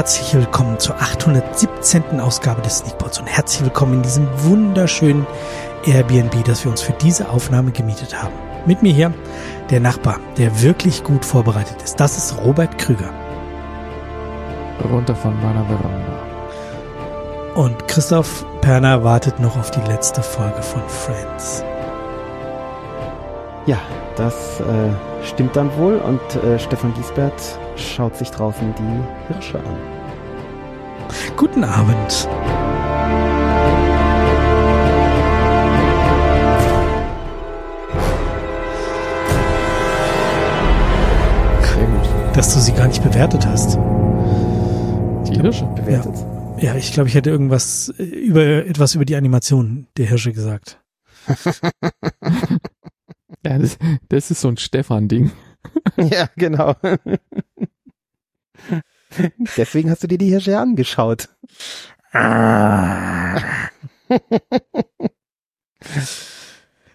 Herzlich willkommen zur 817. Ausgabe des Sneakpots und herzlich willkommen in diesem wunderschönen Airbnb, das wir uns für diese Aufnahme gemietet haben. Mit mir hier der Nachbar, der wirklich gut vorbereitet ist. Das ist Robert Krüger. Runter von meiner Veranda. Und Christoph Perner wartet noch auf die letzte Folge von Friends. Ja, das äh, stimmt dann wohl und äh, Stefan Giesbert schaut sich draußen die Hirsche an. Guten Abend. Dass du sie gar nicht bewertet hast. Die Hirsche. Bewertet. Ja, ich glaube, ich hätte irgendwas äh, über etwas über die Animation der Hirsche gesagt. Ja, das, das ist so ein Stefan-Ding. Ja, genau. Deswegen hast du dir die Hirsche angeschaut.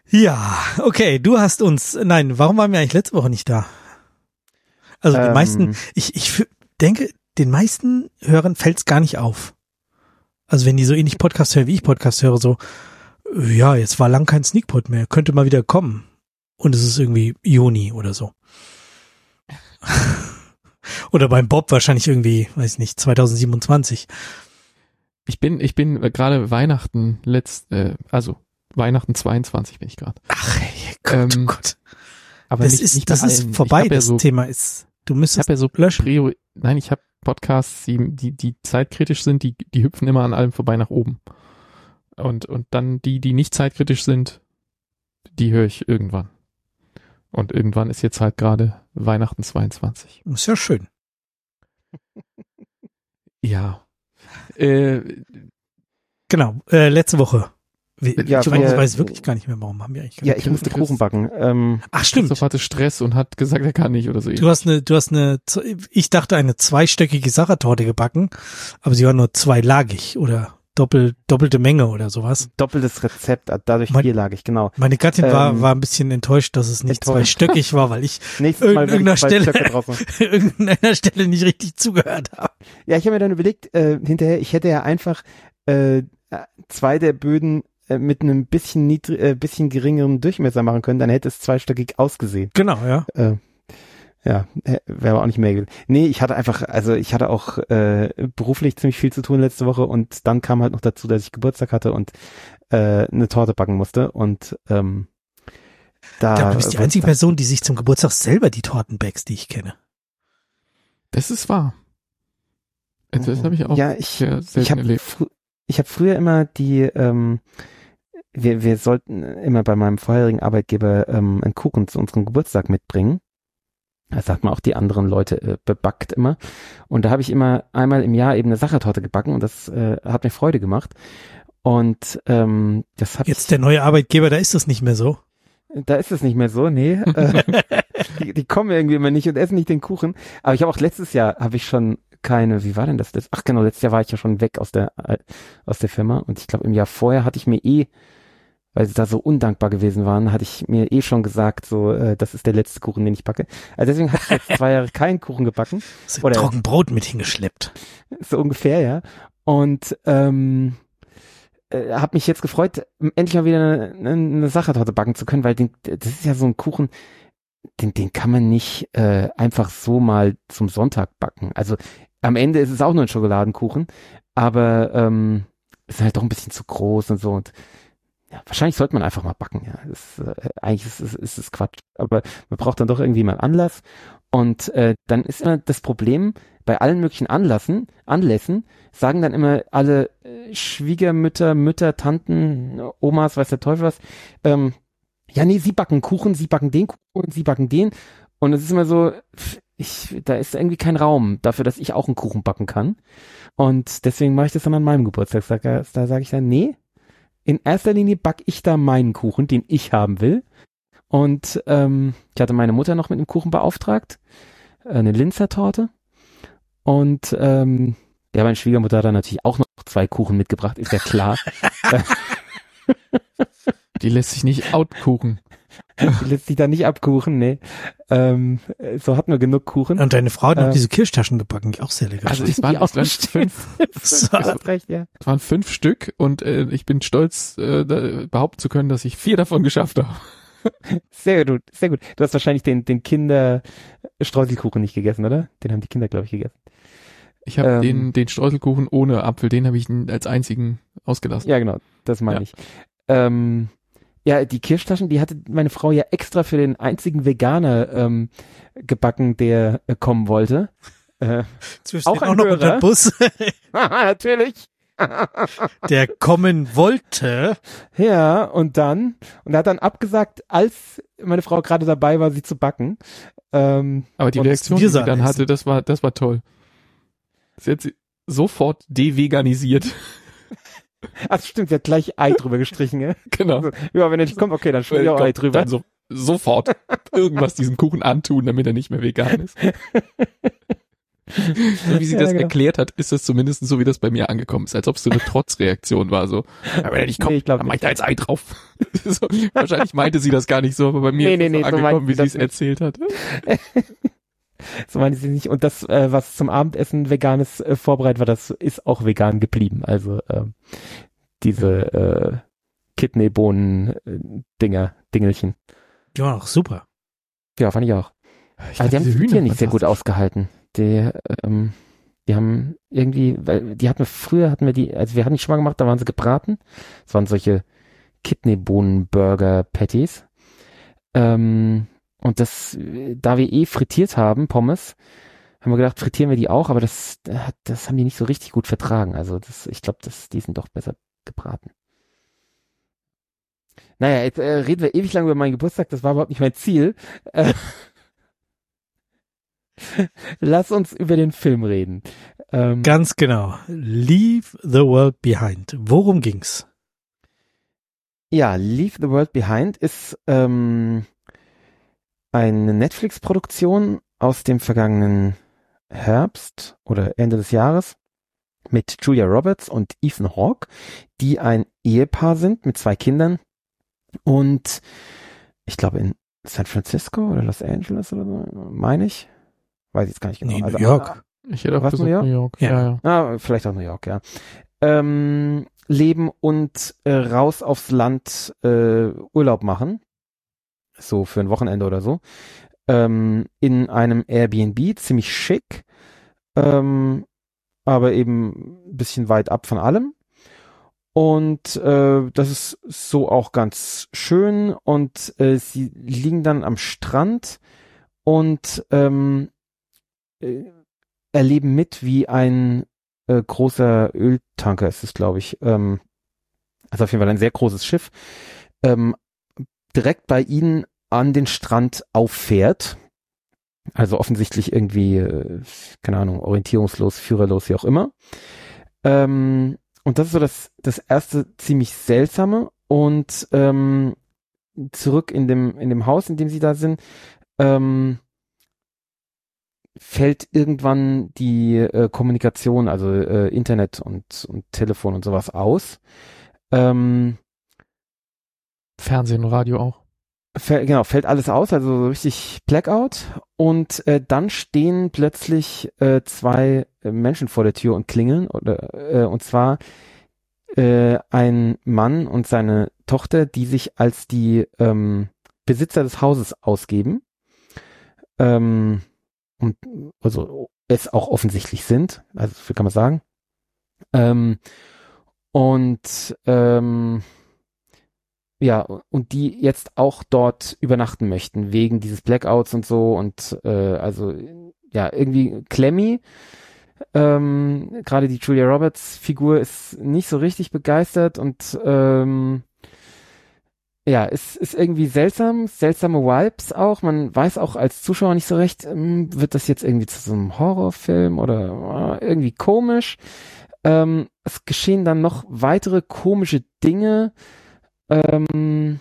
Ja, okay, du hast uns, nein, warum waren wir eigentlich letzte Woche nicht da? Also die Ähm. meisten, ich, ich denke, den meisten Hörern fällt es gar nicht auf. Also wenn die so ähnlich Podcast hören wie ich Podcast höre, so, ja, jetzt war lang kein Sneakpot mehr, könnte mal wieder kommen. Und es ist irgendwie Juni oder so. oder beim Bob wahrscheinlich irgendwie, weiß nicht, 2027. Ich bin, ich bin gerade Weihnachten letzt, äh, also Weihnachten 22 bin ich gerade. Ach, Gott, Ähm, oh Gott. Aber Das nicht, ist, nicht das ist vorbei, Ich hab ja das so, Thema ist, du ich müsstest habe ja so löschen. Priori Nein, ich habe Podcasts, die, die, die zeitkritisch sind, die, die hüpfen immer an allem vorbei nach oben. Und, und dann die, die nicht zeitkritisch sind, die höre ich irgendwann. Und irgendwann ist jetzt halt gerade Weihnachten 22. Ist ja schön. Ja. Äh, Genau, äh, letzte Woche. Wir, Ja, ich weiß, wir- weiß wirklich gar nicht mehr, warum haben wir eigentlich Ja, ich musste Kuchen backen. Ähm, Ach stimmt. Christoph hatte Stress und hat gesagt, er kann nicht oder so. Du hast eine, du hast eine, ich dachte eine zweistöckige Sachertorte gebacken, aber sie war nur zweilagig oder doppel, doppelte Menge oder sowas. doppeltes Rezept, äh, dadurch Mein- vierlagig, genau. Meine Gattin war, Ähm, war ein bisschen enttäuscht, dass es nicht enttäuscht. zweistöckig war, weil ich irgendeiner Stelle- irgendeiner Stelle nicht richtig zugehört habe. Ja, ich habe mir dann überlegt, äh, hinterher, ich hätte ja einfach äh, zwei der Böden äh, mit einem bisschen niedrig, äh, bisschen geringerem Durchmesser machen können, dann hätte es zweistöckig ausgesehen. Genau, ja. Äh, ja, wäre aber auch nicht mehr gewesen. Nee, ich hatte einfach, also ich hatte auch äh, beruflich ziemlich viel zu tun letzte Woche und dann kam halt noch dazu, dass ich Geburtstag hatte und äh, eine Torte backen musste und ähm, da Ich glaube, du bist die einzige Person, die sich zum Geburtstag selber die Torten bäckst, die ich kenne. Das ist wahr. Also Das habe ich auch Ja, ich, sehr ich selten habe erlebt. fr ich hab früher immer die, ähm, wir, wir sollten immer bei meinem vorherigen Arbeitgeber ähm, einen Kuchen zu unserem Geburtstag mitbringen. Das sagt man auch die anderen Leute äh, bebackt immer. Und da habe ich immer einmal im Jahr eben eine Sachertorte gebacken und das äh, hat mir Freude gemacht. Und ähm, das ich Jetzt der neue Arbeitgeber, da ist das nicht mehr so. da ist es nicht mehr so, nee. Äh, die, die kommen irgendwie immer nicht und essen nicht den Kuchen. Aber ich habe auch letztes Jahr habe ich schon keine, wie war denn das? das? Ach genau, letztes Jahr war ich ja schon weg aus der äh, aus der Firma und ich glaube im Jahr vorher hatte ich mir eh, weil sie da so undankbar gewesen waren, hatte ich mir eh schon gesagt, so äh, das ist der letzte Kuchen, den ich backe. Also deswegen habe ich jetzt zwei Jahre keinen Kuchen gebacken, du Oder- trocken Brot mit hingeschleppt. so ungefähr, ja. Und ähm, äh, habe mich jetzt gefreut, endlich mal wieder eine, eine, eine Sachertorte backen zu können, weil den, das ist ja so ein Kuchen, den, den kann man nicht äh, einfach so mal zum Sonntag backen. Also am Ende ist es auch nur ein Schokoladenkuchen, aber ähm, ist halt doch ein bisschen zu groß und so und ja, wahrscheinlich sollte man einfach mal backen. Ja, das, äh, eigentlich ist es ist, es Quatsch, aber man braucht dann doch irgendwie mal Anlass und äh, dann ist immer das Problem bei allen möglichen Anlassen, Anlässen sagen dann immer alle äh, Schwiegermütter, Mütter, Tanten, Omas, weiß der Teufel was, ähm, ja, nee, sie backen Kuchen, sie backen den Kuchen, sie backen den. Und es ist immer so, ich, da ist irgendwie kein Raum dafür, dass ich auch einen Kuchen backen kann. Und deswegen mache ich das dann an meinem Geburtstag. Sag, da sage ich dann, nee, in erster Linie back ich da meinen Kuchen, den ich haben will. Und ähm, ich hatte meine Mutter noch mit einem Kuchen beauftragt, äh, eine Linzer Torte. Und ähm, ja, meine Schwiegermutter hat dann natürlich auch noch zwei Kuchen mitgebracht, ist ja klar. Die lässt sich nicht outkuchen. Die lässt sich da nicht abkuchen, nee. Ähm, so hatten wir genug Kuchen. Und deine Frau hat noch Ähm, diese Kirschtaschen gebacken, die auch sehr lecker Also sind. es waren, auch fünf, hast recht, ja. es waren fünf Stück und äh, ich bin stolz, äh, da, behaupten zu können, dass ich vier davon geschafft habe. Sehr gut, sehr gut. Du hast wahrscheinlich den, den Kinder-Streuselkuchen nicht gegessen, oder? Den haben die Kinder, glaube ich, gegessen. Ich habe Ähm. den, den Streuselkuchen ohne Apfel, den habe ich als einzigen ausgelassen. Ja, genau, das meine Ja. ich. Ähm, ja, die Kirschtaschen, die hatte meine Frau ja extra für den einzigen Veganer ähm, gebacken, der äh, kommen wollte. Äh, Zwischen auch ein auch noch unter Hörer. Bus, natürlich. der kommen wollte. Ja, und dann, und er hat dann abgesagt, als meine Frau gerade dabei war, sie zu backen. Ähm, Aber die Reaktion, die sie dann hatte, das war, das war toll. Sie hat sie sofort deveganisiert. Ach stimmt, sie hat gleich Ei drüber gestrichen, ja? genau. Ja, wenn er nicht kommt, okay, dann schmier ich auch Ei drüber. Dann so, sofort irgendwas diesem Kuchen antun, damit er nicht mehr vegan ist. so wie sie Ja, das genau. erklärt hat, ist das zumindest so, wie das bei mir angekommen ist, als ob es so eine Trotzreaktion war. So, aber wenn er nicht kommt, Nee, ich dann mach ich da jetzt Ei drauf. so, wahrscheinlich meinte sie das gar nicht so, aber bei mir Nee, ist nee, es nee, so so angekommen, meinte wie sie es erzählt hat. So meine sie nicht. Und das, äh, was zum Abendessen veganes äh, vorbereitet war, das ist auch vegan geblieben. Also ähm, diese äh, Kidneybohnen-Dinger, Dingelchen. Auch super. Ja, fand ich auch. Ich Aber die haben das Hühner nicht sehr gut ausgehalten. Die, ähm, die haben irgendwie, weil die hatten wir früher, hatten wir die, also wir hatten die schon mal gemacht, da waren sie gebraten. Das waren solche Kidneybohnen-Burger-Patties. Ähm, und das, äh, da wir eh frittiert haben, Pommes, haben wir gedacht, frittieren wir die auch, aber das, äh, hat- das haben die nicht so richtig gut vertragen. Also das, ich glaube, die sind doch besser gebraten. Naja, jetzt äh, reden wir ewig lang über meinen Geburtstag, das war überhaupt nicht mein Ziel. Äh, Lass uns über den Film reden. Ähm, Ganz genau. Leave the World Behind. Worum ging's? ja, Leave the World Behind ist ähm, eine Netflix-Produktion aus dem vergangenen Herbst oder Ende des Jahres mit Julia Roberts und Ethan Hawke, die ein Ehepaar sind mit zwei Kindern und ich glaube in San Francisco oder Los Angeles oder so, meine ich. Weiß ich jetzt gar nicht genau. Nee, New Also, York. Ich hätte auch Was, gesagt New York? New York. Ja. Ja, ja. Ah, vielleicht auch New York, ja. Ähm, leben und äh, raus aufs Land äh, Urlaub machen. So für ein Wochenende oder so. Ähm, in einem Airbnb, ziemlich schick. Ähm, aber eben ein bisschen weit ab von allem. Und äh, das ist so auch ganz schön. Und äh, sie liegen dann am Strand und ähm, äh, erleben mit, wie ein äh, großer Öltanker ist es, glaube ich. Ähm, also auf jeden Fall ein sehr großes Schiff. Ähm, direkt bei ihnen an den Strand auffährt. Also offensichtlich irgendwie, äh, keine Ahnung, orientierungslos, führerlos, wie auch immer. Ähm, und das ist so das, das erste ziemlich seltsame. Und ähm, zurück in dem, in dem Haus, in dem sie da sind, ähm, fällt irgendwann die äh, Kommunikation, also äh, Internet und, und Telefon und sowas aus. Ähm, Fernsehen und Radio auch. fäll, genau, fällt alles aus, also so richtig Blackout. Und äh, dann stehen plötzlich äh, zwei äh, Menschen vor der Tür und klingeln. Oder, äh, und zwar äh, ein Mann und seine Tochter, die sich als die ähm, Besitzer des Hauses ausgeben. Ähm, und also es auch offensichtlich sind, also so viel kann man sagen. Ähm, und ähm, ja, und die jetzt auch dort übernachten möchten, wegen dieses Blackouts und so und äh, also ja, irgendwie Clemmy. Ähm, Gerade die Julia Roberts Figur ist nicht so richtig begeistert und ähm, ja, es ist irgendwie seltsam, seltsame Vibes auch. Man weiß auch als Zuschauer nicht so recht, ähm, wird das jetzt irgendwie zu so einem Horrorfilm oder äh, irgendwie komisch. Ähm, es geschehen dann noch weitere komische Dinge ähm,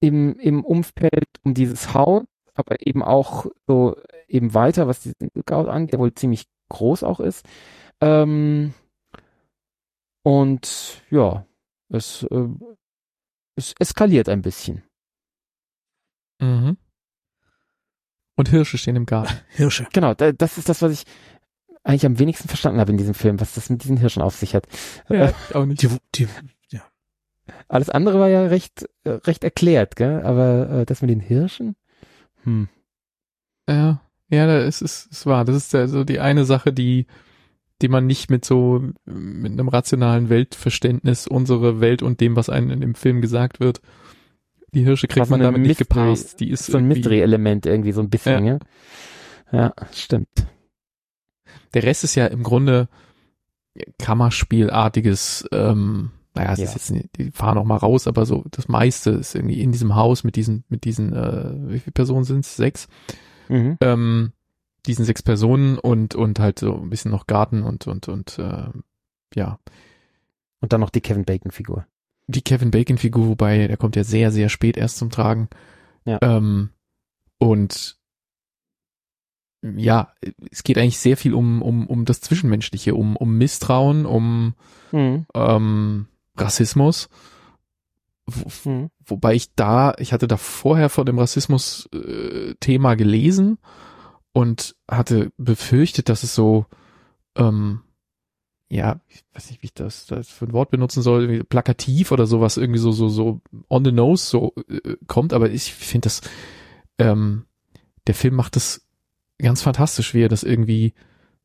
im, im Umfeld um dieses Haus, aber eben auch so eben weiter, was diesen Lookout angeht, der wohl ziemlich groß auch ist. Ähm, und ja, es, äh, es eskaliert ein bisschen. Mhm. Und Hirsche stehen im Garten. Hirsche. Genau, da, das ist das, was ich eigentlich am wenigsten verstanden habe in diesem Film, was das mit diesen Hirschen auf sich hat. Ja, auch nicht. Die, die, Alles andere war ja recht, äh, recht erklärt, gell? Aber äh, das mit den Hirschen? Hm. Ja, ja, da ist es, es war. Das ist ja so die eine Sache, die, die man nicht mit so, mit einem rationalen Weltverständnis unsere Welt und dem, was einem in dem Film gesagt wird. Die Hirsche kriegt Was man eine damit nicht gepasst. Die ist So ein Mystery-Element irgendwie so ein bisschen, ja. Ja, stimmt. Der Rest ist ja im Grunde Kammerspielartiges, ähm, naja, es Ja. ist jetzt, nicht- die fahren auch mal raus, aber so das meiste ist irgendwie in diesem Haus mit diesen, mit diesen, äh, wie viele Personen sind es? Sechs? Mhm. ähm, diesen sechs Personen und und halt so ein bisschen noch Garten und und und äh, ja Und dann noch die Kevin Bacon-Figur. die Kevin Bacon Figur, wobei der kommt ja sehr sehr spät erst zum Tragen Ja. ähm, und ja es geht eigentlich sehr viel um um um das Zwischenmenschliche um um Misstrauen um Mhm. ähm, Rassismus wo, Mhm. wobei ich da, ich hatte da vorher von dem Rassismus-Thema gelesen und hatte befürchtet, dass es so, ähm, ja, ich weiß nicht, wie ich das, das für ein Wort benutzen soll, plakativ oder sowas, irgendwie so, so, so on the nose so äh, kommt, aber ich finde das, ähm, der Film macht das ganz fantastisch, wie er das irgendwie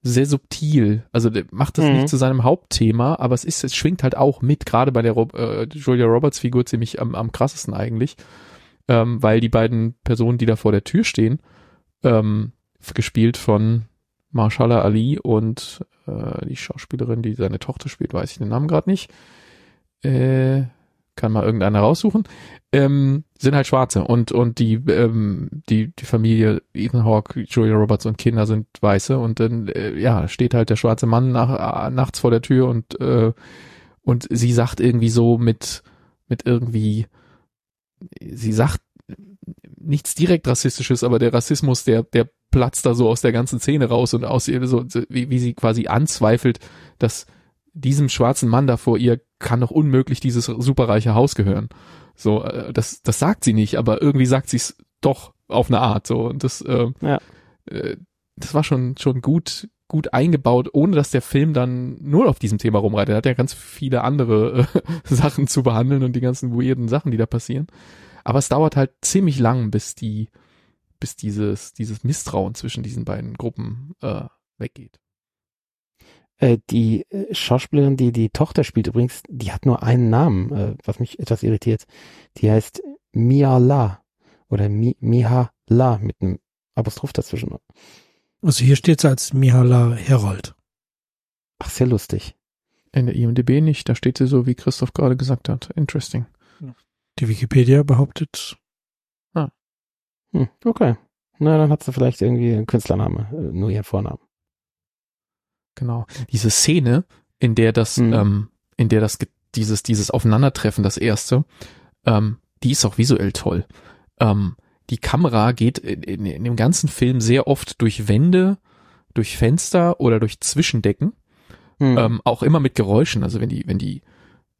sehr subtil, also der macht das Mhm. nicht zu seinem Hauptthema, aber es ist, es schwingt halt auch mit, gerade bei der Rob, äh, Julia Roberts Figur ziemlich am, am krassesten eigentlich, ähm, weil die beiden Personen, die da vor der Tür stehen, ähm, gespielt von Marshala Ali und äh, die Schauspielerin, die seine Tochter spielt, weiß ich den Namen gerade nicht. Äh, kann mal irgendeiner raussuchen. Ähm, sind halt Schwarze und und die ähm, die die Familie Ethan Hawke, Julia Roberts und Kinder sind Weiße und dann äh, ja steht halt der schwarze Mann nach, äh, nachts vor der Tür und äh, und sie sagt irgendwie so mit mit irgendwie sie sagt nichts direkt rassistisches, aber der Rassismus, der der platzt da so aus der ganzen Szene raus und aus ihr so wie, wie sie quasi anzweifelt, dass diesem schwarzen Mann da vor ihr kann doch unmöglich dieses superreiche Haus gehören. So, äh, das, das sagt sie nicht, aber irgendwie sagt sie es doch auf eine Art. So und das, äh, Ja. äh, das war schon schon gut gut eingebaut, ohne dass der Film dann nur auf diesem Thema rumreitet. Er hat ja ganz viele andere äh, Sachen zu behandeln und die ganzen weirden Sachen, die da passieren. Aber es dauert halt ziemlich lang, bis die, bis dieses dieses Misstrauen zwischen diesen beiden Gruppen äh, weggeht. Äh, die äh, Schauspielerin, die die Tochter spielt übrigens, die hat nur einen Namen, äh, was mich etwas irritiert. Die heißt Mia La oder Mi Miha La mit einem Apostroph dazwischen. Also hier steht es als Mihala Herold. Ach, sehr lustig. In der IMDb nicht, da steht sie so, wie Christoph gerade gesagt hat. Interesting. Die Wikipedia behauptet, Hm, okay. Na, dann hat sie vielleicht irgendwie einen Künstlername, äh, nur ihren Vornamen. Genau. Diese Szene, in der das, Mhm. ähm, in der das, dieses, dieses Aufeinandertreffen, das erste, ähm, die ist auch visuell toll. Ähm, die Kamera geht in, in, in dem ganzen Film sehr oft durch Wände, durch Fenster oder durch Zwischendecken, Hm. ähm, auch immer mit Geräuschen. Also wenn die, wenn die,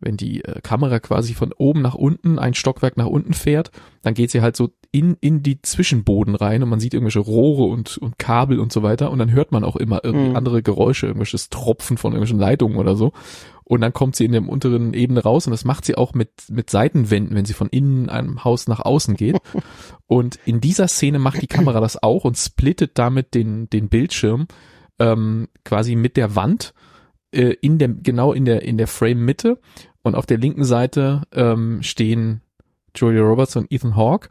wenn die äh, Kamera quasi von oben nach unten, ein Stockwerk nach unten fährt, dann geht sie halt so in, in die Zwischenboden rein und man sieht irgendwelche Rohre und, und Kabel und so weiter und dann hört man auch immer irgendwie Mhm. andere Geräusche, irgendwelches Tropfen von irgendwelchen Leitungen oder so. Und dann kommt sie in der unteren Ebene raus und das macht sie auch mit, mit Seitenwänden, wenn sie von innen einem Haus nach außen geht. und in dieser Szene macht die Kamera das auch und splittet damit den, den Bildschirm ähm, quasi mit der Wand äh, in der, genau in der, in der Frame-Mitte und auf der linken Seite ähm, stehen Julia Roberts und Ethan Hawke,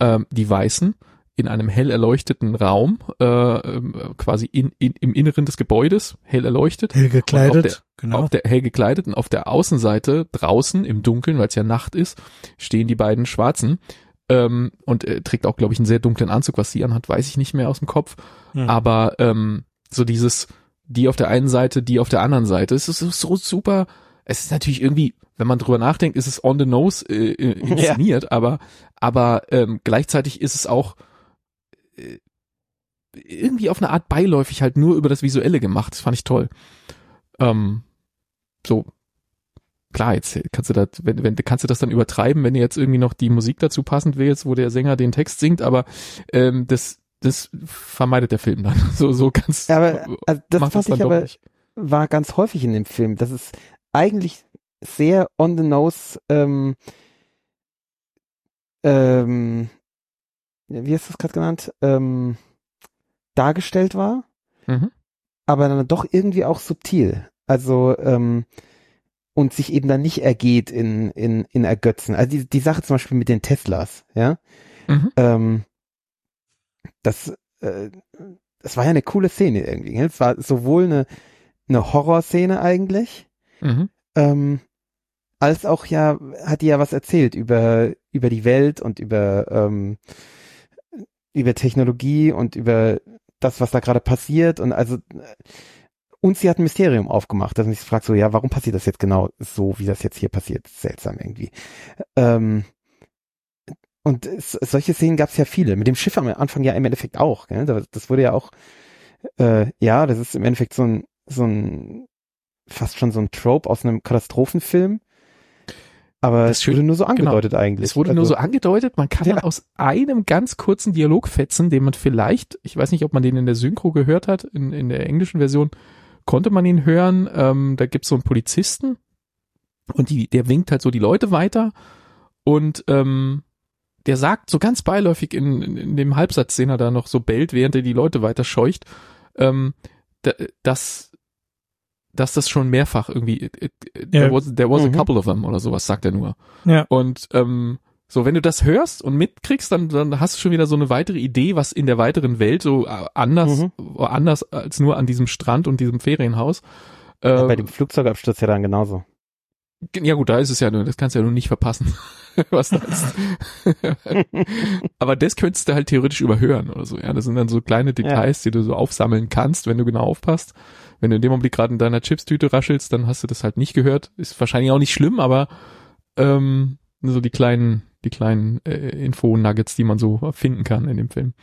ähm, die Weißen, in einem hell erleuchteten Raum, äh, ähm, quasi in, in, im Inneren des Gebäudes, hell erleuchtet, hell gekleidet. der- genau. auf der hell gekleidet und auf der Außenseite draußen im Dunkeln, weil es ja Nacht ist, stehen die beiden Schwarzen. Ähm, und er trägt auch, glaube ich, einen sehr dunklen Anzug. Was sie anhat, weiß ich nicht mehr aus dem Kopf. Hm. Aber ähm, so dieses, die auf der einen Seite, die auf der anderen Seite, es ist so- super. Es ist natürlich irgendwie, wenn man drüber nachdenkt, ist es on the nose äh, äh, inszeniert, aber aber ähm, gleichzeitig ist es auch äh, irgendwie auf eine Art beiläufig halt nur über das Visuelle gemacht. Das fand ich toll. Ähm, so, klar, jetzt kannst du das, wenn, wenn kannst du das dann übertreiben, wenn du jetzt irgendwie noch die Musik dazu passend wählst, wo der Sänger den Text singt, aber ähm, das das vermeidet der Film dann. So so ganz. Ja, aber also das fand ich aber nicht. war ganz häufig in dem Film. Das ist eigentlich sehr on the nose. Ähm, ähm, wie hast du das gerade genannt? Ähm, dargestellt war, mhm. aber dann doch irgendwie auch subtil. Also ähm, und sich eben dann nicht ergeht in, in, in Ergötzen. Also die, die Sache zum Beispiel mit den Teslas, ja. Mhm. Ähm, das, äh, das war ja eine coole Szene irgendwie. Es war sowohl eine, eine Horrorszene eigentlich, mhm. ähm, als auch ja, hat die ja was erzählt über, über die Welt und über, ähm, über Technologie und über das, was da gerade passiert und also und sie hat ein Mysterium aufgemacht, dass man sich fragt so, ja, warum passiert das jetzt genau so, wie das jetzt hier passiert? Seltsam irgendwie. Ähm, und es, solche Szenen gab es ja viele. Mit dem Schiff am Anfang ja im Endeffekt auch. Gell? Das wurde ja auch, äh, ja, das ist im Endeffekt so ein, so ein, fast schon so ein Trope aus einem Katastrophenfilm. Aber das es wurde nur so genau. angedeutet genau. eigentlich. Es wurde also, nur so angedeutet. Man kann ja. aus einem ganz kurzen Dialog fetzen, den man vielleicht, ich weiß nicht, ob man den in der Synchro gehört hat, in, in der englischen Version, konnte man ihn hören. Ähm, da gibt's so einen Polizisten und die, der winkt halt so die Leute weiter und ähm, der sagt so ganz beiläufig in, in, in dem Halbsatz, den er da noch so bellt, während er die Leute weiter scheucht, ähm, dass dass das schon mehrfach irgendwie äh, äh, there was, there was mhm. a couple of them oder sowas sagt er nur. Ja. Und ähm, so, wenn du das hörst und mitkriegst, dann, dann hast du schon wieder so eine weitere Idee, was in der weiteren Welt so äh, anders, mhm. anders als nur an diesem Strand und diesem Ferienhaus. Ja, bei dem Flugzeugabsturz ja dann genauso. Ja gut, da ist es ja nur, das kannst du ja nur nicht verpassen, was da ist. Aber das könntest du halt theoretisch überhören oder so. Ja, das sind dann so kleine Details, ja. die du so aufsammeln kannst, wenn du genau aufpasst. Wenn du in dem Augenblick gerade in deiner Chipstüte raschelst, dann hast du das halt nicht gehört. Ist wahrscheinlich auch nicht schlimm, aber ähm, so die kleinen die kleinen äh, Info-Nuggets, die man so finden kann in dem Film.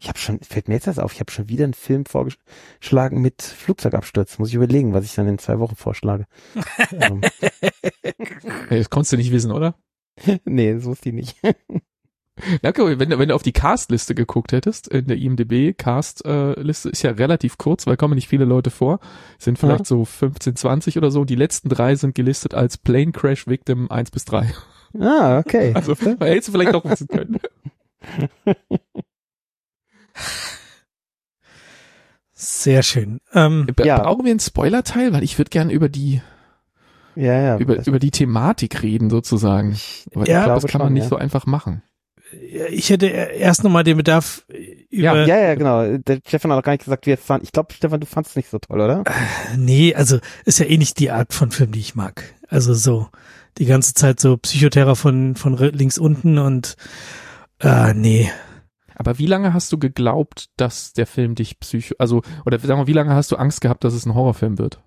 Ich habe schon, fällt mir jetzt das auf, ich habe schon wieder einen Film vorgeschlagen mit Flugzeugabsturz. Muss ich überlegen, was ich dann in zwei Wochen vorschlage. ähm. Das konntest du nicht wissen, oder? nee, das wusste ich nicht. Ja, okay, wenn, wenn du auf die Cast-Liste geguckt hättest, in der IMDB-Cast-Liste ist ja relativ kurz, weil kommen nicht viele Leute vor. Sind vielleicht ja. so 15, 20 oder so. Die letzten drei sind gelistet als Plane Crash Victim 1 bis 3. Ah, okay. Also hättest du vielleicht doch wissen können. Sehr schön. Ähm, ja. Brauchen wir einen Spoiler-Teil? Weil ich würde gerne über die ja, ja, über, über die Thematik reden sozusagen. Aber ja, das kann man schon, nicht ja. so einfach machen. Ich hätte erst nochmal den Bedarf über. Ja, ja, ja, genau. Der Stefan hat auch gar nicht gesagt, wie er es fand. Ich glaube, Stefan, du fandest es nicht so toll, oder? Äh, nee, also ist ja eh nicht die Art von Film, die ich mag. Also so die ganze Zeit so Psychoterror von, von links unten und äh, nee. Aber wie lange hast du geglaubt, dass der Film dich psycho, also, oder sagen wir, wie lange hast du Angst gehabt, dass es ein Horrorfilm wird?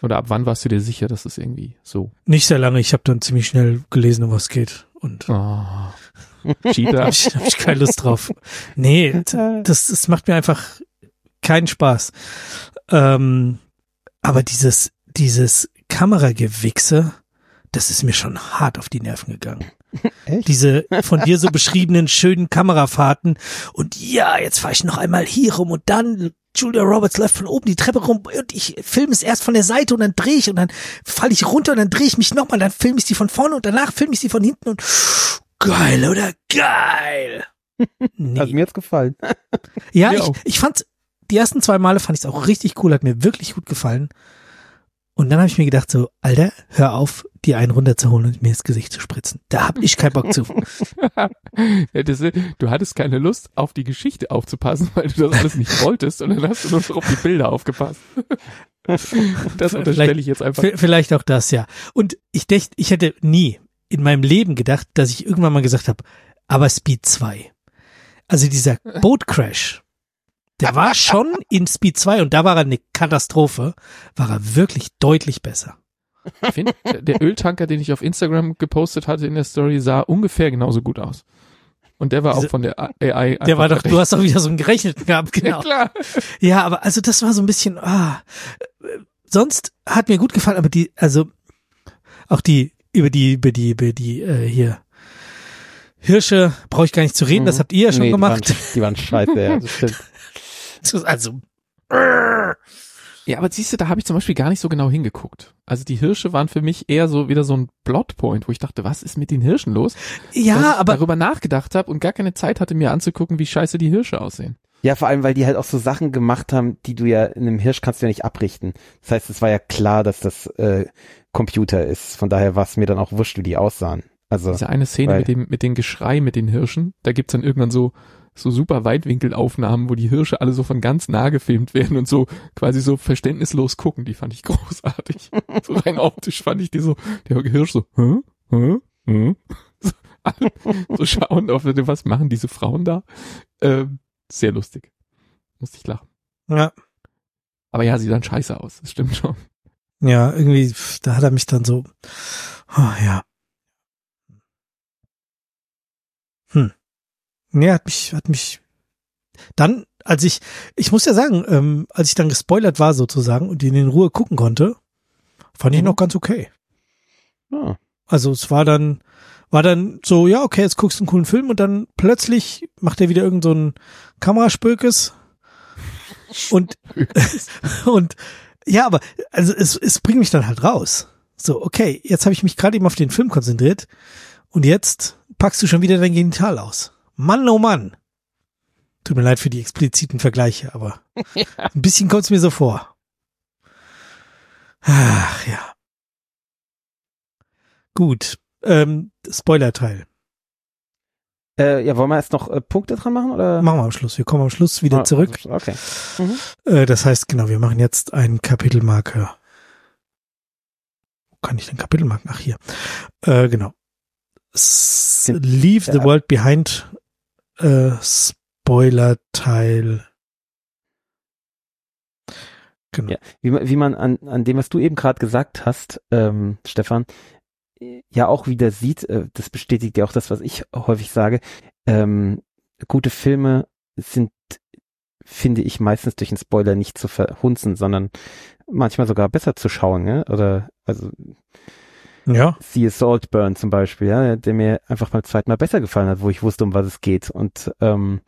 Oder ab wann warst du dir sicher, dass es irgendwie so? Nicht sehr lange, ich habe dann ziemlich schnell gelesen, um was geht. Und oh. Cheater. hab, ich, hab ich keine Lust drauf. Nee, das, das macht mir einfach keinen Spaß. Ähm, aber dieses, dieses Kameragewichse, das ist mir schon hart auf die Nerven gegangen. Echt? Diese von dir so beschriebenen schönen Kamerafahrten und ja, jetzt fahre ich noch einmal hier rum und dann Julia Roberts läuft von oben die Treppe rum und ich filme es erst von der Seite und dann drehe ich und dann falle ich runter und dann drehe ich mich nochmal, dann filme ich sie von vorne und danach filme ich sie von hinten und geil oder geil. Nee. Hat mir jetzt gefallen. ja, ich, ich fand die ersten zwei Male fand ich es auch richtig cool, hat mir wirklich gut gefallen. Und dann habe ich mir gedacht so, Alter, hör auf, die einen runterzuholen und mir ins Gesicht zu spritzen. Da hab ich keinen Bock zu. du hattest keine Lust, auf die Geschichte aufzupassen, weil du das alles nicht wolltest und dann hast du nur auf die Bilder aufgepasst. das unterstelle ich jetzt einfach. Vielleicht auch das, ja. Und ich dachte, ich hätte nie in meinem Leben gedacht, dass ich irgendwann mal gesagt habe, aber Speed 2. Also dieser Boatcrash, der war schon in Speed 2 und da war er eine Katastrophe, war er wirklich deutlich besser. Ich finde, der Öltanker, den ich auf Instagram gepostet hatte in der Story, sah ungefähr genauso gut aus. Und der war Diese, auch von der AI. Der war doch, du hast doch wieder so einen gerechnet gehabt, genau. Ja, klar. Ja, aber also das war so ein bisschen, ah, sonst hat mir gut gefallen, aber die, also auch die, über die, über die, über die, äh, hier, Hirsche brauche ich gar nicht zu reden, das Mhm. habt ihr ja schon Nee, gemacht. Die waren, die waren scheiße, ja, das stimmt. Also, Ja, aber siehst du, da habe ich zum Beispiel gar nicht so genau hingeguckt. Also die Hirsche waren für mich eher so wieder so ein Plotpoint, wo ich dachte, was ist mit den Hirschen los? Dass ja, ich aber darüber nachgedacht habe und gar keine Zeit hatte, mir anzugucken, wie scheiße die Hirsche aussehen. Ja, vor allem, weil die halt auch so Sachen gemacht haben, die du ja in einem Hirsch kannst du ja nicht abrichten. Das heißt, es war ja klar, dass das äh, Computer ist. Von daher war es mir dann auch wurscht, wie die aussahen. Also, Diese eine Szene weil- mit dem, mit dem Geschrei mit den Hirschen, da gibt's dann irgendwann so, so super Weitwinkelaufnahmen, wo die Hirsche alle so von ganz nah gefilmt werden und so quasi so verständnislos gucken. Die fand ich großartig. so rein optisch fand ich die so, der Hirsch so, hä? Hä? Hä? So, alle so schauen auf, was machen diese Frauen da? Ähm, sehr lustig. Musste ich lachen. ja, Aber ja, sieht dann scheiße aus. Das stimmt schon. ja, irgendwie, da hat er mich dann so, oh, ja. Hm. Nee, hat mich, hat mich, dann, als ich, ich muss ja sagen, ähm, als ich dann gespoilert war sozusagen und ihn in Ruhe gucken konnte, fand ich Mhm. noch ganz okay. ah, Also es war dann, war dann so, ja, okay, jetzt guckst du einen coolen Film und dann plötzlich macht er wieder irgend so ein Kameraspökes und, und, ja, aber, also es, es bringt mich dann halt raus. So, okay, jetzt habe ich mich gerade eben auf den Film konzentriert und jetzt packst du schon wieder dein Genital aus. Mann, oh Mann. Tut mir leid für die expliziten Vergleiche, aber ein bisschen kommt es mir so vor. Ach ja. Gut. Ähm, Spoiler-Teil. äh, ja, wollen wir erst noch äh, Punkte dran machen oder? Machen wir am Schluss. Wir kommen am Schluss wieder Ah, zurück. Okay. Äh, das heißt, genau, wir machen jetzt einen Kapitelmarker. Wo kann ich den Kapitelmarken? Ach, hier. Äh, genau. S Leave the ja. World Behind äh, Spoiler-Teil. Genau. Ja. Wie, man- wie man an, an dem, was du eben gerade gesagt hast, ähm, Stefan, ja auch wieder sieht, äh, das bestätigt ja auch das, was ich häufig sage, ähm, gute Filme sind, finde ich, meistens durch einen Spoiler nicht zu verhunzen, sondern manchmal sogar besser zu schauen, ne? Oder also Ja. siehe Saltburn zum Beispiel, ja, der mir einfach beim zweiten Mal besser gefallen hat, wo ich wusste, um was es geht. Und ähm,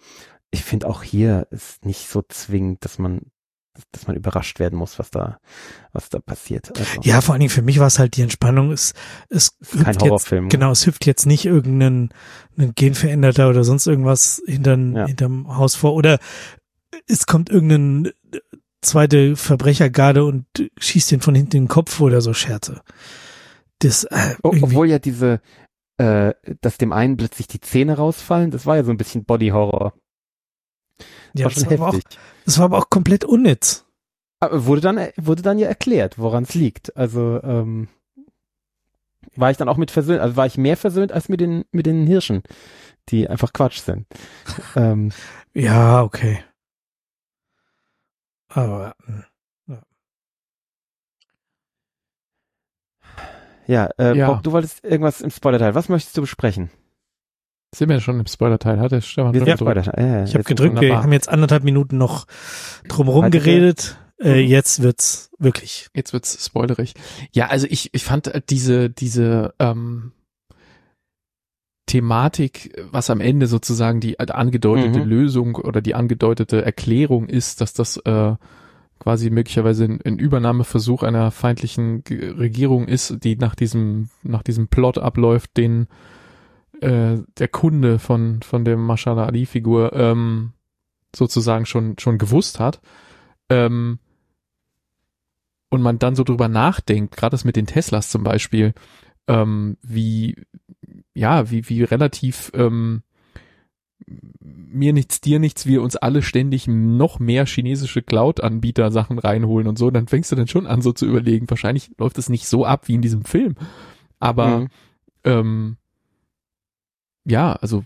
ich finde auch hier ist nicht so zwingend, dass man, dass man überrascht werden muss, was da, was da passiert. Also, Ja, vor allen Dingen für mich war es halt die Entspannung. Es, es kein hüpft Horrorfilm. Jetzt, genau, es hüpft jetzt nicht irgendein ein Genveränderter oder sonst irgendwas hintern, Ja. hinterm Haus vor. Oder es kommt irgendein zweite Verbrechergarde und schießt den von hinten in den Kopf oder so Scherze. Das, äh, Obwohl ja diese, äh, dass dem einen plötzlich die Zähne rausfallen, das war ja so ein bisschen Body Horror. ja, war das, war aber auch, das war aber auch komplett unnütz. Aber wurde dann, wurde dann ja erklärt, woran es liegt. Also, ähm, war ich dann auch mit versöhnt, also war ich mehr versöhnt als mit den, mit den Hirschen, die einfach Quatsch sind. ähm, Ja, okay. Aber ja, äh, Ja. Bob, du wolltest irgendwas im Spoilerteil. Was möchtest du besprechen? Sind wir schon im Spoiler-Teil? Hat der Stefan Wir schon sind? Spoilerteil. Ja, ja, ich habe gedrückt, wir wunderbar. haben jetzt anderthalb Minuten noch drumherum Weiter geredet. Äh, Mhm. jetzt wird's wirklich. Jetzt wird's spoilerig. Ja, also ich, ich fand äh, diese, diese ähm, Thematik, was am Ende sozusagen die äh, angedeutete Mhm. Lösung oder die angedeutete Erklärung ist, dass das äh, quasi möglicherweise ein, ein Übernahmeversuch einer feindlichen G- Regierung ist, die nach diesem, nach diesem Plot abläuft, den äh, der Kunde von, von der Mashallah Ali-Figur ähm, sozusagen schon, schon gewusst hat. Ähm, und man dann so drüber nachdenkt, gerade das mit den Teslas zum Beispiel, ähm, wie, ja, wie, wie relativ ähm, mir nichts, dir nichts, wir uns alle ständig noch mehr chinesische Cloud-Anbieter Sachen reinholen und so, dann fängst du dann schon an, so zu überlegen. Wahrscheinlich läuft es nicht so ab wie in diesem Film. Aber Mhm. ähm, ja, also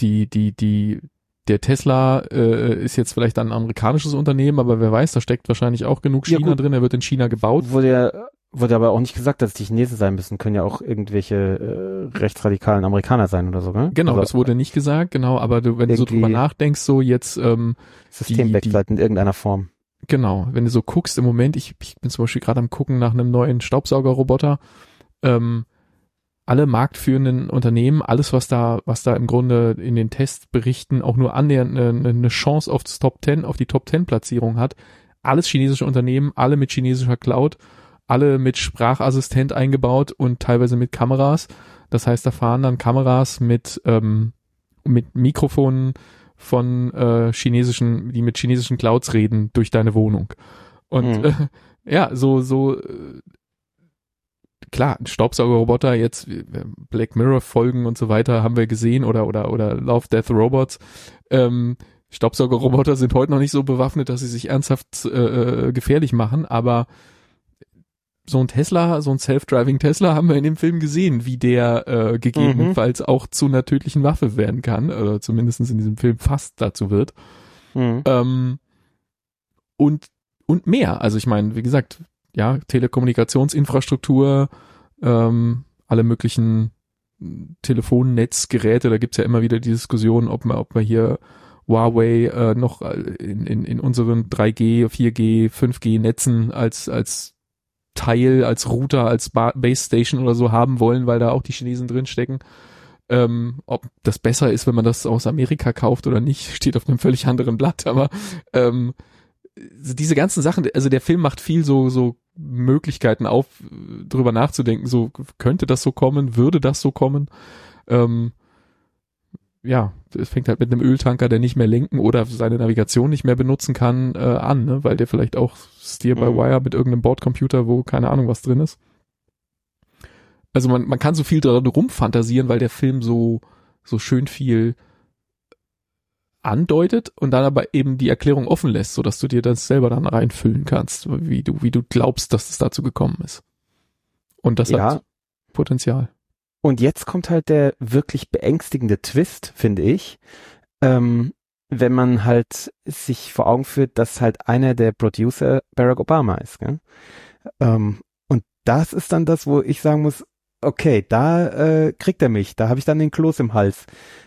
die, die, die, der Tesla äh, ist jetzt vielleicht ein amerikanisches Unternehmen, aber wer weiß, da steckt wahrscheinlich auch genug Ja, China gut. drin, er wird in China gebaut. Wurde ja, wurde aber auch nicht gesagt, dass es die Chinesen sein müssen. Können ja auch irgendwelche äh, rechtsradikalen Amerikaner sein oder so, ne? Genau, also, das wurde nicht gesagt, genau, aber du, wenn du so drüber nachdenkst, so jetzt, ähm, halt in irgendeiner Form. Genau, wenn du so guckst im Moment, ich, ich bin zum Beispiel gerade am gucken nach einem neuen Staubsaugerroboter, ähm, alle marktführenden Unternehmen, alles was da, was da im Grunde in den Testberichten auch nur annähernd eine, eine Chance aufs Top 10, auf die Top 10 Platzierung hat, alles chinesische Unternehmen, alle mit chinesischer Cloud, alle mit Sprachassistent eingebaut und teilweise mit Kameras. Das heißt, da fahren dann Kameras mit, ähm, mit Mikrofonen von äh, chinesischen, die mit chinesischen Clouds reden durch deine Wohnung. Und Mhm. äh, ja, so, so äh, klar, Staubsaugerroboter, jetzt äh, Black Mirror Folgen und so weiter haben wir gesehen oder oder oder Love Death Robots. Ähm, Staubsaugerroboter sind heute noch nicht so bewaffnet, dass sie sich ernsthaft äh, äh, gefährlich machen, aber so ein Tesla, so ein Self-Driving Tesla haben wir in dem Film gesehen, wie der äh, gegebenenfalls auch zu einer tödlichen Waffe werden kann, oder zumindestens in diesem Film fast dazu wird. Mhm. Ähm, und, und mehr. Also ich meine, wie gesagt, ja, Telekommunikationsinfrastruktur, ähm, alle möglichen Telefonnetzgeräte, da gibt's ja immer wieder die Diskussion, ob man, ob man hier Huawei äh, noch in, in, in unseren 3G, 4G, 5G Netzen als, als Teil, als Router, als ba Base Station oder so haben wollen, weil da auch die Chinesen drinstecken. Ähm, ob das besser ist, wenn man das aus Amerika kauft oder nicht, steht auf einem völlig anderen Blatt, aber ähm, diese ganzen Sachen, also der Film macht viel so, so Möglichkeiten auf, drüber nachzudenken, so könnte das so kommen, würde das so kommen. Ähm, ja, es fängt halt mit einem Öltanker, der nicht mehr lenken oder seine Navigation nicht mehr benutzen kann, äh, an, ne? weil der vielleicht auch Steer-by-Wire mit irgendeinem Bordcomputer, wo keine Ahnung was drin ist. Also man, man kann so viel daran rumfantasieren, weil der Film so, so schön viel andeutet und dann aber eben die Erklärung offen lässt, so dass du dir das selber dann reinfüllen kannst, wie du, wie du glaubst, dass es dazu gekommen ist. Und das Ja. hat Potenzial. Und jetzt kommt halt der wirklich beängstigende Twist, finde ich. Ähm, wenn man halt sich vor Augen führt, dass halt einer der Producer Barack Obama ist. Gell? Ähm, und das ist dann das, wo ich sagen muss, okay, da äh, kriegt er mich, da habe ich dann den Kloß im Hals.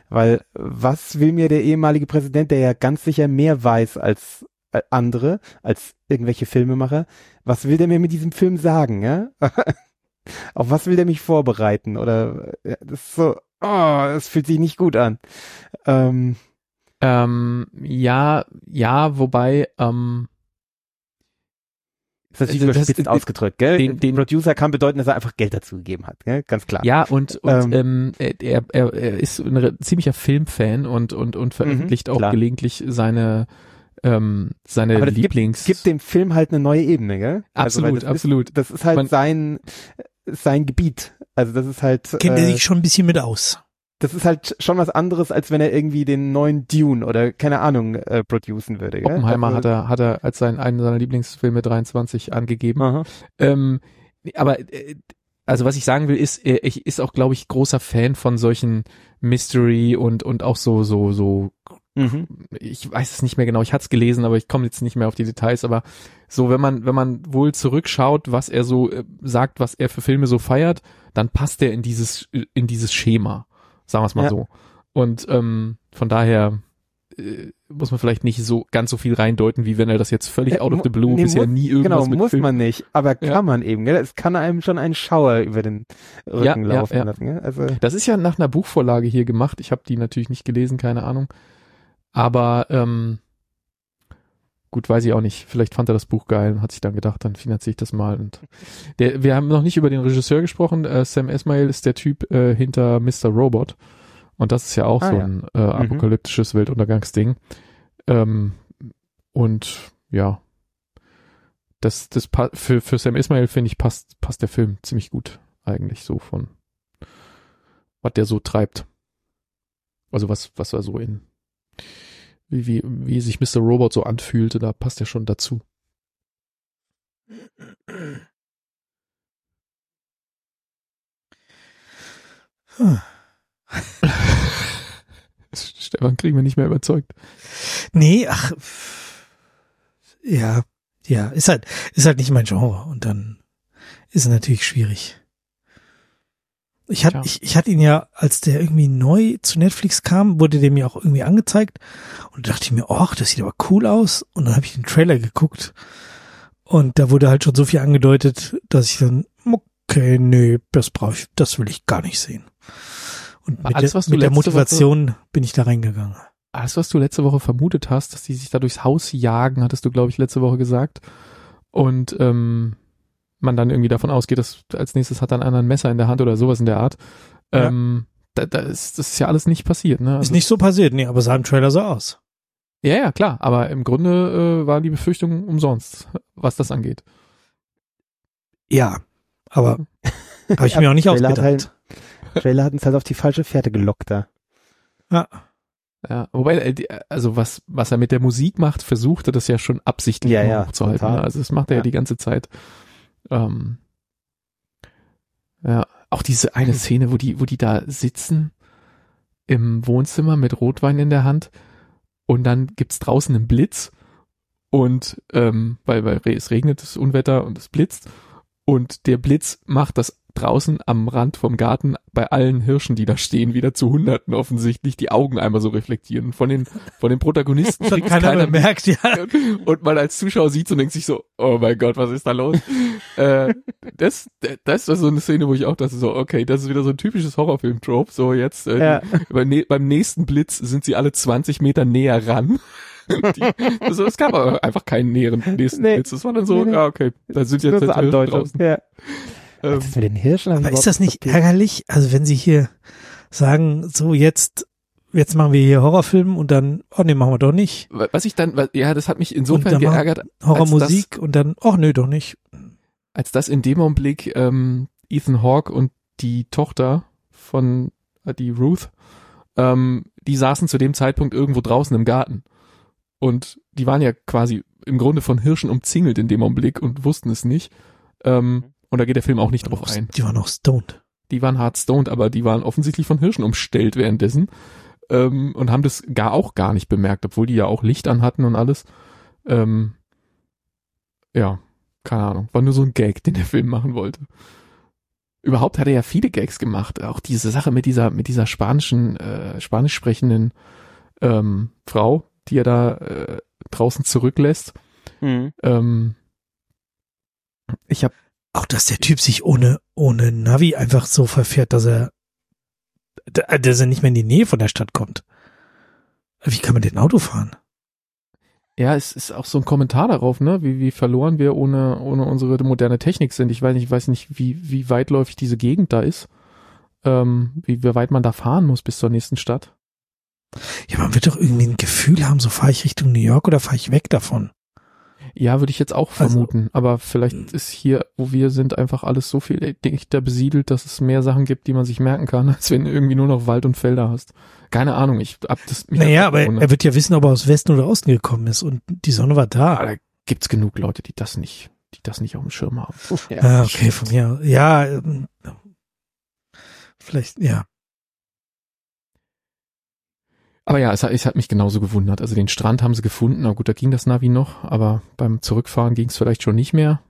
Weil was will mir der ehemalige Präsident, der ja ganz sicher mehr weiß als äh, andere, als irgendwelche Filmemacher, was will der mir mit diesem Film sagen? Ja? Auf was will der mich vorbereiten? Oder äh, das ist so, oh, es fühlt sich nicht gut an. Ähm, Ähm, ja, ja, wobei, ähm, ist natürlich Also das- überspitzt den- ausgedrückt, gell? den- den- Producer kann bedeuten, dass er einfach Geld dazu gegeben hat, gell? Ganz klar. ja, und, und Ähm. ähm, er, er, er ist ein ziemlicher Filmfan und, und, und veröffentlicht auch klar. gelegentlich seine, ähm, seine Aber das gibt- Lieblings... Gibt dem Film halt eine neue Ebene, gell? Also, absolut, das absolut. Ist, das ist halt Man- sein, sein Gebiet. Also das ist halt, Kennt er äh, sich schon ein bisschen mit aus. das ist halt schon was anderes, als wenn er irgendwie den neuen Dune oder keine Ahnung äh, producen würde, gell? Oppenheimer also, hat er, hat er als sein, einen seiner Lieblingsfilme 23 angegeben. Ähm, aber äh, also was ich sagen will, ist, er ich ist auch, glaube ich, großer Fan von solchen Mystery und und auch so so so. Mhm. Ich weiß es nicht mehr genau. Ich hatte es gelesen, aber ich komme jetzt nicht mehr auf die Details. Aber so, wenn man wenn man wohl zurückschaut, was er so äh, sagt, was er für Filme so feiert, dann passt er in dieses in dieses Schema. Sagen wir es mal Ja. so. Und ähm, von daher äh, muss man vielleicht nicht so ganz so viel reindeuten, wie wenn er das jetzt völlig Äh, out of the blue nee, bisher muss- nie irgendwas Genau, mit muss Film man nicht, aber kann Ja. man eben, gell? Es kann einem schon einen Schauer über den Rücken ja, laufen ja. lassen, gell? Also, Das ist ja nach einer Buchvorlage hier gemacht. Ich habe die natürlich nicht gelesen, keine Ahnung. Aber ähm, gut, weiß ich auch nicht. Vielleicht fand er das Buch geil und hat sich dann gedacht, dann finanziere ich das mal. Und der, wir haben noch nicht über den Regisseur gesprochen. Äh, Sam Esmail ist der Typ äh, hinter Mr. Robot. Und das ist ja auch Ah, so ja. ein äh, apokalyptisches Weltuntergangsding. Ähm, und ja, das, das für, für Sam Ismail finde ich passt, passt der Film ziemlich gut eigentlich so von was der so treibt. Also was, was er so in wie, wie, wie sich Mr. Robot so anfühlte, da passt er schon dazu. Hm. Stefan kriegen wir nicht mehr überzeugt. Nee, ach, ja, ja, ist halt, ist halt nicht mein Genre und dann ist es natürlich schwierig. Ich hatte, ich, ich hatte ihn ja, als der irgendwie neu zu Netflix kam, wurde der mir auch irgendwie angezeigt. Und da dachte ich mir, ach, das sieht aber cool aus. Und dann habe ich den Trailer geguckt. Und da wurde halt schon so viel angedeutet, dass ich dann, okay, nee, das brauche ich, das will ich gar nicht sehen. Und mit, Alles, der, mit der letzte Woche- Motivation bin ich da reingegangen. Alles, was du letzte Woche vermutet hast, dass die sich da durchs Haus jagen, hattest du, glaube ich, letzte Woche gesagt. Und ähm, man dann irgendwie davon ausgeht, dass als nächstes hat dann einer ein Messer in der Hand oder sowas in der Art. Ja. Ähm, da, da ist, das ist ja alles nicht passiert, ne? Ist Also- nicht so passiert, nee, aber sah im Trailer so aus. Ja, ja, klar, aber im Grunde äh, war die Befürchtung umsonst, was das angeht. Ja, aber habe ich mir auch nicht Trailer hat ausgedacht. Trailer hat uns halt auf die falsche Fährte gelockt da. Ja. Ja, wobei, äh, also was, was er mit der Musik macht, versucht er das ja schon absichtlich Ja, ja, hochzuhalten. total. Ne? Also das macht er ja. Ja. die ganze Zeit. Ähm, ja, auch diese eine Szene, wo die, wo die da sitzen im Wohnzimmer mit Rotwein in der Hand und dann gibt's draußen einen Blitz und ähm, weil, weil es regnet, es Unwetter und es blitzt und der Blitz macht das draußen am Rand vom Garten bei allen Hirschen, die da stehen, wieder zu Hunderten offensichtlich die Augen einmal so reflektieren. Von den, von den Protagonisten kriegt's keiner, keiner bemerkt, ja. Und man als Zuschauer sieht so und denkt sich so, oh mein Gott, was ist da los? äh, das, das war so eine Szene, wo ich auch dachte so, okay, das ist wieder so ein typisches Horrorfilm-Trope. So jetzt, äh, Ja. beim, nä- beim nächsten Blitz sind sie alle 20 Meter näher ran. Die, also es gab aber einfach keinen näheren nächsten Nee. Blitz. Das war dann so, Nee, nee. ja, okay, da sind jetzt jetzt Andeutung. draußen. Ja. Ähm, Das mit den Hirschen Aber ist das nicht kapiert. ärgerlich? Also wenn sie hier sagen, so jetzt, jetzt machen wir hier Horrorfilm und dann, oh nee, machen wir doch nicht. was ich dann, was- ja, das hat mich insofern geärgert, Horrormusik und dann, oh nee, doch nicht. als das in dem Augenblick ähm, Ethan Hawke und die Tochter von äh, die Ruth, ähm, die saßen zu dem Zeitpunkt irgendwo draußen im Garten. Und die waren ja quasi im Grunde von Hirschen umzingelt in dem Augenblick und wussten es nicht. Ähm, und da geht der Film auch nicht drauf ein. Die waren noch stoned. Die waren hard stoned, aber die waren offensichtlich von Hirschen umstellt währenddessen. Ähm, und haben das gar auch gar nicht bemerkt, obwohl die ja auch Licht an hatten und alles. Ähm, ja, keine Ahnung. War nur so ein Gag, den der Film machen wollte. Überhaupt hat er ja viele Gags gemacht. Auch diese Sache mit dieser, mit dieser spanischen, äh, spanisch sprechenden ähm, Frau, die er da äh, draußen zurücklässt. Mhm. Ähm, ich habe Auch dass der Typ sich ohne, ohne Navi einfach so verfährt, dass er, dass er nicht mehr in die Nähe von der Stadt kommt. Wie kann man denn Auto fahren? Ja, es ist auch so ein Kommentar darauf, ne, wie, wie verloren wir ohne, ohne unsere moderne Technik sind. Ich weiß nicht, ich weiß nicht, wie, wie weitläufig diese Gegend da ist, ähm, wie, wie weit man da fahren muss bis zur nächsten Stadt. Ja, man wird doch irgendwie ein Gefühl haben, so fahre ich Richtung New York oder fahre ich weg davon. Ja, würde ich jetzt auch Also- vermuten. aber vielleicht ist hier, wo wir sind, einfach alles so viel dichter besiedelt, dass es mehr Sachen gibt, die man sich merken kann, als wenn du irgendwie nur noch Wald und Felder hast. Keine Ahnung, ich hab das Naja, aber er wird ja wissen, ob er aus Westen oder Osten gekommen ist und die Sonne war Aber da. da gibt's genug Leute, die das nicht, die das nicht auf dem Schirm haben. Ah, okay, von mir. Ja, ähm, vielleicht, ja. Aber ja, es hat, es hat mich genauso gewundert. Also den Strand haben sie gefunden, na gut, da ging das Navi noch, aber beim Zurückfahren ging es vielleicht schon nicht mehr.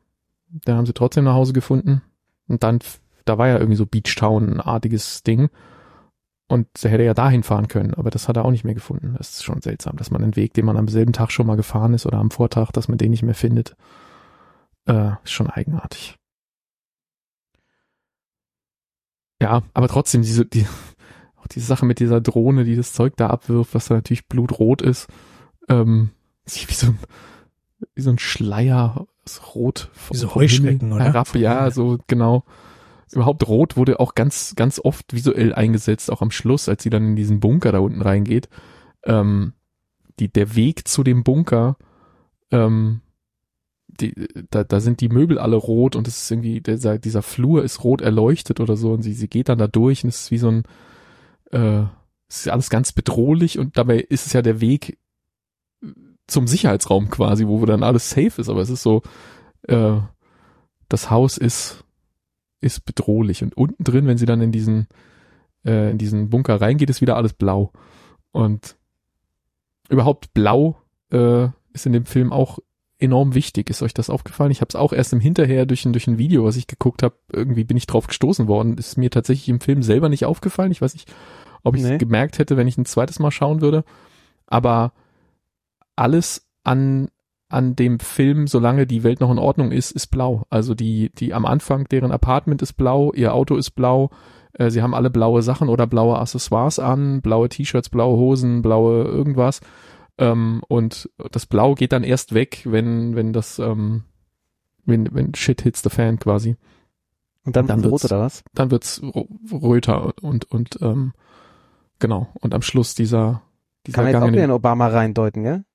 Da haben sie trotzdem nach Hause gefunden. Und dann, da war ja irgendwie so Beachtown-artiges Ding. Und er hätte ja dahin fahren können, aber das hat er auch nicht mehr gefunden. Das ist schon seltsam, dass man einen Weg, den man am selben Tag schon mal gefahren ist oder am Vortag, dass man den nicht mehr findet. Äh, ist schon eigenartig. Ja, aber trotzdem, diese, die, auch diese Sache mit dieser Drohne, die das Zeug da abwirft, was da natürlich blutrot ist, ähm, sieht wie so ein, wie so ein Schleier aus Rot vom, Wie so Heuschrecken, oder? herab. Ja, so genau. Überhaupt Rot wurde auch ganz, ganz oft visuell eingesetzt, auch am Schluss, als sie dann in diesen Bunker da unten reingeht. Ähm, die, der Weg zu dem Bunker, ähm, die, da, da sind die Möbel alle rot und es ist irgendwie, dieser, dieser Flur ist rot erleuchtet oder so und sie, sie geht dann da durch und es ist wie so ein, äh, es ist alles ganz bedrohlich und dabei ist es ja der Weg zum Sicherheitsraum quasi, wo dann alles safe ist, aber es ist so, äh, das Haus ist, ist bedrohlich. Und unten drin, wenn sie dann in diesen, äh, in diesen Bunker reingeht, ist wieder alles blau. Und überhaupt blau äh, ist in dem Film auch enorm wichtig. Ist euch das aufgefallen? Ich habe es auch erst im Hinterher durch ein, durch ein Video, was ich geguckt habe, irgendwie bin ich drauf gestoßen worden. Ist mir tatsächlich im Film selber nicht aufgefallen. Ich weiß nicht, ob ich es Nee. gemerkt hätte, wenn ich ein zweites Mal schauen würde. Aber alles an an dem Film, solange die Welt noch in Ordnung ist, ist blau. Also die, die am Anfang, deren Apartment ist blau, ihr Auto ist blau, äh, sie haben alle blaue Sachen oder blaue Accessoires an, blaue T-Shirts, blaue Hosen, blaue irgendwas. Ähm, und das Blau geht dann erst weg, wenn, wenn das, ähm, wenn, wenn shit hits the fan quasi. Und dann, Dann wird's rot oder was? Dann wird's röter und, und, ähm, genau. Und am Schluss dieser, dieser Kann man jetzt auch wieder den- in Obama reindeuten, gell?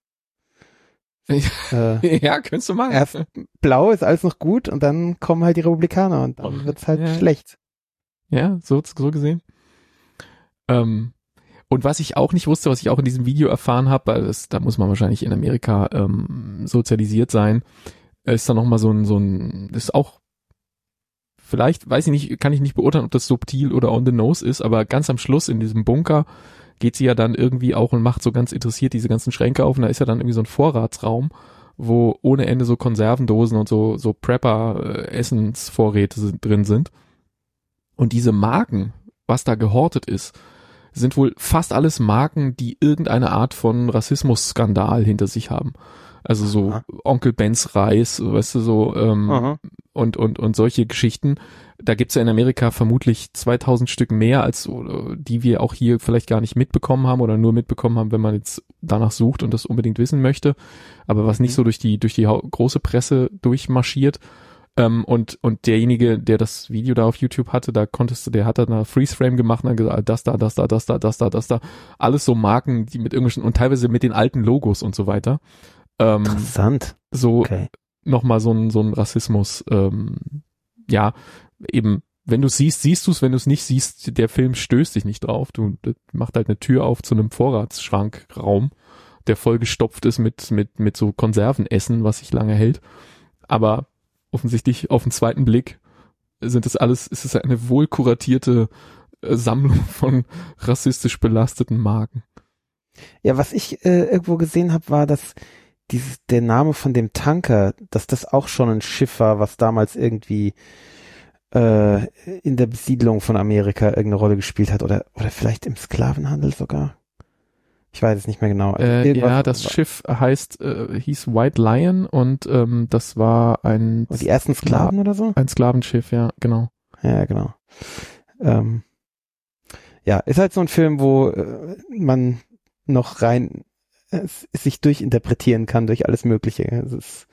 äh, Ja, könntest du mal. erst blau ist alles noch gut und dann kommen halt die Republikaner und dann wird's halt Ja. schlecht. Ja, so, so gesehen. Ähm, und was ich auch nicht wusste, was ich auch in diesem Video erfahren habe, weil das, da muss man wahrscheinlich in Amerika ähm, sozialisiert sein, ist da nochmal so ein, so ein, ist auch, vielleicht, weiß ich nicht, kann ich nicht beurteilen, ob das subtil oder on the nose ist, aber ganz am Schluss in diesem Bunker geht sie ja dann irgendwie auch und macht so ganz interessiert diese ganzen Schränke auf und da ist ja dann irgendwie so ein Vorratsraum, wo ohne Ende so Konservendosen und so, so Prepper-Essensvorräte drin sind. Und diese Marken, was da gehortet ist, sind wohl fast alles Marken, die irgendeine Art von Rassismusskandal hinter sich haben. Also so Aha. Onkel Bens Reis, weißt du, so ähm, Aha. und, und, und solche Geschichten. Da gibt's ja in Amerika vermutlich 2000 Stück mehr, als äh, die wir auch hier vielleicht gar nicht mitbekommen haben oder nur mitbekommen haben, wenn man jetzt danach sucht und das unbedingt wissen möchte. Aber was nicht Mhm. so durch die, durch die große Presse durchmarschiert. Ähm, und, und derjenige, der das Video da auf YouTube hatte, da konntest du, der hat dann eine Freeze Frame gemacht und hat gesagt, das da, das da, das da, das da, das da. Alles so Marken, die mit irgendwelchen, und teilweise mit den alten Logos und so weiter. Ähm, Interessant. so, Okay. nochmal so ein, so ein Rassismus, ähm, ja, eben, wenn du siehst, siehst du es, wenn du es nicht siehst, der Film stößt dich nicht drauf. Du macht halt eine Tür auf zu einem Vorratsschrankraum, der vollgestopft ist mit, mit, mit so Konservenessen, was sich lange hält. Aber offensichtlich auf den zweiten Blick sind es alles, ist es eine wohl kuratierte äh, Sammlung von rassistisch belasteten Marken. Ja, was ich äh, irgendwo gesehen habe, war, dass dieses, der Name von dem Tanker, dass das auch schon ein Schiff war, was damals irgendwie äh, in der Besiedlung von Amerika irgendeine Rolle gespielt hat oder oder vielleicht im Sklavenhandel sogar. Ich weiß es nicht mehr genau. Also Äh, ja, das Schiff heißt, äh, hieß White Lion und ähm, das war ein, die ersten Sklaven oder so? ein Sklavenschiff, ja, genau. Ja, genau. Ähm, ja, ist halt so ein Film, wo äh, man noch rein äh, sich durchinterpretieren kann durch alles Mögliche. Also es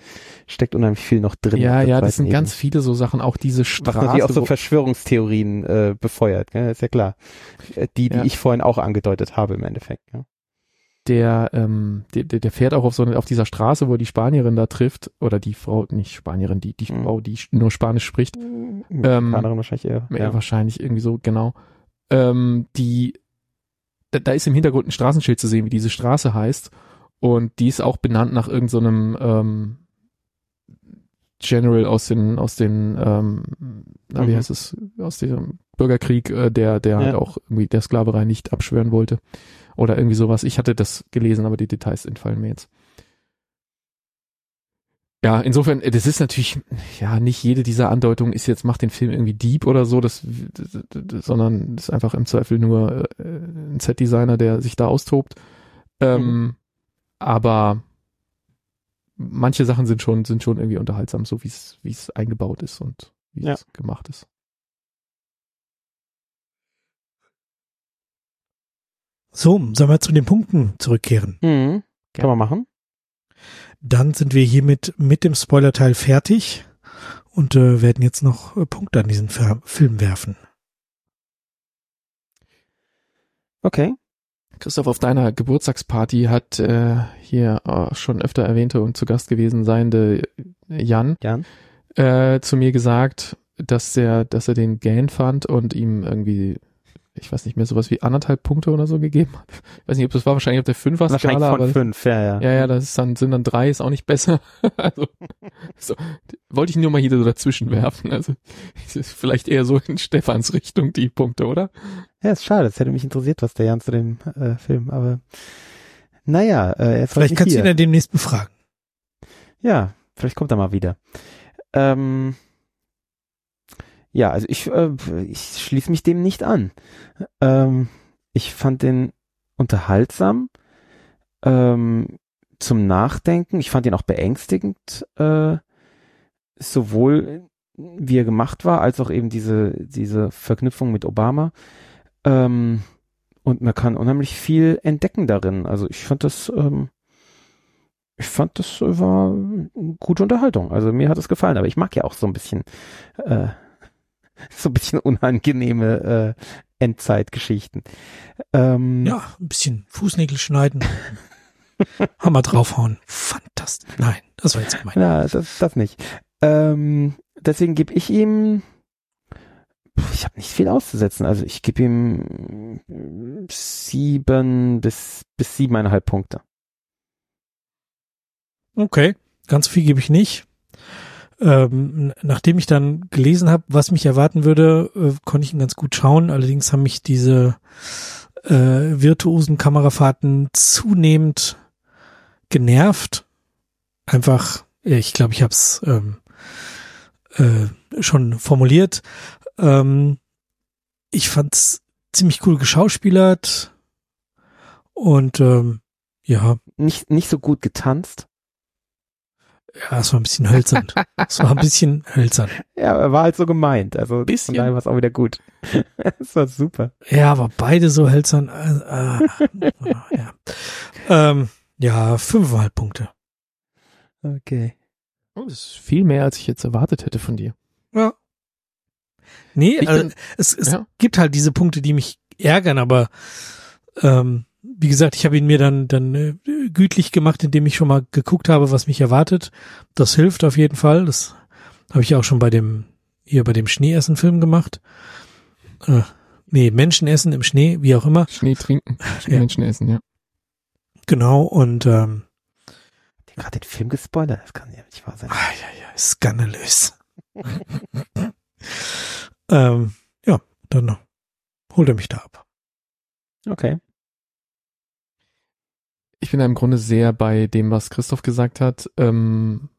steckt unheimlich viel noch drin. Ja, ja, das sind ganz Ebene. viele so Sachen, auch diese was Straße. natürlich auch so Verschwörungstheorien äh, befeuert, gell? ist ja klar. Äh, Die, die Ja. ich vorhin auch angedeutet habe im Endeffekt. Ja. Der, ähm, der, der fährt auch auf so eine, auf dieser Straße, wo er die Spanierin da trifft, oder die Frau, nicht Spanierin, die, die Mhm. Frau, die nur Spanisch spricht, Ähm, Ähm, wahrscheinlich eher. ja. Wahrscheinlich irgendwie so, genau. Ähm, die, da, da ist im Hintergrund ein Straßenschild zu sehen, wie diese Straße heißt. Und die ist auch benannt nach irgendeinem ähm, General aus den, aus den, ähm, na, wie Mhm. heißt es, aus dem Bürgerkrieg, äh, der, der Ja. halt auch irgendwie der Sklaverei nicht abschwören wollte. Oder irgendwie sowas. Ich hatte das gelesen, aber die Details entfallen mir jetzt. Ja, insofern, äh, das ist natürlich, ja, nicht jede dieser Andeutungen ist jetzt, macht den Film irgendwie deep oder so, das, das, sondern ist einfach im Zweifel nur äh, ein Set-Designer, der sich da austobt. Ähm, Aber manche Sachen sind schon, sind schon irgendwie unterhaltsam, so wie es, wie es eingebaut ist und wie Ja. es gemacht ist. So, sollen wir zu den Punkten zurückkehren? Mhm. Kann man machen. Dann sind wir hiermit mit dem Spoilerteil fertig und äh, werden jetzt noch äh, Punkte an diesen Fer Film werfen. Okay. Christoph, auf deiner Geburtstagsparty hat äh, hier äh, schon öfter erwähnte und zu Gast gewesen seiende Jan Jan. äh, zu mir gesagt, dass er, dass er den Gan fand und ihm irgendwie, ich weiß nicht mehr, sowas wie anderthalb Punkte oder so gegeben hat. Ich weiß nicht, ob das war wahrscheinlich auf der Wahrscheinlich Fünfer-Skala, von aber fünf, ja, ja. ja, ja, das ist dann, sind dann drei, ist auch nicht besser. also, so, wollte ich nur mal hier so dazwischen werfen. Also, vielleicht eher so in Stefans Richtung die Punkte, oder? Ja, ist schade. Es hätte mich interessiert, was der Jan zu dem äh, Film, aber naja, äh, er Vielleicht kannst du nicht ihn hier. ja demnächst befragen. Ja, vielleicht kommt er mal wieder. Ähm, ja, also ich, äh, ich schließe mich dem nicht an. Ähm, ich fand den unterhaltsam, ähm, zum Nachdenken. Ich fand ihn auch beängstigend, äh, sowohl wie er gemacht war, als auch eben diese, diese Verknüpfung mit Obama. Ähm, und man kann unheimlich viel entdecken darin. Also ich fand das, ähm, ich fand das war gute Unterhaltung. Also mir hat es gefallen, aber ich mag ja auch so ein bisschen, äh, so ein bisschen unangenehme äh, Endzeitgeschichten. Ähm, Ja, ein bisschen Fußnägel schneiden. Hammer draufhauen. Fantastisch. Nein, das war jetzt gemein. Ja, das, das nicht. Ähm, deswegen gebe ich ihm, ich habe nicht viel auszusetzen. Also ich gebe ihm sieben bis bis siebeneinhalb Punkte. Okay, ganz viel gebe ich nicht. Ähm, nachdem ich dann gelesen habe, was mich erwarten würde, äh, konnte ich ihn ganz gut schauen. Allerdings haben mich diese äh, virtuosen Kamerafahrten zunehmend genervt. Einfach, ich glaube, ich habe es ähm, äh, schon formuliert. Ähm, ich fand's ziemlich cool geschauspielert und ähm, ja, Nicht nicht so gut getanzt. Ja, es war ein bisschen hölzern. Es war ein bisschen hölzern. Ja, er war halt so gemeint. Also Bisschen. von daher war es auch wieder gut. das war super. Ja, aber beide so hölzern. Äh, äh, ja. Ähm, ja, fünfeinhalb Punkte. Okay. Oh, das ist viel mehr, als ich jetzt erwartet hätte von dir. Ja. Nee, also, bin- es, es ja. gibt halt diese Punkte, die mich ärgern, aber ähm, wie gesagt, ich habe ihn mir dann dann äh, gütlich gemacht, indem ich schon mal geguckt habe, was mich erwartet. Das hilft auf jeden Fall. Das habe ich auch schon bei dem hier bei dem Schneeessen-Film gemacht. Äh, nee, Menschenessen im Schnee, wie auch immer. Schnee trinken, Ja. Menschen essen, ja. Genau und ähm, Hat ihr gerade den Film gespoilert? Das kann ja nicht wahr sein. Ah, ja, ja, skandalös. ähm, ja, dann holt er mich da ab. Okay. Ich bin da im Grunde sehr bei dem, was Christoph gesagt hat. Ähm,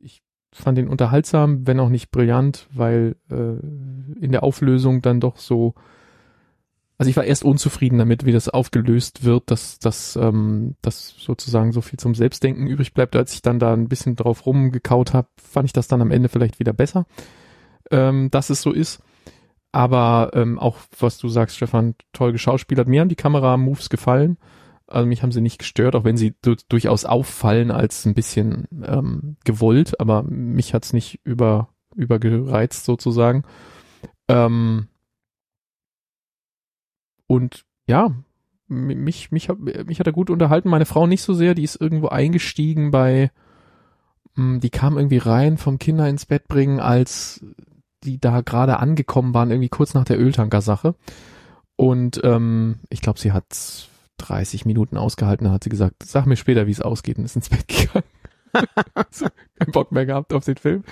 ich fand ihn unterhaltsam, wenn auch nicht brillant, weil äh, in der Auflösung dann doch so. Also ich war erst unzufrieden damit, wie das aufgelöst wird, dass, dass, ähm, dass sozusagen so viel zum Selbstdenken übrig bleibt. Als ich dann da ein bisschen drauf rumgekaut habe, fand ich das dann am Ende vielleicht wieder besser, ähm, dass es so ist. Aber ähm, auch, was du sagst, Stefan, toll geschauspielert. Mir haben die Kamera-Moves gefallen. Also mich haben sie nicht gestört, auch wenn sie du durchaus auffallen als ein bisschen ähm, gewollt, aber mich hat's nicht über übergereizt sozusagen. Ähm, und ja, mi- mich mich hat mich hat er gut unterhalten. Meine Frau nicht so sehr, die ist irgendwo eingestiegen bei, mh, die kam irgendwie rein vom Kinder ins Bett bringen, als die da gerade angekommen waren, irgendwie kurz nach der Öltanker-Sache. Und ähm, ich glaube, sie hat 30 Minuten ausgehalten, dann hat sie gesagt, sag mir später, wie es ausgeht und ist ins Bett gegangen. kein Bock mehr gehabt auf den Film.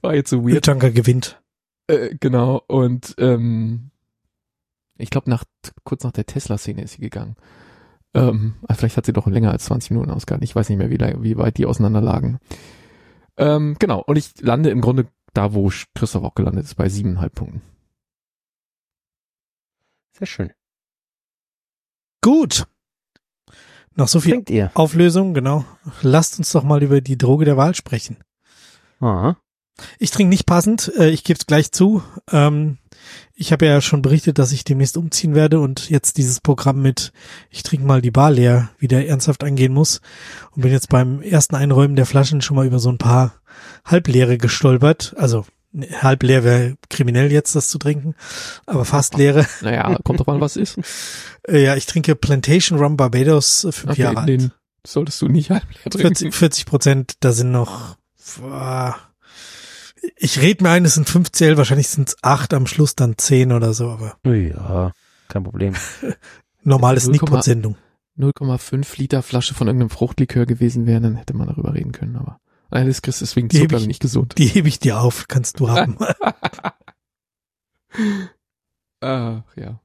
War jetzt so weird. Öltanker gewinnt. Äh, genau. Und ähm, ich glaube, nach kurz nach der Tesla-Szene ist sie gegangen. Ähm, also vielleicht hat sie doch länger als 20 Minuten ausgehalten. Ich weiß nicht mehr, wie, wie weit die auseinander lagen. Ähm, genau. Und ich lande im Grunde da, wo Christoph auch gelandet ist, bei siebeneinhalb Punkten. Sehr schön. Gut. Noch so viel? Auflösung, genau. Lasst uns doch mal über die Droge der Wahl sprechen. Ah. Ich trinke nicht passend, äh, ich gebe es gleich zu. Ähm, ich habe ja schon berichtet, dass ich demnächst umziehen werde und jetzt dieses Programm mit ich trinke mal die Bar leer wieder ernsthaft angehen muss und bin jetzt beim ersten Einräumen der Flaschen schon mal über so ein paar halbleere gestolpert. Also halb leer wäre kriminell jetzt das zu trinken, aber fast leere. Naja, kommt doch mal, was ist. Äh, ja, ich trinke Plantation Rum Barbados, äh, fünf Okay, Jahre alt. den solltest du nicht halb leer trinken. 40, 40 Prozent, da sind noch, boah, ich rede mir ein, es sind 15, wahrscheinlich sind es 8, am Schluss dann 10 oder so, aber Ja, kein Problem. normale 0,8. Sneakpot-Sendung. 0,5 Liter Flasche von irgendeinem Fruchtlikör gewesen wären, dann hätte man darüber reden können, aber nein, das ist deswegen Die ich- ich, nicht gesund. Die hebe ich dir auf, kannst du haben. Ach, ja.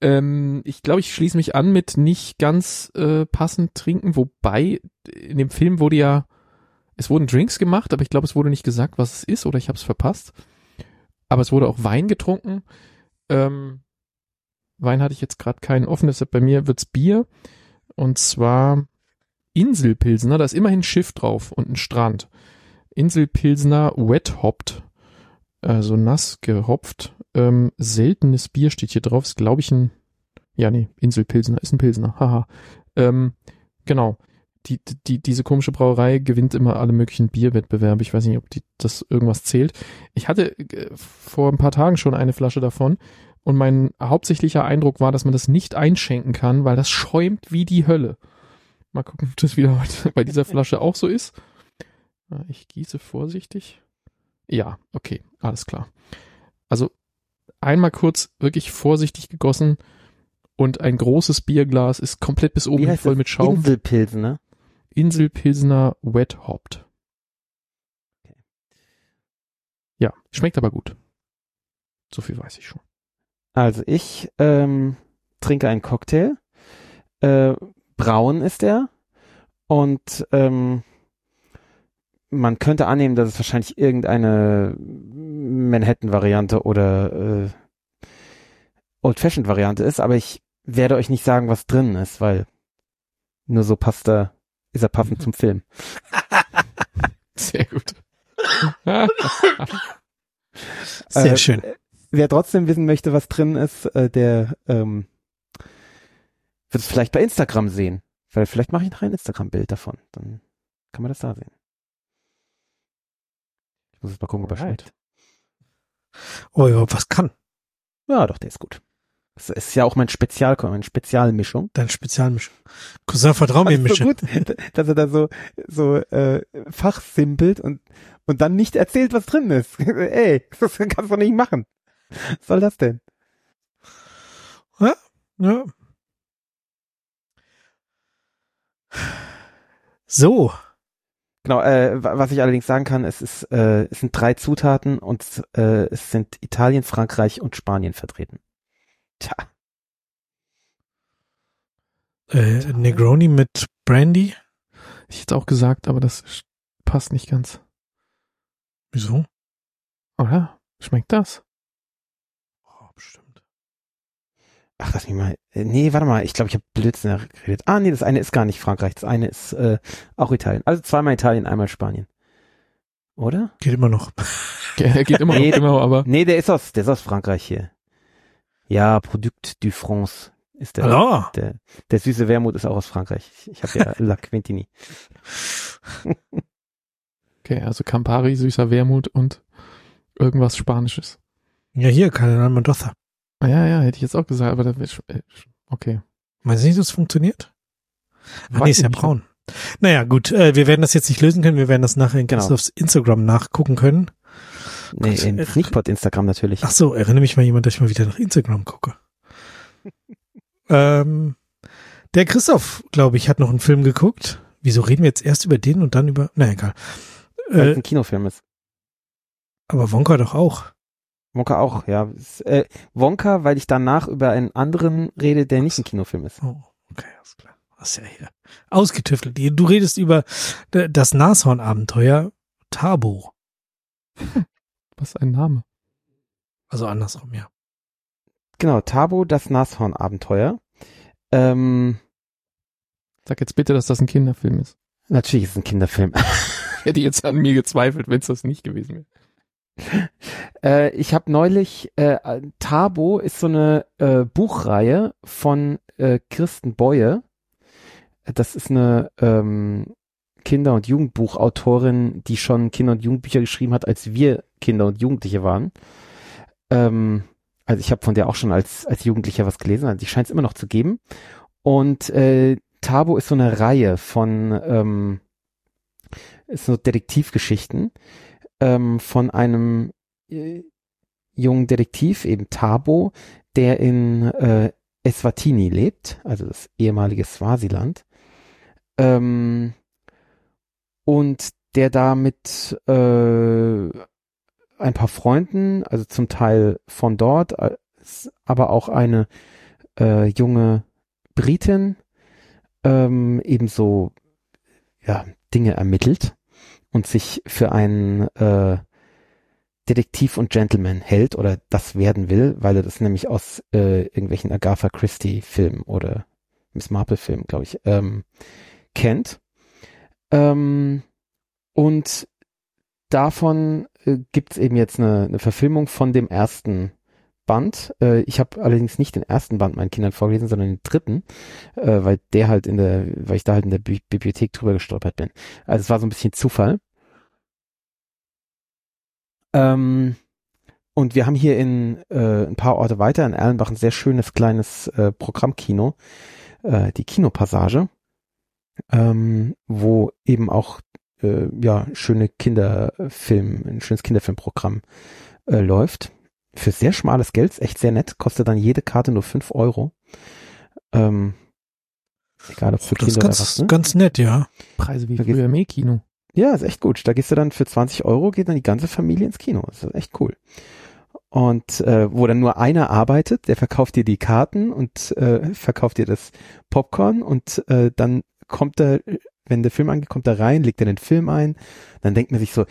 Ähm, ich glaube, ich schließe mich an mit nicht ganz äh, passend trinken, wobei in dem Film wurde ja, es wurden Drinks gemacht, aber ich glaube, es wurde nicht gesagt, was es ist oder ich habe es verpasst. Aber es wurde auch Wein getrunken. Ähm, Wein hatte ich jetzt gerade keinen offen, deshalb bei mir wird's Bier. Und zwar Inselpilsner, da ist immerhin ein Schiff drauf und ein Strand. Inselpilsner Wet Hopped, also nass gehopft. Ähm, seltenes Bier steht hier drauf, ist glaube ich ein, ja nee, Inselpilsner, ist ein Pilsner, haha. Ähm, genau. Die, die, diese komische Brauerei gewinnt immer alle möglichen Bierwettbewerbe. Ich weiß nicht, ob die, das irgendwas zählt. Ich hatte äh, vor ein paar Tagen schon eine Flasche davon und mein hauptsächlicher Eindruck war, dass man das nicht einschenken kann, weil das schäumt wie die Hölle. Mal gucken, ob das wieder heute bei dieser Flasche auch so ist. Ich gieße vorsichtig. Ja, okay, alles klar. Also einmal kurz wirklich vorsichtig gegossen und ein großes Bierglas ist komplett bis oben voll mit Schaum. Inselpilsner. Inselpilsner Wet Hopped. Okay. Ja, schmeckt aber gut. So viel weiß ich schon. Also ich ähm, trinke einen Cocktail. Äh, braun ist er. Und ähm, man könnte annehmen, dass es wahrscheinlich irgendeine Manhattan-Variante oder äh, Old-Fashioned-Variante ist, aber ich werde euch nicht sagen, was drin ist, weil nur so passt er, ist er passend zum Film. Sehr gut. Sehr Äh, schön. Wer trotzdem wissen möchte, was drin ist, äh, der ähm, wird es vielleicht bei Instagram sehen. Weil vielleicht mache ich nachher ein Instagram-Bild davon. Dann kann man das da sehen. Ich muss jetzt mal gucken, ob er schmeckt. Oh, ja, was kann? Ja, doch, der ist gut. Das ist ja auch mein Spezial, meine Spezialmischung. Deine Spezialmischung. Cousin, vertrau mir, Mische. so gut, dass er da so, so äh, fachsimpelt und, und dann nicht erzählt, was drin ist. Ey, das kannst du nicht machen. Was soll das denn? Ja. So, Genau, äh, wa- was ich allerdings sagen kann, es ist, äh, es sind drei Zutaten und äh, es sind Italien, Frankreich und Spanien vertreten. Tja, äh, Negroni mit Brandy. Ich hätte auch gesagt, aber das passt nicht ganz. Wieso? Oder? Schmeckt das? Oh, bestimmt. Ach, lass mich mal. Äh, nee, warte mal, ich glaube, ich habe Blödsinn geredet. Ah, nee, das eine ist gar nicht Frankreich, das eine ist äh, auch Italien. Also zweimal Italien, einmal Spanien. Oder? Geht immer noch. Ge- Geht immer noch, Nee. genau, aber Nee, der ist aus, der ist aus Frankreich hier. Ja, Product du France ist der. Hallo. Der, der süße Wermut ist auch aus Frankreich. Ich, habe ja La Quintini. okay, also Campari, süßer Wermut und irgendwas Spanisches. Ja, hier, Kardinal Mendoza. Ah, ja, ja, hätte ich jetzt auch gesagt, aber das ist, äh, okay. Meinst du nicht, dass es funktioniert? Ah, Weiß nee, ist ja braun. Naja, gut, äh, wir werden das jetzt nicht lösen können. Wir werden das nachher in Genau. Christophs Instagram nachgucken können. Nee, Gott. in Sneakpot Instagram natürlich. Ach so, erinnere mich mal jemand, dass ich mal wieder nach Instagram gucke. ähm, der Christoph, glaube ich, hat noch einen Film geguckt. Wieso reden wir jetzt erst über den und dann über, na egal. Weil es Äh, ein Kinofilm ist. aber Wonka doch auch. Wonka auch, ja. Äh, Wonka, weil ich danach über einen anderen rede, der nicht ein Kinofilm ist. Oh, okay, alles klar. Hast ja hier ausgetüftelt. Du redest über d- das Nashorn-Abenteuer Tabo. Was ein Name. Also andersrum, ja. Genau, Tabo, das Nashorn-Abenteuer. Ähm, Sag jetzt bitte, dass das ein Kinderfilm ist. natürlich ist es ein Kinderfilm. Hätte jetzt an mir gezweifelt, wenn es das nicht gewesen wäre. Äh, ich habe neulich, äh, Tabo ist so eine äh, Buchreihe von äh, Kirsten Boye. Das ist eine ähm, Kinder- und Jugendbuchautorin, die schon Kinder- und Jugendbücher geschrieben hat, als wir Kinder und Jugendliche waren. Ähm, also ich habe von der auch schon als, als Jugendlicher was gelesen, also die scheint es immer noch zu geben. Und äh, Tabo ist so eine Reihe von ähm, ist so Detektivgeschichten ähm, von einem äh, jungen Detektiv, eben Tabo, der in äh, Eswatini lebt, also das ehemalige Swasiland. Ähm, und der da mit äh, ein paar Freunden, also zum Teil von dort, aber auch eine äh, junge Britin ähm, ebenso ja, Dinge ermittelt und sich für einen äh, Detektiv und Gentleman hält oder das werden will, weil er das nämlich aus äh, irgendwelchen Agatha Christie Filmen oder Miss Marple Filmen, glaube ich, ähm, kennt. Ähm, und davon äh, gibt es eben jetzt eine, eine Verfilmung von dem ersten Band. Äh, ich habe allerdings nicht den ersten Band meinen Kindern vorgelesen, sondern den dritten, äh, weil der halt in der, weil ich da halt in der Bi Bibliothek drüber gestolpert bin. Also es war so ein bisschen Zufall. Ähm, und wir haben hier in äh, ein paar Orte weiter in Erlenbach ein sehr schönes kleines äh, Programmkino, äh, die Kinopassage, ähm, wo eben auch äh, ja schöne Kinderfilm, ein schönes Kinderfilmprogramm äh, läuft. Für sehr schmales Geld, echt sehr nett, kostet dann jede Karte nur fünf Euro. Ähm, egal ob für Das ist Kinder ganz, oder Erwachsene. ganz nett, ja. Preise wie Da früher im E-Kino. Ja, ist echt gut. Da gehst du dann für 20 Euro, geht dann die ganze Familie ins Kino. Das ist echt cool. Und äh, wo dann nur einer arbeitet, der verkauft dir die Karten und äh, verkauft dir das Popcorn und äh, dann kommt er, wenn der Film angeht, kommt er rein, legt er den Film ein. Dann denkt man sich so,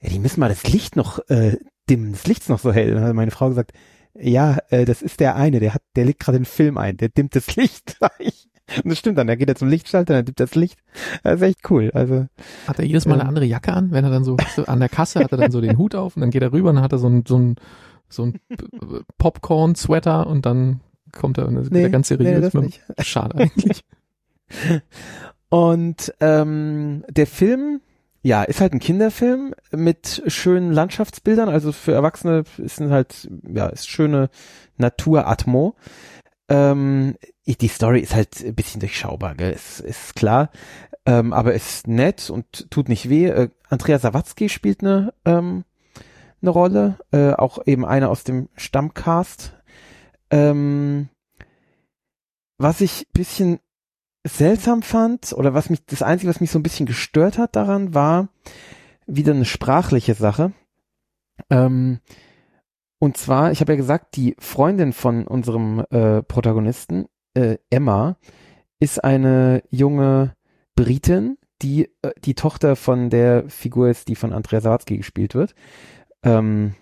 ja, die müssen mal das Licht noch äh, dimmen, das Licht's noch so hell. Dann hat meine Frau gesagt, ja, äh, das ist der eine, der hat, der legt gerade den Film ein, der dimmt das Licht. Und das stimmt dann, da geht er zum Lichtschalter, dann dimmt das Licht. Das ist echt cool. Also Hat er jedes Mal eine Ähm. andere Jacke an, wenn er dann so, an der Kasse hat er dann so den Hut auf und dann geht er rüber und dann hat er so ein, so ein, so ein Popcorn-Sweater und dann kommt er und dann ist Nee, er ganz seriös. nee. Schade eigentlich. Und ähm, der Film, ja, ist halt ein Kinderfilm mit schönen Landschaftsbildern. Also für Erwachsene ist halt, ja, ist schöne Naturatmo. Ähm, die Story ist halt ein bisschen durchschaubar, gell? Ist, ist klar. Ähm, aber ist nett und tut nicht weh. Äh, Andrea Sawatzki spielt eine, ähm, eine Rolle. Äh, auch eben eine aus dem Stammcast. Ähm, was ich bisschen seltsam fand oder was mich das einzige was mich so ein bisschen gestört hat daran war wieder eine sprachliche Sache ähm, und zwar ich habe ja gesagt die Freundin von unserem äh, Protagonisten äh, Emma ist eine junge Britin die äh, die Tochter von der Figur ist die von Andrea Sawatzki gespielt wird ähm,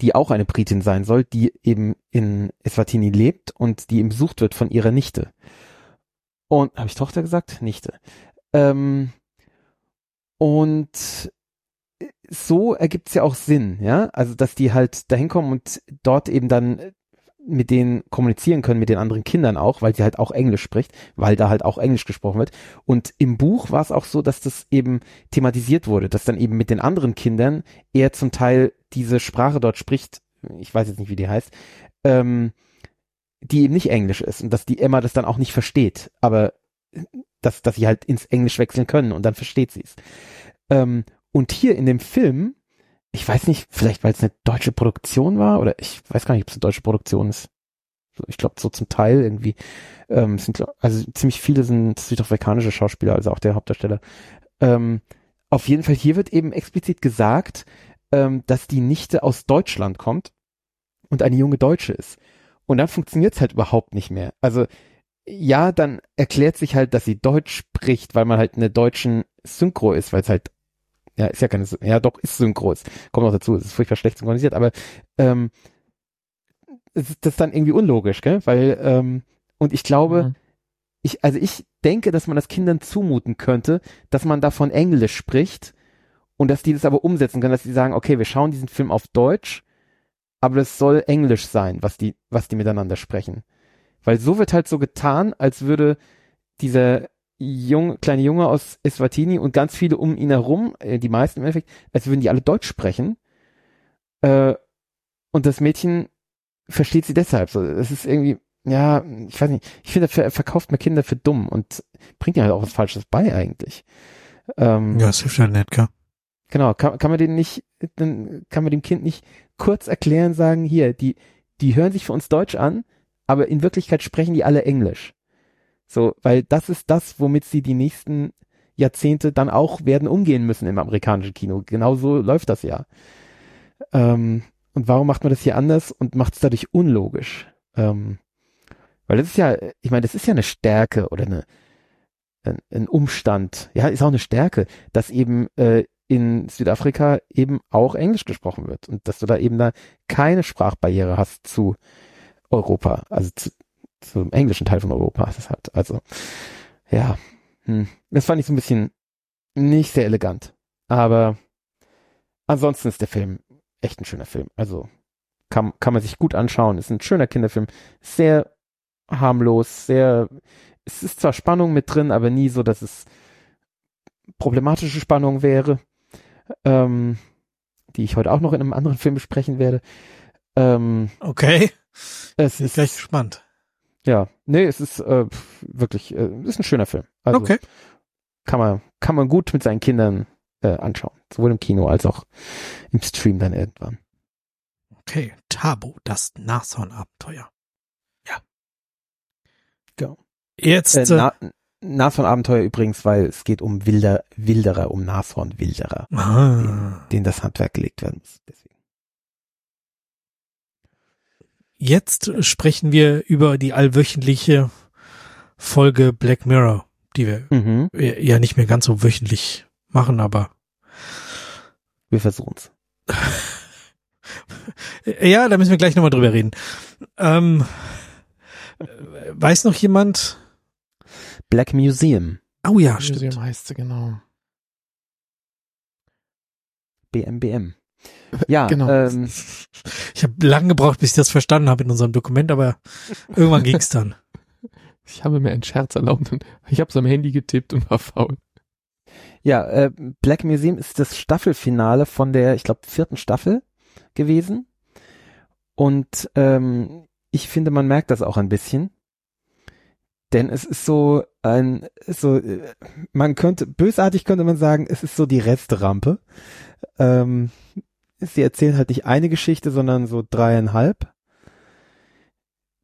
die auch eine Britin sein soll, die eben in Eswatini lebt und die eben besucht wird von ihrer Nichte. Und habe ich Tochter gesagt? Nichte. Ähm, und so ergibt es ja auch Sinn, ja, also dass die halt dahin kommen und dort eben dann mit denen kommunizieren können, mit den anderen Kindern auch, weil sie halt auch Englisch spricht, weil da halt auch Englisch gesprochen wird. Und im Buch war es auch so, dass das eben thematisiert wurde, dass dann eben mit den anderen Kindern er zum Teil diese Sprache dort spricht, ich weiß jetzt nicht, wie die heißt, ähm, die eben nicht Englisch ist und dass die Emma das dann auch nicht versteht, aber dass, dass sie halt ins Englisch wechseln können und dann versteht sie es. Ähm, und hier in dem Film, ich weiß nicht, vielleicht weil es eine deutsche Produktion war oder ich weiß gar nicht, ob es eine deutsche Produktion ist. Ich glaube, so zum Teil irgendwie. Ähm, sind, also ziemlich viele sind südafrikanische Schauspieler, also auch der Hauptdarsteller. Ähm, auf jeden Fall, hier wird eben explizit gesagt, ähm, dass die Nichte aus Deutschland kommt und eine junge Deutsche ist. Und dann funktioniert es halt überhaupt nicht mehr. Also ja, dann erklärt sich halt, dass sie Deutsch spricht, weil man halt in der deutschen Synchro ist, weil es halt, ja, ist ja keine, ja doch, ist Synchro, es kommt noch dazu, es ist furchtbar schlecht synchronisiert, aber ähm, ist das ist dann irgendwie unlogisch, gell? Weil, ähm, und ich glaube, Mhm. ich, also ich denke, dass man das Kindern zumuten könnte, dass man davon Englisch spricht und dass die das aber umsetzen können, dass sie sagen, okay, wir schauen diesen Film auf Deutsch, aber das soll Englisch sein, was die, was die miteinander sprechen. Weil so wird halt so getan, als würde dieser jung, kleine Junge aus Eswatini und ganz viele um ihn herum, äh, die meisten im Endeffekt, als würden die alle Deutsch sprechen. Äh, und das Mädchen versteht sie deshalb. So, das ist irgendwie, ja, ich weiß nicht, ich finde, er ver verkauft mir Kinder für dumm und bringt ja halt auch was Falsches bei eigentlich. Ähm, Ja, es hilft ja nicht, gell? Genau, kann, kann man den nicht, dann kann man dem Kind nicht kurz erklären, sagen, hier, die, die hören sich für uns Deutsch an, aber in Wirklichkeit sprechen die alle Englisch. So, weil das ist das, womit sie die nächsten Jahrzehnte dann auch werden umgehen müssen im amerikanischen Kino. Genau so läuft das ja. Ähm, und warum macht man das hier anders und macht es dadurch unlogisch? Ähm, Weil das ist ja, ich meine, das ist ja eine Stärke oder eine, ein, ein Umstand, ja, ist auch eine Stärke, dass eben äh, in Südafrika eben auch Englisch gesprochen wird und dass du da eben da keine Sprachbarriere hast zu Europa, also zu, zum englischen Teil von Europa ist es halt. Also, ja, hm. das fand ich so ein bisschen nicht sehr elegant. Aber ansonsten ist der Film echt ein schöner Film. Also kann, kann man sich gut anschauen. Ist ein schöner Kinderfilm. Sehr harmlos, sehr, es ist zwar Spannung mit drin, aber nie so, dass es problematische Spannung wäre, ähm, die ich heute auch noch in einem anderen Film besprechen werde. Ähm, Okay. es Bin ist gleich gespannt. ja, nee, es ist äh, wirklich, äh, ist ein schöner Film. Also okay. kann man, kann man gut mit seinen Kindern äh, anschauen, sowohl im Kino als auch im Stream dann irgendwann. Okay. Tabu, das Nashorn-Abenteuer. Ja. Genau. Jetzt, Äh, äh, Na Nashorn-Abenteuer übrigens, weil es geht um Wilder, Wilderer, um Nashorn-Wilderer, ah, denen das Handwerk gelegt werden muss. Deswegen. jetzt sprechen wir über die allwöchentliche Folge Black Mirror, die wir Mhm, ja nicht mehr ganz so wöchentlich machen, aber wir versuchen's. ja, da müssen wir gleich nochmal drüber reden. Ähm, äh, weiß noch jemand? Black Museum, Oh ja, Museum stimmt. heißt sie, genau. BMBM. Ja, Genau. ähm, Ich habe lange gebraucht, bis ich das verstanden habe in unserem Dokument, aber irgendwann ging's dann. Ich habe mir einen Scherz erlaubt und ich habe es am Handy getippt und war faul. ja, äh, Black Museum ist das Staffelfinale von der, ich glaube, vierten Staffel gewesen. Und ähm, ich finde, man merkt das auch ein bisschen. Denn es ist so ein, so, man könnte, bösartig könnte man sagen, es ist so die Restrampe. Ähm, sie erzählen halt nicht eine Geschichte, sondern so dreieinhalb.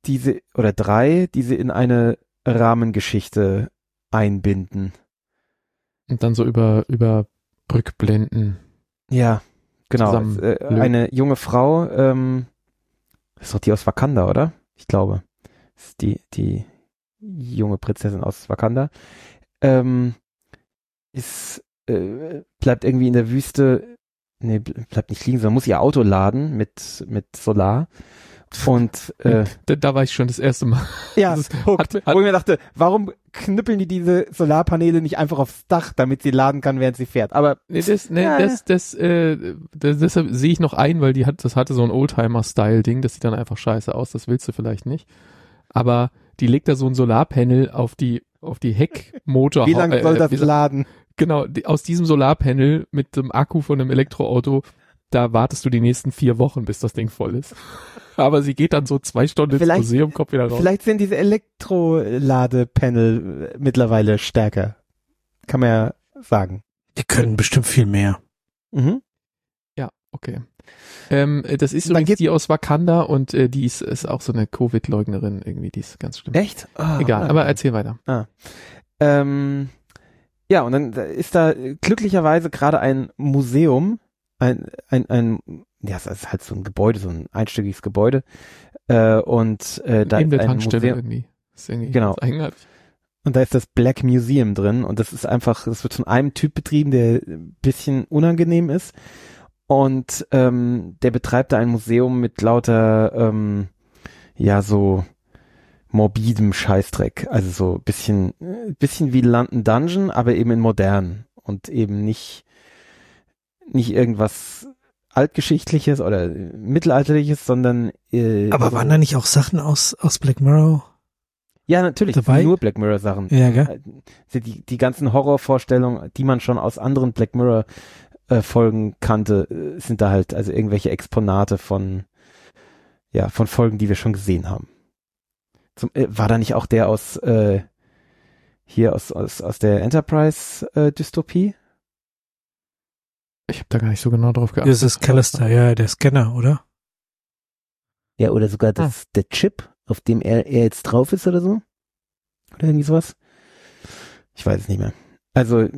Diese, oder drei, die sie in eine Rahmengeschichte einbinden. Und dann so über, über Rückblenden. Ja, genau. Zusammen äh, eine junge Frau, ähm, ist doch die aus Wakanda, oder? Ich glaube. Ist die, die junge Prinzessin aus Wakanda. Ähm, ist, äh, bleibt irgendwie in der Wüste, nee, ble- bleibt nicht liegen, sondern muss ihr Auto laden mit, mit Solar. Und, äh, Da, da war ich schon das erste Mal. ja, Das hooked. hat- hat- wo ich mir dachte, warum knüppeln die diese Solarpaneele nicht einfach aufs Dach, damit sie laden kann, während sie fährt? Aber Nee, das, nee, Ja, das, das, äh, das, deshalb sehe ich noch ein, weil die hat, das hatte so ein Oldtimer-Style-Ding, das sieht dann einfach scheiße aus, das willst du vielleicht nicht. Aber die legt da so ein Solarpanel auf die, auf die Heckmotor. wie lange äh, soll das wie sa- laden? Genau, die, aus diesem Solarpanel mit dem Akku von einem Elektroauto, da wartest du die nächsten vier Wochen, bis das Ding voll ist. Aber sie geht dann so zwei Stunden ins Vielleicht- Museum, kommt wieder raus. Vielleicht sind diese Elektroladepanel äh, mittlerweile stärker. Kann man ja sagen. Die können bestimmt viel mehr. Mhm. Okay. Ähm, äh, das ist Dann übrigens die aus Wakanda und äh, die ist, ist auch so eine Covid-Leugnerin irgendwie, die ist ganz schlimm. Echt? Ah, Egal, ah. aber erzähl weiter. Ähm, ja, und dann ist da glücklicherweise gerade ein Museum, ein, ein, ein, ja, es ist halt so ein Gebäude, so ein einstöckiges Gebäude. Äh, und äh, da In ist ein Tankstelle Museum, irgendwie. Ist irgendwie Genau. und da ist das Black Museum drin und das ist einfach, das wird von einem Typ betrieben, der ein bisschen unangenehm ist. Und ähm, der betreibt da ein Museum mit lauter, ähm, ja, so morbidem Scheißdreck. Also so bisschen, bisschen wie London Dungeon, aber eben in modern und eben nicht, nicht irgendwas altgeschichtliches oder mittelalterliches, sondern äh, Aber so, waren da nicht auch Sachen aus, aus Black Mirror? ja natürlich dabei? nur Black Mirror Sachen. Ja, gell? Äh, die, die ganzen Horrorvorstellungen, die man schon aus anderen Black Mirror äh, Folgen kannte, äh, sind da halt also irgendwelche Exponate von ja von Folgen, die wir schon gesehen haben. Zum, äh, war da nicht auch der aus äh, hier aus aus aus der Enterprise äh, Dystopie? Ich habe da gar nicht so genau drauf geachtet. Das ist Callister, ja, der Scanner, oder? Ja, oder sogar das der Chip, auf dem er, er jetzt drauf ist oder so? Oder irgendwie sowas? Ich weiß es nicht mehr. Also,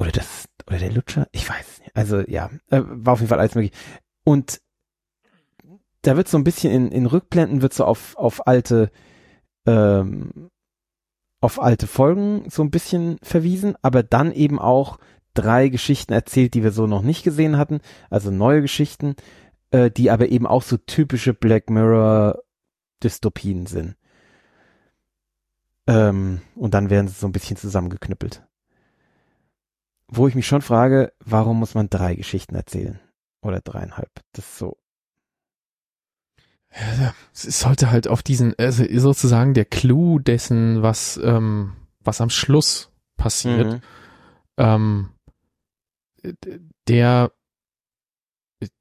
oder das, oder der Lutscher? Ich weiß nicht. Also, ja, äh, war auf jeden Fall alles möglich. Und da wird so ein bisschen in, in Rückblenden wird so auf, auf alte, ähm, auf alte Folgen so ein bisschen verwiesen, aber dann eben auch drei Geschichten erzählt, die wir so noch nicht gesehen hatten, also neue Geschichten, äh, die aber eben auch so typische Black Mirror Dystopien sind. Ähm, und dann werden sie so ein bisschen zusammengeknüppelt. Wo ich mich schon frage, warum muss man drei Geschichten erzählen? Oder dreieinhalb? Das ist so. Ja, es sollte halt auf diesen, also sozusagen der Clou dessen, was, ähm, was am Schluss passiert, Mhm. ähm, der,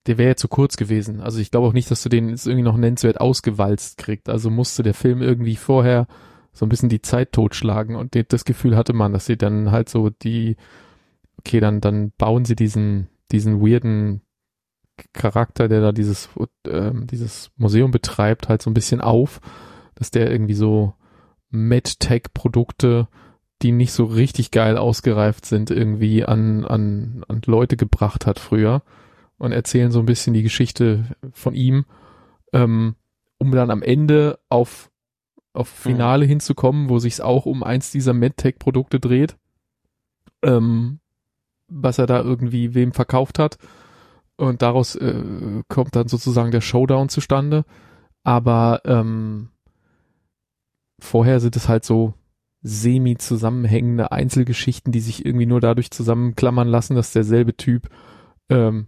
der wäre ja zu kurz gewesen. Also ich glaube auch nicht, dass du den jetzt irgendwie noch nennenswert ausgewalzt kriegst. Also musste der Film irgendwie vorher so ein bisschen die Zeit totschlagen und das Gefühl hatte man, dass sie dann halt so die, okay, dann, dann bauen sie diesen, diesen weirden Charakter, der da dieses, ähm, dieses Museum betreibt, halt so ein bisschen auf, dass der irgendwie so MedTech-Produkte, die nicht so richtig geil ausgereift sind, irgendwie an, an, an Leute gebracht hat früher und erzählen so ein bisschen die Geschichte von ihm, ähm, um dann am Ende auf, auf Finale hinzukommen, wo sich's auch um eins dieser MedTech-Produkte dreht, ähm, was er da irgendwie wem verkauft hat. Und daraus äh, kommt dann sozusagen der Showdown zustande. Aber ähm, vorher sind es halt so semi-zusammenhängende Einzelgeschichten, die sich irgendwie nur dadurch zusammenklammern lassen, dass derselbe Typ ähm,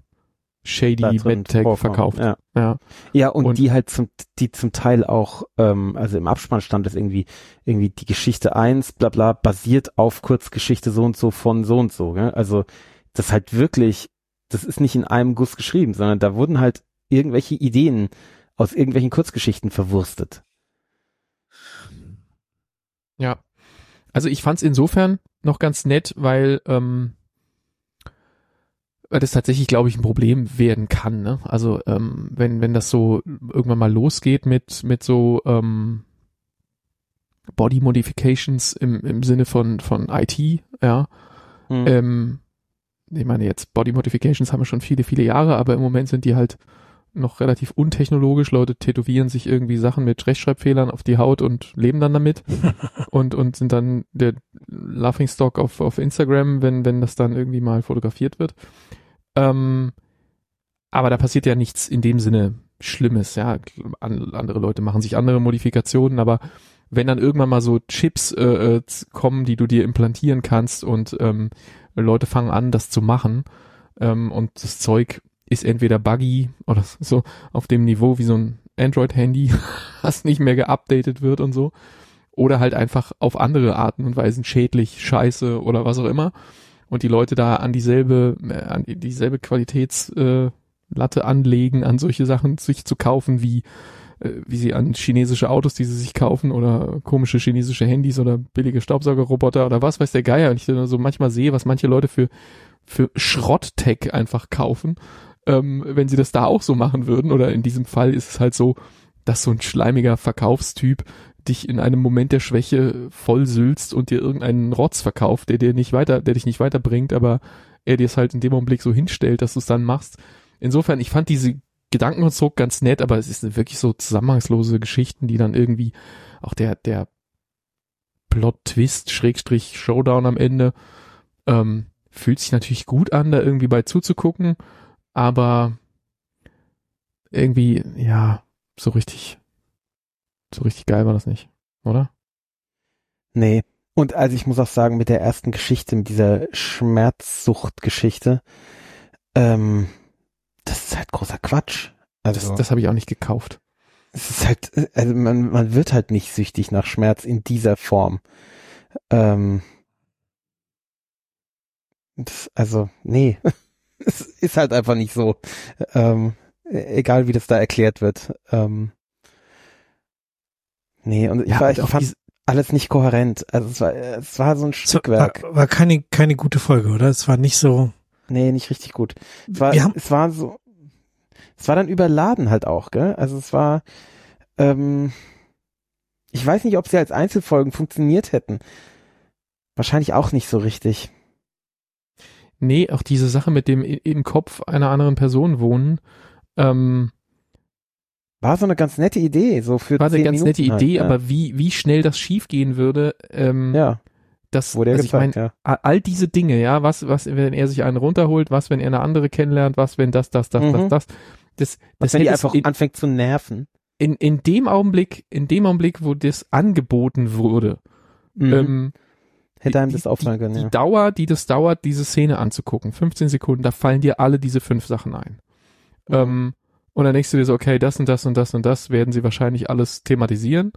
Shady MedTech verkauft. Ja. Ja. Ja, und, Und- die halt zum, die zum Teil auch, ähm, also im Abspann stand es irgendwie, irgendwie die Geschichte eins, bla bla, basiert auf Kurzgeschichte so und so von so und so. Gell? Also das halt wirklich, das ist nicht in einem Guss geschrieben, sondern da wurden halt irgendwelche Ideen aus irgendwelchen Kurzgeschichten verwurstet. Ja. Also ich fand es insofern noch ganz nett, weil, ähm, weil das tatsächlich, glaube ich, ein Problem werden kann. Ne? Also ähm, wenn, wenn das so irgendwann mal losgeht mit, mit so ähm, Body Modifications im, im Sinne von, von IT, ja, Hm. ähm, ich meine jetzt Body Modifications haben wir schon viele, viele Jahre, aber im Moment sind die halt noch relativ untechnologisch. Leute tätowieren sich irgendwie Sachen mit Rechtschreibfehlern auf die Haut und leben dann damit und, und sind dann der Laughingstock auf, auf Instagram, wenn, wenn das dann irgendwie mal fotografiert wird. Ähm, aber da passiert ja nichts in dem Sinne Schlimmes, ja. An, andere Leute machen sich andere Modifikationen, aber wenn dann irgendwann mal so Chips äh, äh, kommen, die du dir implantieren kannst und ähm, Leute fangen an, das zu machen ähm, und das Zeug ist entweder buggy oder so auf dem Niveau wie so ein Android-Handy, das nicht mehr geupdatet wird und so, oder halt einfach auf andere Arten und Weisen schädlich, scheiße oder was auch immer und die Leute da an dieselbe, äh, an dieselbe Qualitätslatte äh, anlegen, an solche Sachen sich zu kaufen, wie äh, wie sie an chinesische Autos, die sie sich kaufen oder komische chinesische Handys oder billige Staubsaugerroboter oder was weiß der Geier. Und ich dann so manchmal sehe, was manche Leute für, für Schrott-Tech einfach kaufen, ähm, wenn sie das da auch so machen würden. Oder in diesem Fall ist es halt so, dass so ein schleimiger Verkaufstyp dich in einem Moment der Schwäche vollsülzt und dir irgendeinen Rotz verkauft, der dir nicht weiter, der dich nicht weiterbringt, aber er dir es halt in dem Augenblick so hinstellt, dass du es dann machst. Insofern, ich fand diese Gedankenkonstrukt ganz nett, aber es ist wirklich so zusammenhangslose Geschichten, die dann irgendwie auch der, der Plot-Twist, Schrägstrich, Showdown am Ende, ähm, fühlt sich natürlich gut an, da irgendwie bei zuzugucken, aber irgendwie, ja, so richtig, so richtig geil war das nicht, oder? Nee. Und also ich muss auch sagen, mit der ersten Geschichte, mit dieser Schmerzsucht-Geschichte, ähm, das ist halt großer Quatsch. Das, Also, das habe ich auch nicht gekauft. es ist halt, also man, man wird halt nicht süchtig nach Schmerz in dieser Form. Ähm, das, also, nee. es ist halt einfach nicht so. Ähm, egal wie das da erklärt wird. Ähm, nee, und ich, Ja, war, ich fand alles nicht kohärent. Also es war, es war so ein Stückwerk. war, war keine, keine gute Folge, oder? Es war nicht so. Nee, nicht richtig gut. Es war, Wir haben, es war so, es war dann überladen halt auch, gell? Also es war, ähm, ich weiß nicht, ob sie als Einzelfolgen funktioniert hätten. Wahrscheinlich auch nicht so richtig. Nee, auch diese Sache mit dem im Kopf einer anderen Person wohnen, ähm, war so eine ganz nette Idee, so für War eine ganz Minuten nette halt, Idee, ja. aber wie, wie schnell das schiefgehen würde, ähm, ja, das, wurde ja also ich meine, gezeigt, ja. all- diese Dinge, ja, was, was, wenn er sich einen runterholt, was, wenn er eine andere kennenlernt, was, wenn das, das, das, Mhm. das, das, das, Was, das wenn die einfach in, anfängt zu nerven. in, in dem Augenblick, in dem Augenblick, wo das angeboten wurde, Mhm. ähm, Hätte einem die- das auffallen können, die ja. Dauer, die das dauert, diese Szene anzugucken, 15 Sekunden, da fallen dir alle diese fünf Sachen ein. Mhm. Ähm, und dann denkst du dir so, okay, das und das und das und das werden sie wahrscheinlich alles thematisieren.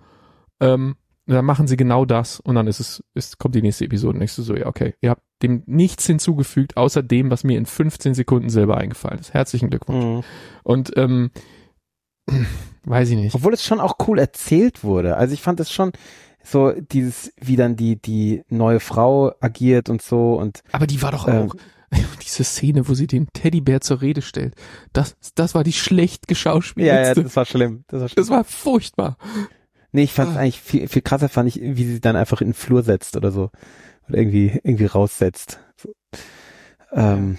Ähm, und dann machen sie genau das und dann ist es, ist, kommt die nächste Episode und denkst du so, ja, okay, ihr habt dem nichts hinzugefügt, außer dem, was mir in 15 Sekunden selber eingefallen ist. Herzlichen Glückwunsch. Mhm. Und ähm, weiß ich nicht. Obwohl es schon auch cool erzählt wurde. Also ich fand es schon so dieses, wie dann die, die neue Frau agiert und so und Aber die war doch Ähm. diese Szene, wo sie den Teddybär zur Rede stellt. Das, das war die schlecht ja, ja, geschauspielte. das war schlimm. Das war schlimm. das war furchtbar. nee, ich fand es Ah. eigentlich viel, viel krasser fand ich, wie sie dann einfach in den Flur setzt oder so. Oder irgendwie, irgendwie raussetzt. So. Ähm,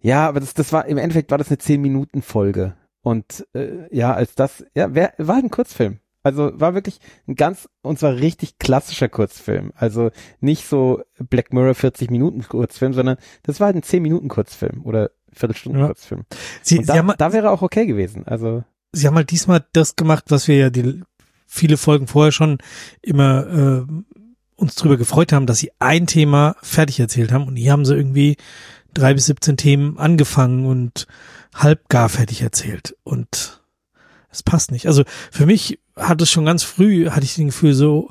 ja, aber das, das war, im Endeffekt war das eine 10-Minuten-Folge. Und äh, ja, als das, ja, wer, war ein Kurzfilm. Also war wirklich ein ganz, und zwar richtig klassischer Kurzfilm. Also nicht so Black Mirror 40 Minuten Kurzfilm, sondern das war halt ein 10 Minuten Kurzfilm oder Viertelstunde Ja. Kurzfilm. Sie, Und sie, da, haben, da wäre auch okay gewesen. Also sie haben halt diesmal das gemacht, was wir ja die viele Folgen vorher schon immer äh, uns drüber gefreut haben, dass sie ein Thema fertig erzählt haben und hier haben sie irgendwie drei bis 17 Themen angefangen und halb gar fertig erzählt und es passt nicht. Also für mich hat es schon ganz früh, hatte ich das Gefühl so,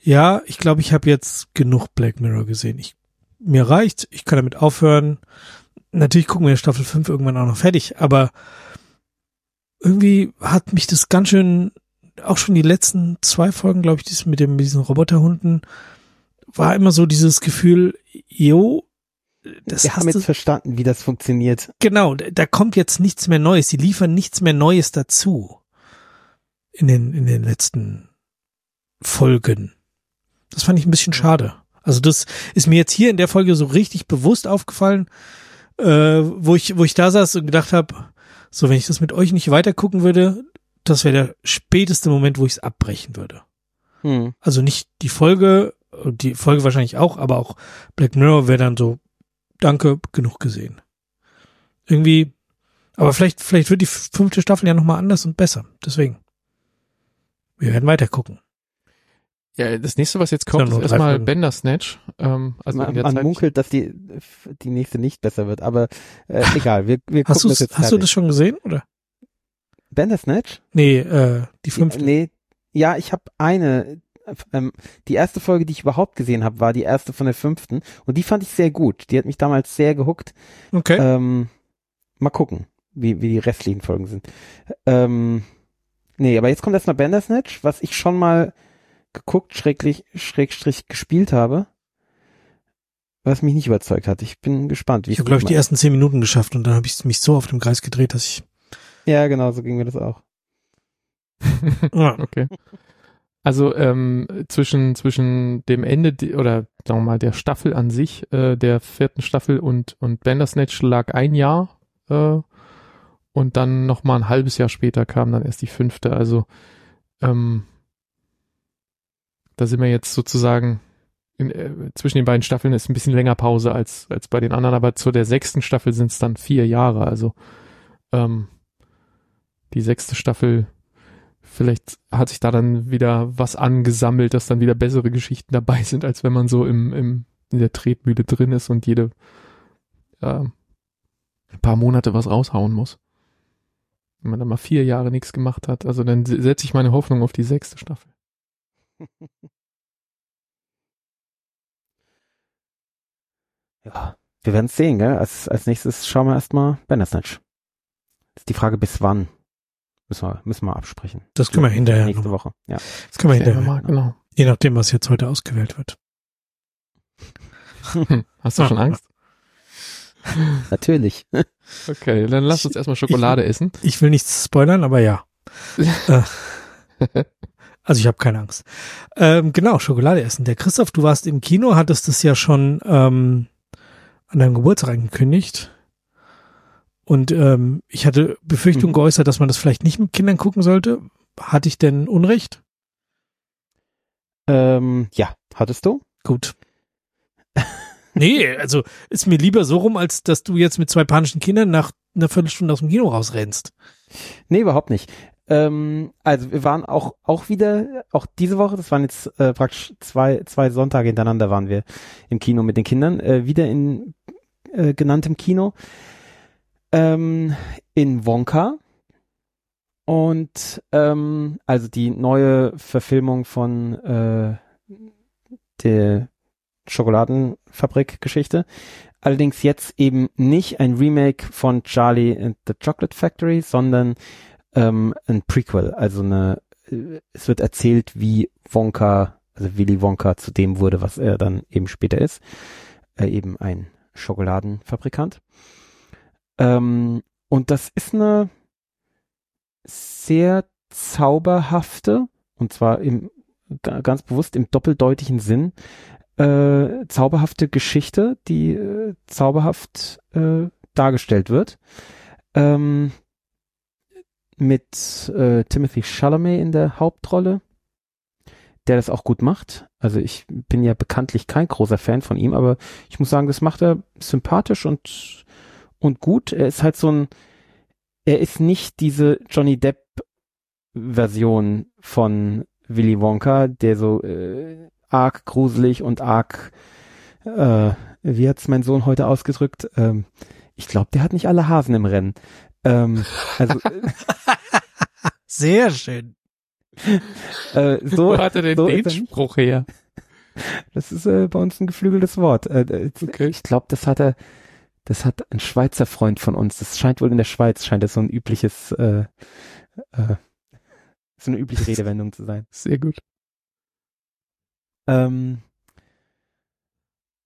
ja, ich glaube, ich habe jetzt genug Black Mirror gesehen. Ich, mir reicht, ich kann damit aufhören. Natürlich gucken wir Staffel 5 irgendwann auch noch fertig, aber irgendwie hat mich das ganz schön, auch schon die letzten zwei Folgen, glaube ich, das mit, dem, mit diesen Roboterhunden, war immer so dieses Gefühl, jo, das wir haben jetzt verstanden, wie das funktioniert. genau, da, da kommt jetzt nichts mehr Neues, die liefern nichts mehr Neues dazu. In den, in den letzten Folgen. Das fand ich ein bisschen schade. Also das ist mir jetzt hier in der Folge so richtig bewusst aufgefallen, äh, wo ich, wo ich da saß und gedacht habe, so wenn ich das mit euch nicht weiter gucken würde, das wäre der späteste Moment, wo ich es abbrechen würde. Hm. Also nicht die Folge, die Folge wahrscheinlich auch, aber auch Black Mirror wäre dann so, danke, genug gesehen. Irgendwie, aber vielleicht, vielleicht wird die fünfte Staffel ja nochmal anders und besser. Deswegen. Wir werden weiter gucken. Ja, das nächste, was jetzt kommt, ist erstmal Folgen. Bandersnatch. Ähm, also man in der man Zeit, munkelt, dass die, die nächste nicht besser wird, aber äh, egal, wir, wir Hast, gucken das jetzt hast du das schon gesehen, oder? Bandersnatch? Nee, äh, die fünfte. Nee, ja, ich habe eine, ähm, die erste Folge, die ich überhaupt gesehen habe, war die erste von der fünften und die fand ich sehr gut. Die hat mich damals sehr gehuckt. Okay. Ähm, mal gucken, wie, wie die restlichen Folgen sind. Ähm, nee, aber jetzt kommt erstmal Bandersnatch, was ich schon mal geguckt, schräglich, schrägstrich gespielt habe, was mich nicht überzeugt hat. Ich bin gespannt. Wie ich es habe, glaube ich, die ersten zehn Minuten geschafft und dann habe ich mich so auf dem Kreis gedreht, dass ich. Ja, genau, so ging mir das auch. Okay. Also ähm, zwischen zwischen dem Ende oder sagen wir mal der Staffel an sich, äh, der vierten Staffel und und Bandersnatch lag ein Jahr äh, und dann noch mal ein halbes Jahr später kam dann erst die fünfte. Also ähm, da sind wir jetzt sozusagen in, äh, zwischen den beiden Staffeln ist ein bisschen länger Pause als als bei den anderen, aber zu der sechsten Staffel sind es dann vier Jahre. Also ähm, die sechste Staffel vielleicht hat sich da dann wieder was angesammelt, dass dann wieder bessere Geschichten dabei sind, als wenn man so im, im in der Tretmühle drin ist und jede äh, paar Monate was raushauen muss. Wenn man dann mal vier Jahre nichts gemacht hat, also dann se- setze ich meine Hoffnung auf die sechste Staffel. Ja, wir werden es sehen, gell? Als, als nächstes schauen wir erstmal Bandersnatch. Ist die Frage, bis wann? Müssen wir, müssen wir absprechen. Das können wir hinterher Nächste noch. Woche. Ja. Das können wir hinterher. mal, genau. Je nachdem, was jetzt heute ausgewählt wird. Hm, Hast du schon Angst? Natürlich. Okay, dann lass uns erstmal Schokolade essen. Ich will nichts spoilern, aber ja. äh, also ich habe keine Angst. Ähm, genau, Schokolade essen. Der Christoph, du warst im Kino, hattest es ja schon ähm, an deinem Geburtstag angekündigt. Und ähm, ich hatte Befürchtung Mhm. geäußert, dass man das vielleicht nicht mit Kindern gucken sollte. Hatte ich denn Unrecht? Ähm, ja, hattest du? Gut. Nee, also ist mir lieber so rum, als dass du jetzt mit zwei panischen Kindern nach einer Viertelstunde aus dem Kino rausrennst. Nee, überhaupt nicht. Ähm, also wir waren auch auch wieder, auch diese Woche, das waren jetzt äh, praktisch zwei, zwei Sonntage hintereinander waren wir im Kino mit den Kindern, äh, wieder in äh, genanntem Kino ähm, in Wonka. Und ähm, also die neue Verfilmung von äh, der Schokoladenfabrik-Geschichte. Allerdings jetzt eben nicht ein Remake von Charlie and the Chocolate Factory, sondern ähm, ein Prequel. Also eine, äh, es wird erzählt, wie Wonka, also Willy Wonka zu dem wurde, was er dann eben später ist. Äh, eben ein Schokoladenfabrikant. Ähm, und das ist eine sehr zauberhafte, und zwar im ga- ganz bewusst im doppeldeutigen Sinn, äh, zauberhafte Geschichte, die äh, zauberhaft äh, dargestellt wird. Ähm, mit äh, Timothy Chalamet in der Hauptrolle, der das auch gut macht. Also ich bin ja bekanntlich kein großer Fan von ihm, aber ich muss sagen, das macht er sympathisch und und gut. Er ist halt so ein, er ist nicht diese Johnny Depp Version von Willy Wonka, der so äh, arg gruselig und arg, äh, wie hat's mein Sohn heute ausgedrückt? Ähm, ich glaube, der hat nicht alle Hasen im Rennen. Ähm, also Sehr schön. äh, so, Wo hat er denn so den. Spruch her? das ist äh, bei uns ein geflügeltes Wort. Äh, äh, Okay. Ich glaube, das hat er, das hat ein Schweizer Freund von uns. Das scheint wohl in der Schweiz, scheint das so ein übliches, äh, äh, so eine übliche Redewendung zu sein. Sehr gut. Ähm,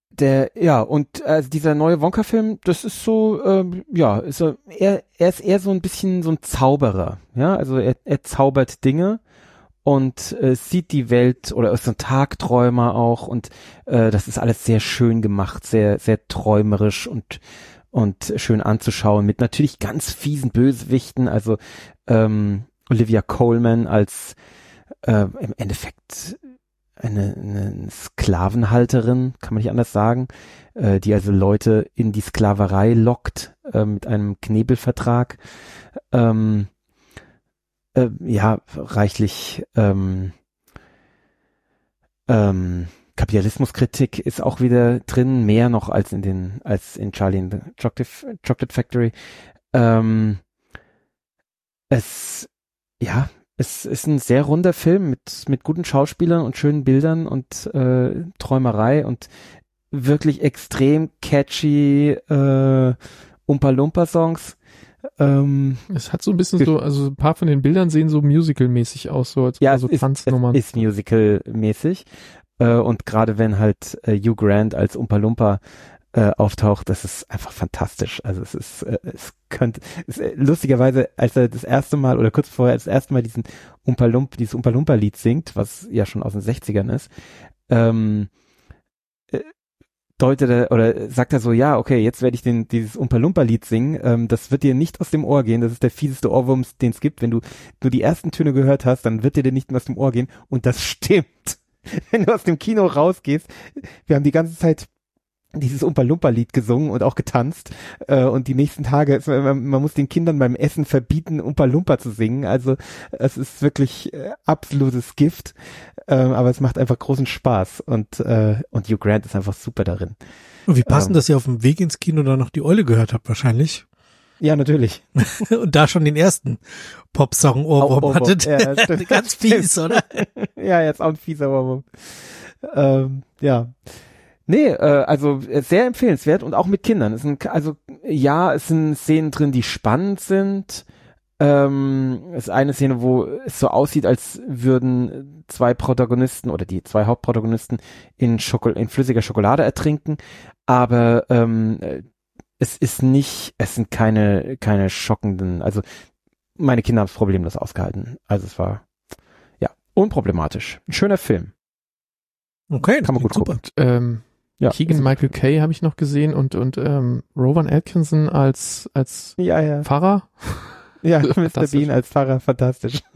der, ja, und also dieser neue Wonka-Film, das ist so, ähm, ja, ist so, er, er ist eher so ein bisschen so ein Zauberer, ja, also er, er zaubert Dinge und äh, sieht die Welt oder ist so ein Tagträumer auch und äh, das ist alles sehr schön gemacht, sehr, sehr träumerisch und und schön anzuschauen mit natürlich ganz fiesen Bösewichten, also ähm, Olivia Coleman als äh, im Endeffekt eine, eine Sklavenhalterin, kann man nicht anders sagen, äh, die also Leute in die Sklaverei lockt äh, mit einem Knebelvertrag. Ähm, äh, ja, reichlich ähm, ähm, Kapitalismuskritik ist auch wieder drin, mehr noch als in den, als in Charlie in the Chocolate, Chocolate Factory. Ähm, es, ja, es ist ein sehr runder Film mit, mit guten Schauspielern und schönen Bildern und äh, Träumerei und wirklich extrem catchy äh, Umpa-Lumpa-Songs. Ähm, Es hat so ein bisschen so, also ein paar von den Bildern sehen so musical-mäßig aus, so als ja, also es ist, Tanznummern. ist musical-mäßig. Äh, und gerade wenn halt äh, Hugh Grant als Umpa Lumpa äh, auftaucht, das ist einfach fantastisch. Also es ist, äh, es könnte, es, äh, lustigerweise, als er das erste Mal oder kurz vorher das erste Mal diesen Umpa Lump, dieses Umpa Lumpa Lied singt, was ja schon aus den 60ern ist, ähm, äh, deutet er oder sagt er so, ja, okay, jetzt werde ich den, dieses Umpa Lumpa Lied singen, ähm, das wird dir nicht aus dem Ohr gehen, das ist der fieseste Ohrwurm, den es gibt. Wenn du nur die ersten Töne gehört hast, dann wird dir der nicht mehr aus dem Ohr gehen und das stimmt. Wenn du aus dem Kino rausgehst, wir haben die ganze Zeit dieses Umpa-Lumpa-Lied gesungen und auch getanzt. Äh, und die nächsten Tage, es- man, man muss den Kindern beim Essen verbieten, Umpa-Lumpa zu singen. Also es ist wirklich äh, absolutes Gift. Ähm, aber es macht einfach großen Spaß. Und, äh, und Hugh Grant ist einfach super darin. Und wie passend, Ähm. dass ihr auf dem Weg ins Kino dann noch die Eule gehört habt, wahrscheinlich. Ja, natürlich. Und da schon den ersten Pop-Song-Ohrwurm Ohrwurm. hattet. Ja. Ganz fies, oder? ja, jetzt auch ein fieser Ohrwurm. Ähm, ja. Nee, äh, also äh, sehr empfehlenswert und auch mit Kindern. Es sind, also ja, es sind Szenen drin, die spannend sind. Ähm, es ist eine Szene, wo es so aussieht, als würden zwei Protagonisten oder die zwei Hauptprotagonisten in, Schokol in flüssiger Schokolade ertrinken. Aber ähm, äh, es ist nicht, es sind keine, keine schockenden, also meine Kinder haben es problemlos ausgehalten. Also es war ja unproblematisch. Ein schöner Film. Okay, das Kann man gut super. Und, ähm, Ja. Keegan Michael Kay habe ich noch gesehen und und ähm, Rowan Atkinson als als Ja, ja. Pfarrer. Ja, Mr. Fantastisch. Bean als Pfarrer, fantastisch.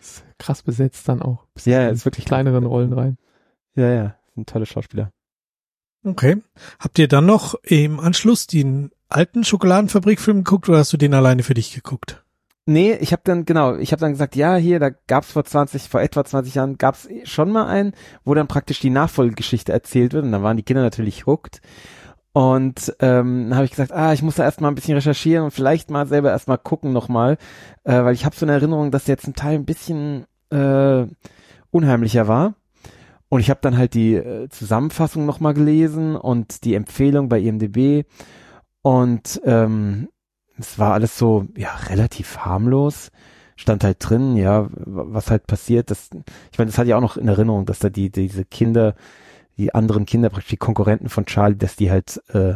Ist krass besetzt dann auch. Bis Ja, in ist wirklich kleineren Rollen rein. Ja, ja. Ein toller Schauspieler. Okay. Habt ihr dann noch im Anschluss den alten Schokoladenfabrikfilm geguckt oder hast du den alleine für dich geguckt? Nee, ich habe dann, genau, ich habe dann gesagt, ja, hier, da gab's vor 20, vor etwa 20 Jahren, gab's schon mal einen, wo dann praktisch die Nachfolgegeschichte erzählt wird und dann waren die Kinder natürlich hooked. Und ähm, habe ich gesagt, ah, ich muss da erstmal ein bisschen recherchieren und vielleicht mal selber erstmal gucken nochmal, äh, weil ich habe so eine Erinnerung, dass der zum Teil ein bisschen äh, unheimlicher war. Und ich habe dann halt die äh, Zusammenfassung nochmal gelesen und die Empfehlung bei IMDB. Und ähm, es war alles so, ja, relativ harmlos. Stand halt drin, ja, was halt passiert. Das, ich meine, das hatte ich auch noch in Erinnerung, dass da die, diese Kinder, die anderen Kinder, praktisch die Konkurrenten von Charlie, dass die halt äh,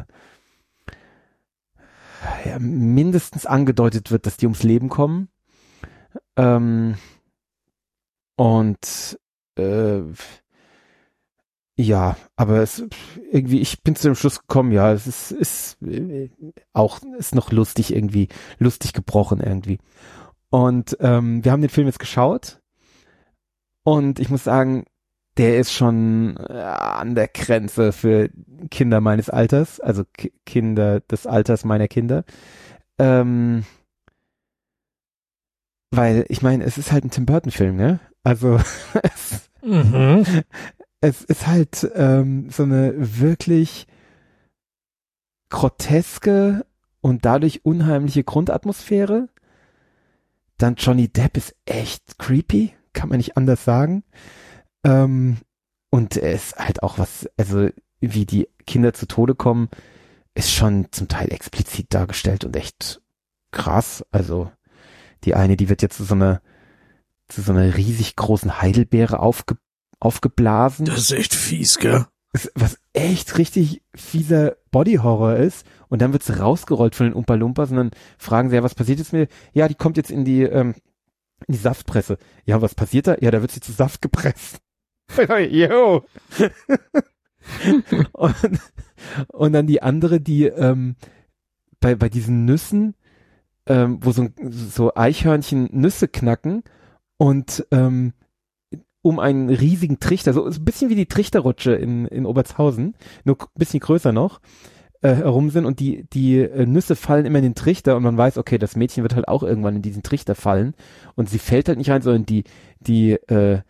ja, mindestens angedeutet wird, dass die ums Leben kommen. Ähm, und äh, ja, aber es irgendwie, ich bin zu dem Schluss gekommen, ja, es ist, ist äh, auch, ist noch lustig irgendwie, lustig gebrochen irgendwie. Und ähm, wir haben den Film jetzt geschaut und ich muss sagen, der ist schon äh, an der Grenze für Kinder meines Alters, also Ki Kinder des Alters meiner Kinder. Ähm, weil, ich meine, es ist halt ein Tim Burton-Film, ne? Also es, Mhm. es ist halt ähm, so eine wirklich groteske und dadurch unheimliche Grundatmosphäre. Dann Johnny Depp ist echt creepy, kann man nicht anders sagen. Ähm, und ist halt auch was, also wie die Kinder zu Tode kommen, ist schon zum Teil explizit dargestellt und echt krass. Also die eine, die wird jetzt zu so einer zu so einer riesig großen Heidelbeere aufge, aufgeblasen Das ist echt fies, gell? was- echt richtig fieser Body-Horror ist. Und dann wird sie rausgerollt von den Umpa Lumpas und dann fragen sie, ja, was passiert jetzt mit Ja, die kommt jetzt in die, ähm, in die Saftpresse. Ja, was passiert da? Ja, da wird sie zu Saft gepresst. Yo. und, und dann die andere, die ähm, bei, bei diesen Nüssen, ähm, wo so, so Eichhörnchen Nüsse knacken und ähm, um einen riesigen Trichter, so ein bisschen wie die Trichterrutsche in, in Obertshausen, nur ein bisschen größer noch, äh, herum sind und die, die äh, Nüsse fallen immer in den Trichter und man weiß, okay, das Mädchen wird halt auch irgendwann in diesen Trichter fallen und sie fällt halt nicht rein, sondern die, die äh,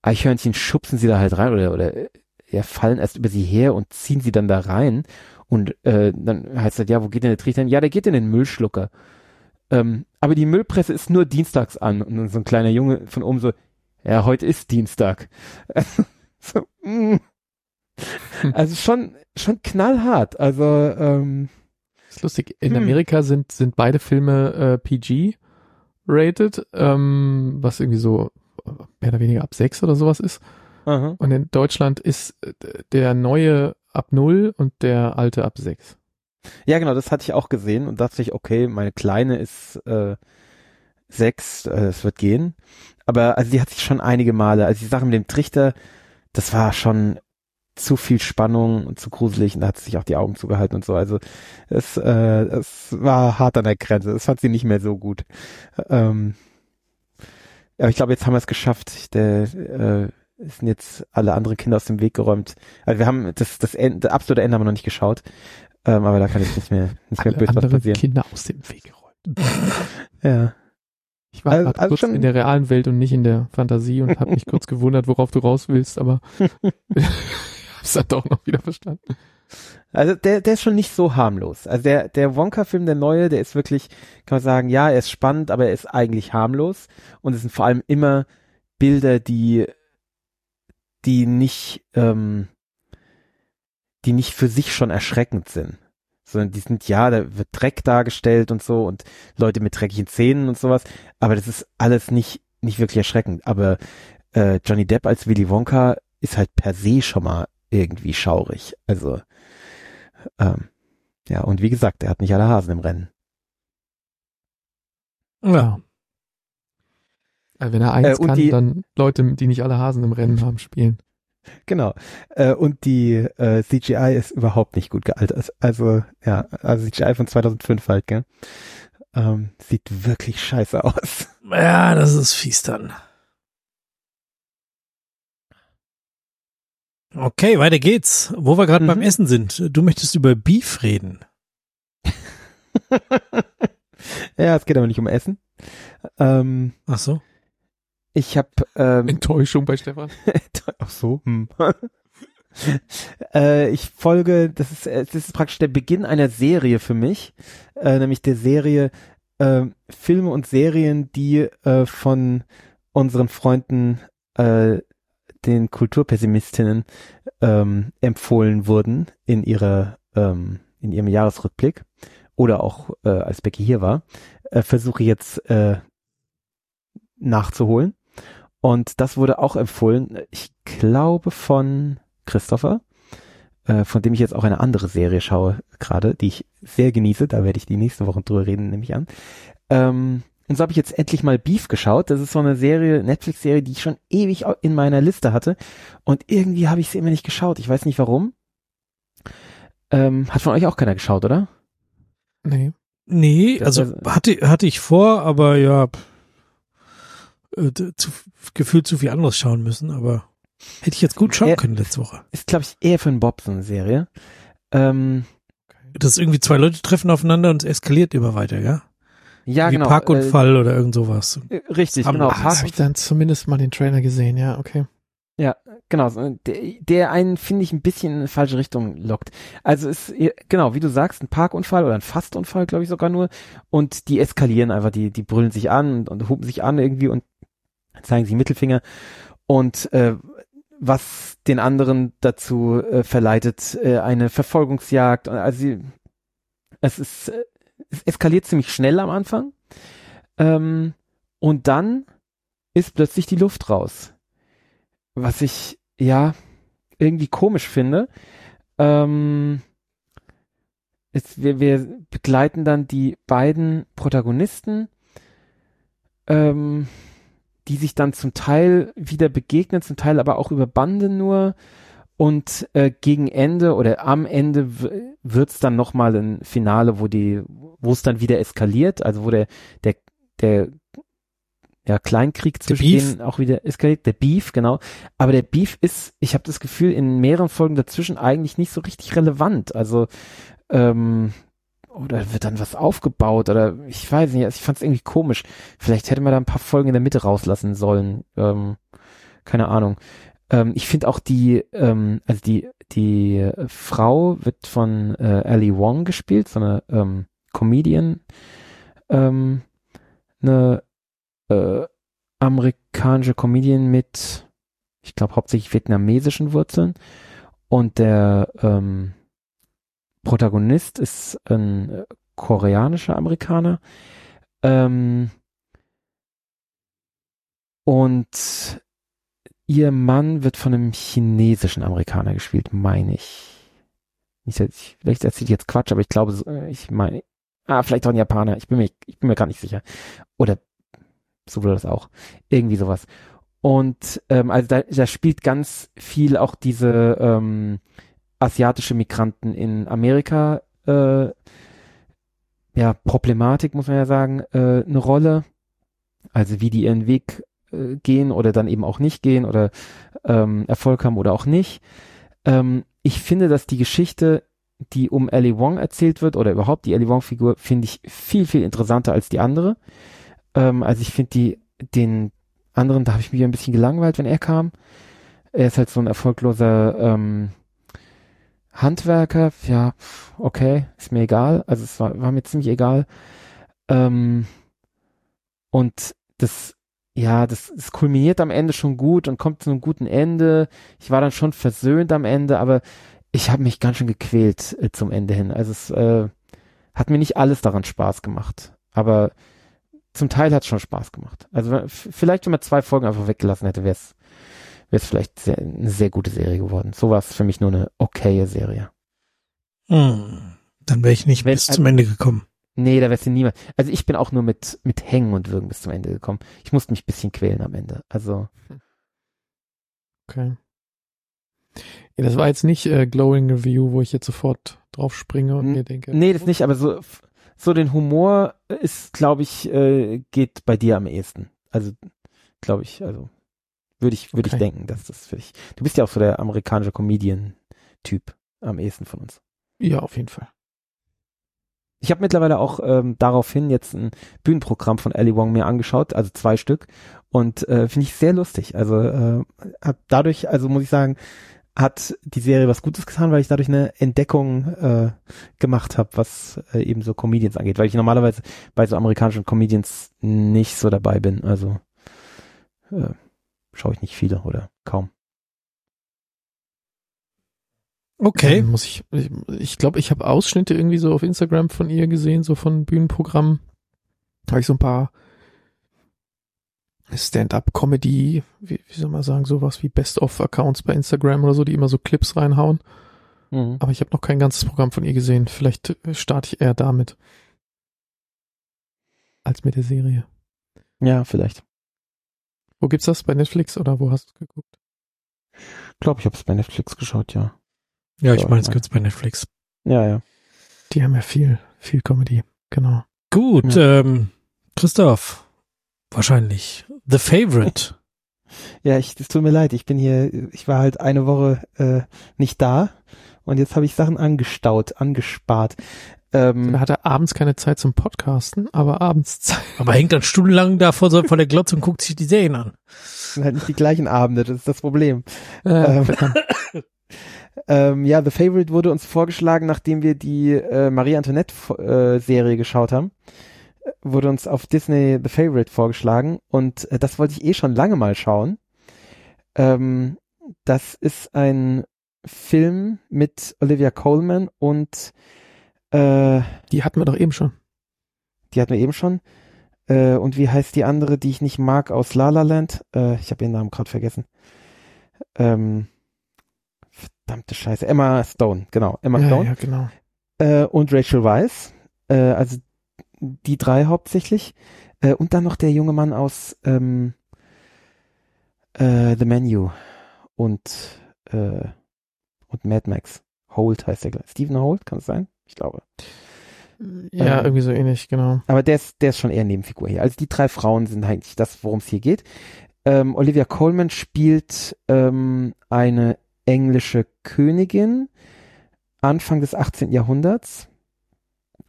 Eichhörnchen schubsen sie da halt rein oder, oder äh, ja, fallen erst über sie her und ziehen sie dann da rein und äh, dann heißt das, ja, wo geht denn der Trichter hin? Ja, der geht in den Müllschlucker. Ähm, aber die Müllpresse ist nur dienstags an und so ein kleiner Junge von oben so, ja, heute ist Dienstag. so, mm. Also schon, schon knallhart. Also, ähm, ist lustig. In Hm. Amerika sind, sind beide Filme äh, PG rated, ähm, was irgendwie so äh, mehr oder weniger ab sechs oder sowas ist. aha. Und in Deutschland ist äh, der neue ab null und der alte ab sechs. ja, genau, das hatte ich auch gesehen und dachte ich, okay, meine Kleine ist äh, sechs, äh, es wird gehen. Aber also die hat sich schon einige Male, also die Sache mit dem Trichter, das war schon zu viel Spannung und zu gruselig und da hat sie sich auch die Augen zugehalten und so. Also es, äh, es war hart an der Grenze. Das fand sie nicht mehr so gut. Ähm, aber ich glaube, jetzt haben wir es geschafft. Der äh, es sind jetzt alle anderen Kinder aus dem Weg geräumt. Also wir haben das, das, Ende, das absolute Ende haben wir noch nicht geschaut. Ähm, aber da kann jetzt nicht mehr, nicht mehr Alle böse was passieren. Kinder aus dem Weg geräumt. Ja. Ich war Also- also kurz schon- in der realen Welt und nicht in der Fantasie und habe mich kurz gewundert, worauf du raus willst, aber hab's dann doch noch wieder verstanden. Also der, der ist schon nicht so harmlos. Also der, der Wonka-Film, der neue, der ist wirklich, kann man sagen, ja, er ist spannend, aber er ist eigentlich harmlos. Und es sind vor allem immer Bilder, die, die nicht, ähm, die nicht für sich schon erschreckend sind. Sondern die sind, ja, da wird Dreck dargestellt und so und Leute mit dreckigen Zähnen und sowas. Aber das ist alles nicht, nicht wirklich erschreckend. Aber äh, Johnny Depp als Willy Wonka ist halt per se schon mal irgendwie schaurig. Also, ähm, ja, und wie gesagt, er hat nicht alle Hasen im Rennen. Ja. Also wenn er eins Äh, kann, die- dann Leute, die nicht alle Hasen im Rennen haben, spielen. Genau. Äh, und die äh, CGI ist überhaupt nicht gut gealtert. Also, ja, also CGI von 2005 halt, gell? Ähm, sieht wirklich scheiße aus. Ja, das ist fies dann. Okay, weiter geht's. Wo wir gerade Mhm. beim Essen sind. Du möchtest über Beef reden. ja, es geht aber nicht um Essen. Ähm, Ach so. Ich habe ähm, Enttäuschung bei Stefan. Ach so. Hm. äh, ich folge, das ist, äh, das ist praktisch der Beginn einer Serie für mich, äh, nämlich der Serie äh, Filme und Serien, die äh, von unseren Freunden, äh, den Kulturpessimistinnen, ähm, empfohlen wurden in ihrer, ähm, in ihrem Jahresrückblick oder auch äh, als Becky hier war, äh, versuche jetzt äh, nachzuholen. Und das wurde auch empfohlen, ich glaube von Christopher, äh, von dem ich jetzt auch eine andere Serie schaue gerade, die ich sehr genieße. Da werde ich die nächste Woche drüber reden, nehme ich an. Ähm, und so habe ich jetzt endlich mal Beef geschaut. Das ist so eine Serie, Netflix-Serie, die ich schon ewig in meiner Liste hatte. Und irgendwie habe ich sie immer nicht geschaut. Ich weiß nicht warum. Ähm, hat von euch auch keiner geschaut, oder? Nee. Nee, Das also hatte, hatte ich vor, aber ja, äh, zu, gefühlt zu viel anderes schauen müssen, aber hätte ich jetzt gut schauen Ja. können letzte Woche. Ist, glaube ich, eher für einen Bob so eine Serie. Ähm, Das ist irgendwie zwei Leute treffen aufeinander und es eskaliert immer weiter, ja? ja, Wie genau. Parkunfall oder irgend sowas. Äh, richtig, Haben- genau. Ah, Ah, Park habe ich dann zumindest mal den Trailer gesehen, ja, okay. Genau, so, der, der einen, finde ich, ein bisschen in eine falsche Richtung lockt. Also ist, genau, wie du sagst, ein Parkunfall oder ein Fastunfall, glaube ich sogar nur. Und die eskalieren einfach, die, die brüllen sich an und, und hupen sich an irgendwie und zeigen sich Mittelfinger. Und äh, was den anderen dazu äh, verleitet, äh, eine Verfolgungsjagd. Also sie, es ist, äh, es eskaliert ziemlich schnell am Anfang. Ähm, und dann ist plötzlich die Luft raus. Was ich, ja, irgendwie komisch finde. Ähm, ist, wir, wir begleiten dann die beiden Protagonisten, ähm, die sich dann zum Teil wieder begegnen, zum Teil aber auch über Bande nur. Und äh, gegen Ende oder am Ende wird's dann nochmal ein Finale, wo die, wo es dann wieder eskaliert, also wo der, der, der ja, Kleinkrieg zwischen denen auch wieder eskaliert, der Beef, genau. Aber der Beef ist, ich habe das Gefühl, in mehreren Folgen dazwischen eigentlich nicht so richtig relevant. Also, ähm, oder wird dann was aufgebaut oder ich weiß nicht, also ich fand es irgendwie komisch. Vielleicht hätte man da ein paar Folgen in der Mitte rauslassen sollen. Ähm, keine Ahnung. Ähm, ich finde auch die, ähm, also die, die Frau wird von äh, Ali Wong gespielt, so eine ähm, Comedian, ähm, eine äh, amerikanische Comedian mit, ich glaube, hauptsächlich vietnamesischen Wurzeln. Und der ähm, Protagonist ist ein äh, koreanischer Amerikaner. Ähm, und ihr Mann wird von einem chinesischen Amerikaner gespielt, meine ich. Ich vielleicht erzähle ich jetzt Quatsch, aber ich glaube, äh, ich meine, ah, vielleicht auch ein Japaner, ich bin mir, ich bin mir gar nicht sicher. Oder so wurde das auch. Irgendwie sowas. Und ähm, also da, da spielt ganz viel auch diese ähm, asiatische Migranten in Amerika äh, ja Problematik muss man ja sagen äh, eine Rolle. Also wie die ihren Weg äh, gehen oder dann eben auch nicht gehen oder ähm, Erfolg haben oder auch nicht. Ähm, ich finde, dass die Geschichte, die um Ellie Wong erzählt wird oder überhaupt die Ellie Wong-Figur, finde ich viel viel interessanter als die andere. Ähm, also ich finde die den anderen, da habe ich mich ein bisschen gelangweilt, wenn er kam. Er ist halt so ein erfolgloser ähm, Handwerker. Ja, okay, ist mir egal. Also es war, war mir ziemlich egal. Ähm, und das, ja, das, das kulminiert am Ende schon gut und kommt zu einem guten Ende. Ich war dann schon versöhnt am Ende, aber ich habe mich ganz schön gequält äh, zum Ende hin. Also es äh, hat mir nicht alles daran Spaß gemacht. Aber zum Teil hat es schon Spaß gemacht. Also vielleicht, wenn man zwei Folgen einfach weggelassen hätte, wäre es wäre es vielleicht sehr, eine sehr gute Serie geworden. So war es für mich nur eine okaye Serie. Hm. Dann wäre ich nicht Wenn- bis zum Ende gekommen. Nee, da wärst du niemand. Also ich bin auch nur mit, mit Hängen und Würgen bis zum Ende gekommen. Ich musste mich ein bisschen quälen am Ende. Also, Okay. Ja, das war jetzt nicht äh, Glowing Review, wo ich jetzt sofort drauf springe und N- mir denke. Nee, das nicht, aber so, so den Humor ist, glaube ich, äh, geht bei dir am ehesten. Also, glaube ich, also würde ich, würde Okay. ich denken, dass das für dich. Du bist ja auch so der amerikanische Comedian-Typ am ehesten von uns. Ja, auf jeden Fall. Ich habe mittlerweile auch ähm, daraufhin jetzt ein Bühnenprogramm von Ali Wong mir angeschaut, also zwei Stück, und äh, finde ich sehr lustig. Also äh, hab dadurch, also muss ich sagen, hat die Serie was Gutes getan, weil ich dadurch eine Entdeckung äh, gemacht habe, was äh, eben so Comedians angeht, weil ich normalerweise bei so amerikanischen Comedians nicht so dabei bin. Also äh, schaue ich nicht viele oder kaum. Okay. Dann muss ich, ich ich glaube, ich habe Ausschnitte irgendwie so auf Instagram von ihr gesehen, so von Bühnenprogrammen. Da habe ich so ein paar Stand-up-Comedy, wie, wie soll man sagen, sowas wie Best-of-Accounts bei Instagram oder so, die immer so Clips reinhauen. Aber ich habe noch kein ganzes Programm von ihr gesehen. Vielleicht äh, starte ich eher damit. Als mit der Serie. Ja, vielleicht. Wo gibt's das? Bei Netflix oder wo hast du geguckt? Ich glaube, ich habe es bei Netflix geschaut, ja. Ja, ich Ja, meine, es ja. gibt's bei Netflix. Ja, ja. Die haben ja viel, viel Comedy. Genau. Gut, ähm, Christoph, wahrscheinlich The Favorite. Ja, ich, es tut mir leid, ich bin hier, ich war halt eine Woche äh, nicht da und jetzt habe ich Sachen angestaut, angespart. Ähm, hat er abends keine Zeit zum Podcasten, aber abends Zeit. Aber hängt dann stundenlang da vor, so- vor der Glotze und guckt sich die Serien an. sind halt nicht die gleichen Abende, das ist das Problem. Äh, Ähm. Ähm, ja, The Favorite wurde uns vorgeschlagen, nachdem wir die äh, Marie Antoinette-Serie geschaut haben. Wurde uns auf Disney The Favorite vorgeschlagen und äh, das wollte ich eh schon lange mal schauen. Ähm, das ist ein Film mit Olivia Colman und äh, Die hatten wir doch eben schon. die hatten wir eben schon. Äh, und wie heißt die andere, die ich nicht mag aus La La Land? Äh, ich habe ihren Namen gerade vergessen. Ähm, verdammte Scheiße. Emma Stone, genau. Emma Ja, Stone. ja, genau. Äh, und Rachel Weisz. Äh, also die drei hauptsächlich. Äh, und dann noch der junge Mann aus ähm, äh, The Menu und, äh, und Mad Max. Holt heißt der. gleich. Stephen Holt, kann es sein? Ich glaube. Ja, Ähm, irgendwie so ähnlich, genau. Aber der ist, der ist schon eher Nebenfigur hier. Also die drei Frauen sind eigentlich das, worum es hier geht. Ähm, Olivia Colman spielt ähm, eine englische Königin Anfang des 18. Jahrhunderts.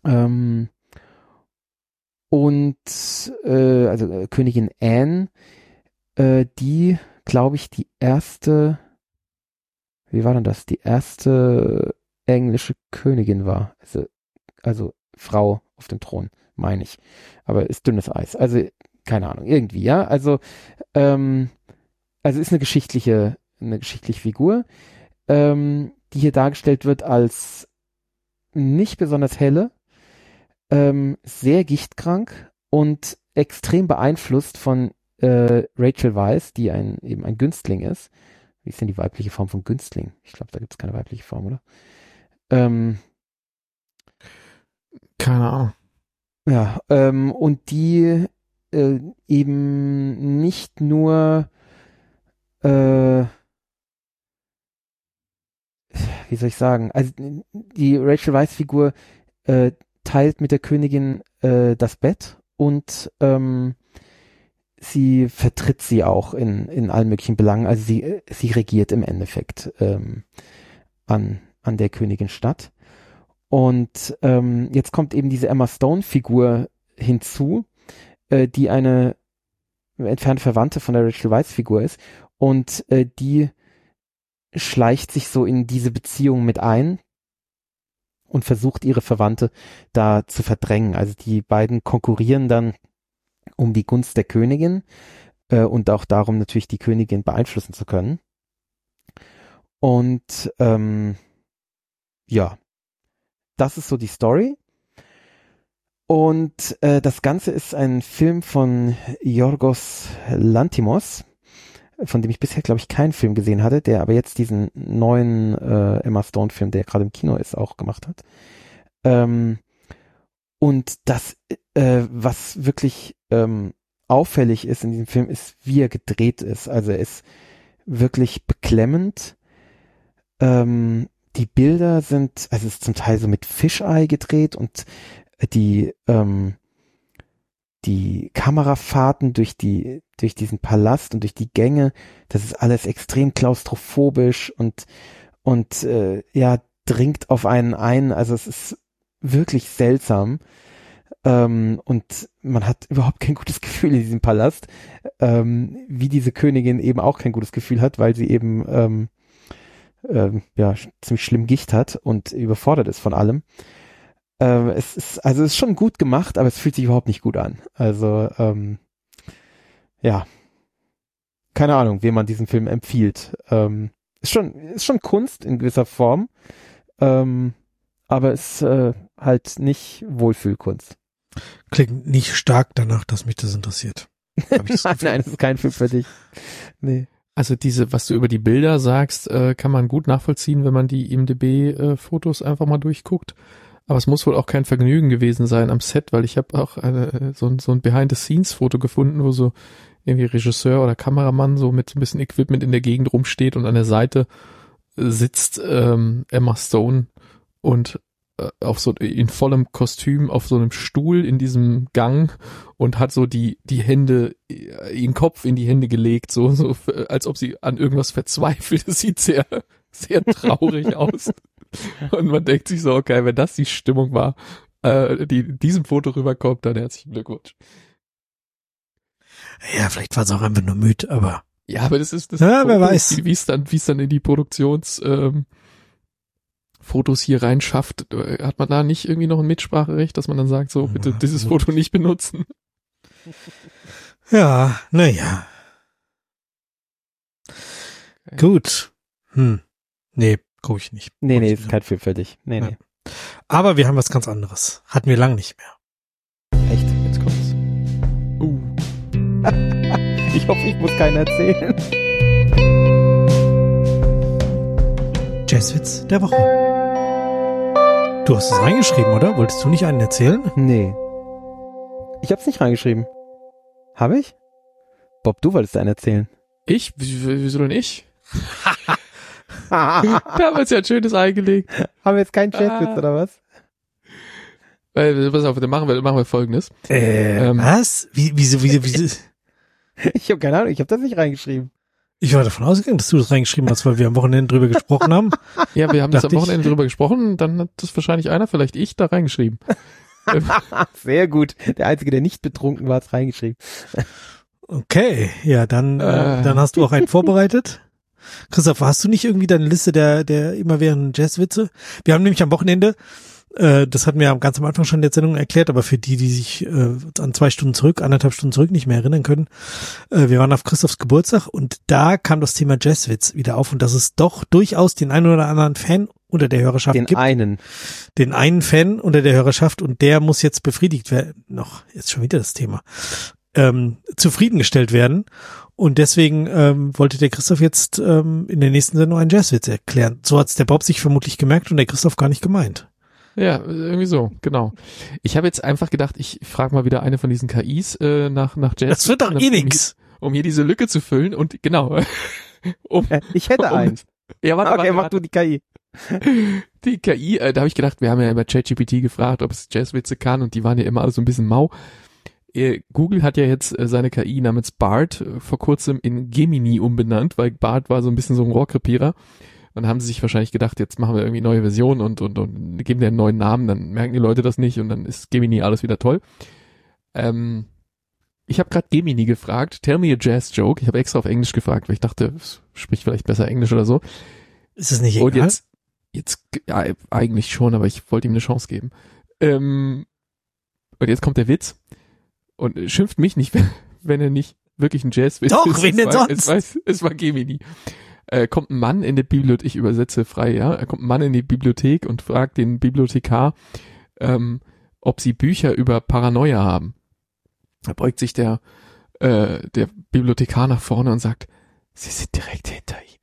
Ähm, und äh, also äh, Königin Anne, äh, die, glaube ich, die erste, wie war denn das? Die erste englische Königin war. Also, also Frau auf dem Thron, meine ich. Aber ist dünnes Eis. Also, keine Ahnung, irgendwie, ja. Also, ähm, also ist eine geschichtliche, eine geschichtliche Figur, ähm, die hier dargestellt wird als nicht besonders helle, ähm, sehr gichtkrank und extrem beeinflusst von äh, Rachel Weisz, die ein eben ein Günstling ist. Wie ist denn die weibliche Form von Günstling? Ich glaube, da gibt es keine weibliche Form, oder? Ähm, Keine Ahnung. Ja, ähm, und die äh, eben nicht nur, äh, wie soll ich sagen, also die Rachel Weisz-Figur äh, teilt mit der Königin äh, das Bett und ähm, sie vertritt sie auch in, in allen möglichen Belangen. Also sie, äh, sie regiert im Endeffekt ähm, an, an der Königin statt. Und ähm, jetzt kommt eben diese Emma Stone-Figur hinzu, äh, die eine entfernte Verwandte von der Rachel Weisz-Figur ist. Und äh, die schleicht sich so in diese Beziehung mit ein und versucht ihre Verwandte da zu verdrängen. Also die beiden konkurrieren dann um die Gunst der Königin äh, und auch darum natürlich die Königin beeinflussen zu können. Und ähm, ja, das ist so die Story. Und äh, das Ganze ist ein Film von Yorgos Lantimos, von dem ich bisher, glaube ich, keinen Film gesehen hatte, der aber jetzt diesen neuen äh, Emma Stone-Film, der gerade im Kino ist, auch gemacht hat. Ähm, und das, äh, was wirklich ähm, auffällig ist in diesem Film, ist, wie er gedreht ist. Also er ist wirklich beklemmend. ähm, die Bilder sind, also es ist zum Teil so mit Fischei gedreht und die, ähm, die Kamerafahrten durch die, durch diesen Palast und durch die Gänge, das ist alles extrem klaustrophobisch und, und äh, ja, dringt auf einen ein. Also es ist wirklich seltsam. Ähm, und man hat überhaupt kein gutes Gefühl in diesem Palast, ähm, wie diese Königin eben auch kein gutes Gefühl hat, weil sie eben ähm, ähm, ja ziemlich schlimm Gicht hat und überfordert ist von allem. Ähm, es ist also es ist schon gut gemacht, aber es fühlt sich überhaupt nicht gut an. Also ähm, ja, keine Ahnung, wem man diesen Film empfiehlt. Ähm, ist schon ist schon Kunst in gewisser Form, ähm, aber ist äh, halt nicht Wohlfühlkunst. Klingt nicht stark danach, dass mich das interessiert. Hab ich das nein, nein, das ist kein Film für dich. Nee. Also diese, was du über die Bilder sagst, äh, kann man gut nachvollziehen, wenn man die IMDB-Fotos einfach mal durchguckt. Aber es muss wohl auch kein Vergnügen gewesen sein am Set, weil ich habe auch eine, so, ein- so ein Behind-the-Scenes-Foto gefunden, wo so irgendwie Regisseur oder Kameramann so mit so ein bisschen Equipment in der Gegend rumsteht und an der Seite äh, sitzt ähm, Emma Stone und äh, auf so in vollem Kostüm auf so einem Stuhl in diesem Gang und hat so die die Hände äh, ihren Kopf in die Hände gelegt so so äh, als ob sie an irgendwas verzweifelt. Sieht sehr sehr traurig aus und man denkt sich so okay wenn das die Stimmung war äh, die in diesem Foto rüberkommt dann herzlichen Glückwunsch Ja, vielleicht war es auch einfach nur müde, aber ja aber das ist das Ja, wer weiß. wie es dann wie es dann in die Produktions ähm, Fotos hier rein schafft, äh, hat man da nicht irgendwie noch ein Mitspracherecht, dass man dann sagt, so, bitte Ja, dieses gut. Foto nicht benutzen? ja, naja. Okay. Gut. Hm. Nee, gucke ich nicht. Nee, nee, ist kein Film für dich. Nee, Ja. nee. Aber wir haben was ganz anderes. Hatten wir lang nicht mehr. Echt. Jetzt kommt's. Uh. Ich hoffe, ich muss keinen erzählen. Jazzwitz der Woche. Du hast es reingeschrieben, oder? Wolltest du nicht einen erzählen? Nee. Ich hab's nicht reingeschrieben. Habe ich? Bob, du wolltest einen erzählen. Ich? Wie- wie- Wieso denn ich? Haben Da haben wir uns ja ein schönes Ei gelegt. wir jetzt keinen Chatwitz Ah. oder was? Äh, pass auf, dann machen wir, machen wir folgendes. Äh, Ähm. was? Wie, wieso, wieso, wieso? Ich habe keine Ahnung, ich habe das nicht reingeschrieben. Ich war davon ausgegangen, dass du das reingeschrieben hast, weil wir am Wochenende drüber gesprochen haben. Ja, wir haben das am Dachte ich. Wochenende drüber gesprochen, dann hat das wahrscheinlich einer, vielleicht ich, da reingeschrieben. Sehr gut. Der Einzige, der nicht betrunken war, hat's reingeschrieben. Okay, ja, dann, äh. Äh. dann hast du auch einen vorbereitet. Christoph, hast du nicht irgendwie deine Liste der, der immerwährenden Jazzwitze? Wir haben nämlich am Wochenende, äh, das hatten wir ja ganz am Anfang schon der Sendung erklärt, aber für die, die sich äh, an zwei Stunden zurück, anderthalb Stunden zurück nicht mehr erinnern können, äh, wir waren auf Christophs Geburtstag und da kam das Thema Jazzwitz wieder auf und dass es doch durchaus den einen oder anderen Fan unter der Hörerschaft Den gibt. einen. den einen Fan unter der Hörerschaft und der muss jetzt befriedigt werden. Noch, jetzt schon wieder das Thema. Ähm, zufriedengestellt werden. Und deswegen ähm, wollte der Christoph jetzt ähm, in der nächsten Sendung einen Jazzwitz erklären. So hat's der Bob sich vermutlich gemerkt und der Christoph gar nicht gemeint. Ja, irgendwie so, genau. Ich habe jetzt einfach gedacht, ich frage mal wieder eine von diesen KIs äh, nach, nach Jazz. Das wird doch eh nix. Um hier diese Lücke zu füllen und genau. um, Äh, Ich hätte um, einen. Ja, warte, Okay, warte, mach warte. du die KI. Die KI, äh, da habe ich gedacht, wir haben ja über ChatGPT gefragt, ob es Jazzwitze kann und die waren ja immer alle so ein bisschen mau. Äh, Google hat ja jetzt äh, seine KI namens BART äh, vor kurzem in Gemini umbenannt, weil BART war so ein bisschen so ein Rohrkrepierer. Und haben sie sich wahrscheinlich gedacht, jetzt machen wir irgendwie neue Version und, und, und geben der einen neuen Namen, dann merken die Leute das nicht und dann ist Gemini alles wieder toll. Ähm, ich habe gerade Gemini gefragt, tell me a jazz joke. Ich habe extra auf Englisch gefragt, weil ich dachte, es spricht vielleicht besser Englisch oder so. Ist es nicht egal? Und jetzt, jetzt, ja, eigentlich schon, aber ich wollte ihm eine Chance geben. Ähm, und jetzt kommt der Witz und schimpft mich nicht, wenn, wenn er nicht wirklich ein Jazzwitz Doch, ist. wen Es denn war, sonst? Es war, es war Gemini. Äh, kommt ein Mann in der Bibliothek, ich übersetze frei, ja, er kommt ein Mann in die Bibliothek und fragt den Bibliothekar, ähm, ob sie Bücher über Paranoia haben. Da beugt sich der, äh, der Bibliothekar nach vorne und sagt, sie sind direkt hinter ihm.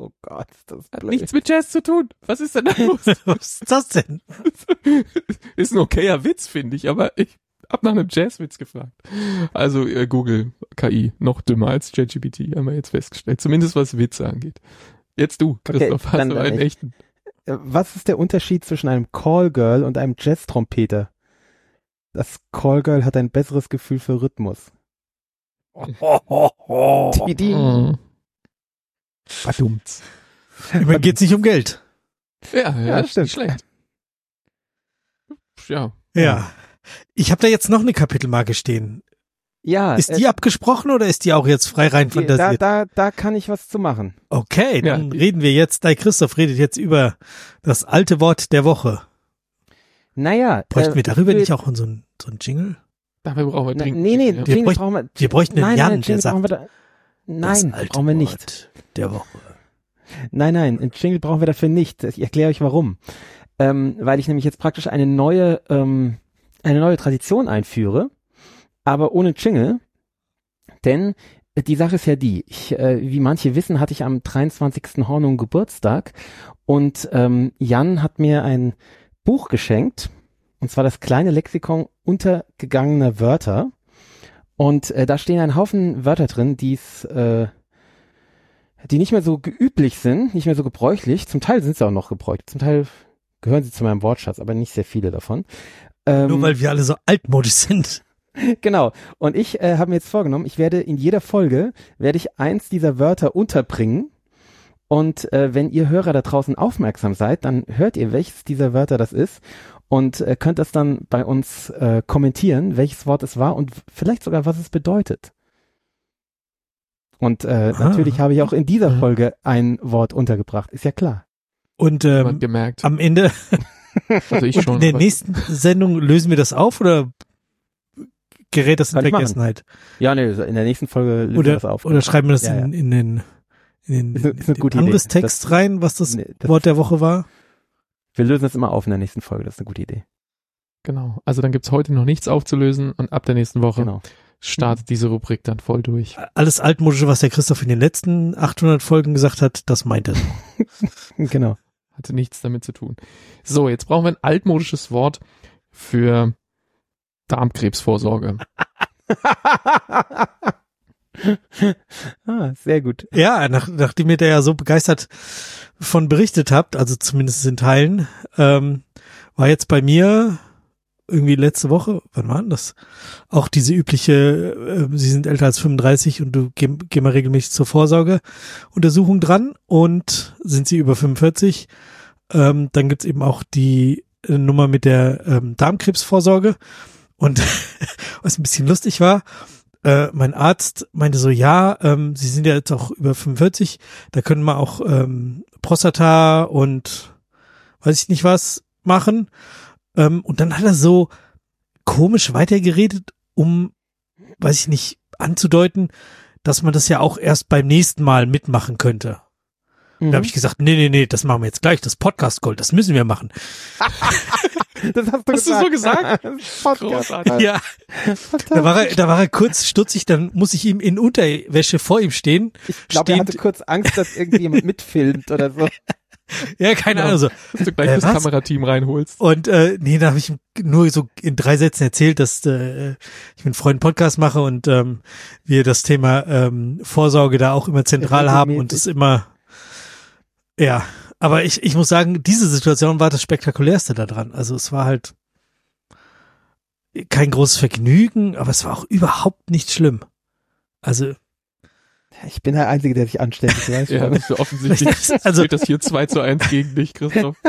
Oh Gott, ist das Hat blöd. nichts mit Jazz zu tun. Was ist denn da los? Was ist das denn? ist ein okayer Witz, finde ich, aber ich, hab nach einem Jazzwitz gefragt. Also äh, Google KI noch dümmer als ChatGPT, haben wir jetzt festgestellt. Zumindest was Witze angeht. Jetzt du, Christoph, Okay, dann- hast du einen ich- echten. Äh, Was ist der Unterschied zwischen einem Callgirl und einem Jazz-Trompeter? Das Callgirl hat ein besseres Gefühl für Rhythmus. Tidi. Mhm. Verdammt. Immerhin geht's nicht um Geld. Ja, ja, Ja, ist stimmt. nicht schlecht. Ja. Ja. Ich habe da jetzt noch eine Kapitelmarke stehen. Ja, Ist äh, die abgesprochen oder ist die auch jetzt frei rein die, da, fantasiert? da, da kann ich was zu machen. Okay, Ja, dann die- reden wir jetzt, der Christoph redet jetzt über das alte Wort der Woche. Naja. Bräuchten äh, wir darüber ich nicht auch so ein, so ein Jingle? Dafür brauchen wir dringend. nee, nee, ja. Wir bräuchten- brauchen wir. Wir bräuchten einen Nein, Jan, nein, der Jingle sagt, Nein, brauchen wir nicht. Der Woche. Nein, nein, einen Jingle brauchen wir dafür nicht. Ich erkläre euch warum. Ähm, weil ich nämlich jetzt praktisch eine neue, ähm, eine neue Tradition einführe, aber ohne Jingle. Denn äh, die Sache ist ja die, ich, äh, wie manche wissen, hatte ich am 23. Hornung Geburtstag und ähm, Jan hat mir ein Buch geschenkt, und zwar das kleine Lexikon untergegangener Wörter. Und äh, da stehen ein Haufen Wörter drin, die's, äh, die nicht mehr so geüblich sind, nicht mehr so gebräuchlich. Zum Teil sind sie auch noch gebräuchlich, zum Teil gehören sie zu meinem Wortschatz, aber nicht sehr viele davon. Ähm, Nur weil wir alle so altmodisch sind. Genau. Und ich äh, habe mir jetzt vorgenommen, ich werde in jeder Folge, werde ich eins dieser Wörter unterbringen. Und äh, wenn ihr Hörer da draußen aufmerksam seid, dann hört ihr, welches dieser Wörter das ist und äh, könnt das dann bei uns äh, kommentieren, welches Wort es war und vielleicht sogar, was es bedeutet. Und äh, Aha. natürlich habe ich auch in dieser. Folge ein Wort untergebracht, ist ja klar. Und ähm, gemerkt. am Ende Also ich schon. in der nächsten Sendung lösen wir das auf oder gerät das in. Vergessenheit? Ja, nee, in der nächsten Folge lösen wir Oder, das auf. oder schreiben wir das Ja, ja. in, in den in den, in den. Angriffstext Das- rein, was das Nee, das, Wort der Woche war? Wir lösen das immer auf in der nächsten Folge, das ist eine gute Idee. Genau. Also dann gibt's heute noch nichts aufzulösen und ab der nächsten Woche Genau. startet diese Rubrik dann voll durch. Alles altmodische, was der Christoph in den letzten 800 Folgen gesagt hat, das meint er. Genau. Hatte nichts damit zu tun. So, jetzt brauchen wir ein altmodisches Wort für Darmkrebsvorsorge. ah, sehr gut. Ja, nach, nachdem ihr da ja so begeistert von berichtet habt, also zumindest in Teilen, ähm, war jetzt bei mir irgendwie letzte Woche, wann war denn das? Auch diese übliche, äh, Sie sind älter als 35 und du geh, geh mal regelmäßig zur Vorsorgeuntersuchung dran und sind Sie über 45, ähm, dann gibt's eben auch die äh, Nummer mit der ähm, Darmkrebsvorsorge und was ein bisschen lustig war, äh, mein Arzt meinte so, ja, ähm, Sie sind ja jetzt auch über 45, da können wir auch ähm, Prostata und weiß ich nicht was machen. Ähm, und dann hat er so komisch weitergeredet, um, weiß ich nicht, anzudeuten, dass man das ja auch erst beim nächsten Mal mitmachen könnte. Mhm. Da habe ich gesagt, nee, nee, nee, das machen wir jetzt gleich, das Podcast Gold, das müssen wir machen. das hast du Hast du so gesagt? Podcast. Großartig. Ja, da war er, da war er kurz stutzig, dann muss ich ihm in Unterwäsche vor ihm stehen. Ich glaube, er hatte kurz Angst, dass irgendjemand mitfilmt oder so. Ja, keine Genau. Ahnung. So. Dass du gleich Äh, das was? Kamerateam reinholst. Und äh, nee, da habe ich ihm nur so in drei Sätzen erzählt, dass äh, ich mit Freunden Podcast mache und ähm, wir das Thema ähm, Vorsorge da auch immer zentral haben und es immer ja, aber ich, ich muss sagen, diese Situation war das spektakulärste daran. Also es war halt kein großes Vergnügen, aber es war auch überhaupt nicht schlimm. Also, Ich bin der Einzige, der sich anstellt. Ja, das ist offensichtlich. Also- steht das hier 2 zu 1 gegen dich, Christoph.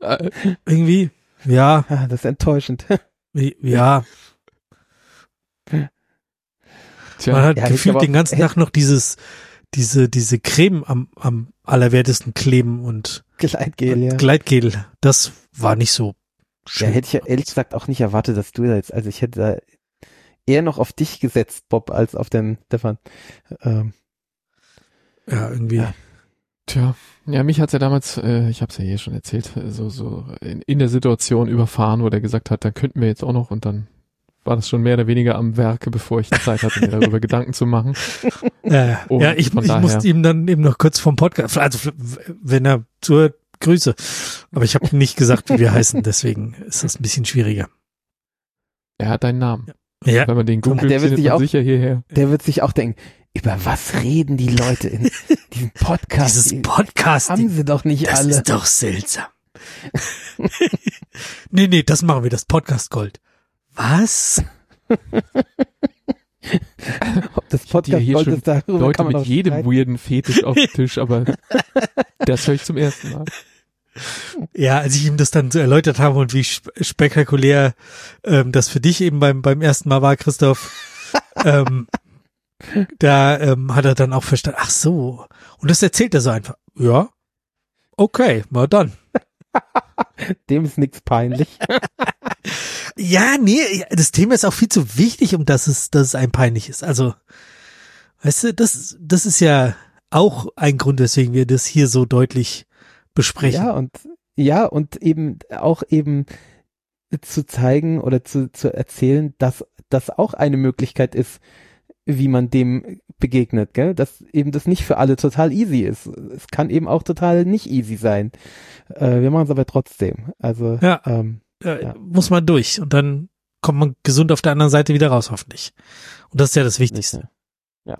Äh, irgendwie, ja, Ah, das ist enttäuschend. ja, man Tja, hat Ja, gefühlt aber- den ganzen Tag noch dieses, diese, diese Creme am, am allerwertesten kleben und Gleitgel, ja. Gleitgel. Das war nicht so Ja, schön. hätte ich ja ehrlich gesagt auch nicht erwartet, dass du da jetzt, also ich hätte da eher noch auf dich gesetzt, Bob, als auf den Stefan. Ähm, Ja, irgendwie. Ja. Tja, ja, mich hat's ja damals, äh, ich habe es ja hier schon erzählt, äh, so so in, in der Situation überfahren, wo der gesagt hat, da könnten wir jetzt auch noch und dann war das schon mehr oder weniger am Werke, bevor ich die Zeit hatte, mir darüber Gedanken zu machen. Äh, ja, ich, ich musste ihm dann eben noch kurz vom Podcast, also wenn er zuhört, Grüße. Aber ich habe nicht gesagt, wie wir heißen, deswegen ist das ein bisschen schwieriger. Er hat deinen Namen. Ja. Wenn man den googelt, der wird findet sich man auch- sicher hierher. Der wird sich auch denken, über was reden die Leute in diesem Podcast? Dieses Die Podcast, haben sie doch nicht das alle. ist doch seltsam. nee, nee, das machen wir, das Podcast Gold. Was? Ob das Ja, Podcast hier Gold schon ist, darüber Leute kann man mit jedem streiten. weirden Fetisch auf dem Tisch, aber das höre ich zum ersten Mal. Ja, als ich ihm das dann so erläutert habe und wie sp spektakulär ähm, das für dich eben beim, beim ersten Mal war, Christoph, ähm, da ähm, hat er dann auch verstanden, ach so. Und das erzählt er so einfach. Ja, okay, mal dann. Dem ist nichts peinlich. Ja, nee, das Thema ist auch viel zu wichtig, um dass es, dass es einem peinlich ist. Also, weißt du, das, das ist ja auch ein Grund, weswegen wir das hier so deutlich besprechen. Ja, und ja, und eben auch eben zu zeigen oder zu, zu erzählen, dass das auch eine Möglichkeit ist, wie man dem begegnet, gell? Dass eben das nicht für alle total easy ist. Es kann eben auch total nicht easy sein. Äh, wir machen es aber trotzdem. Also Ja. ähm, äh, Ja. muss man durch und dann kommt man gesund auf der anderen Seite wieder raus, hoffentlich. Und das ist ja das Wichtigste.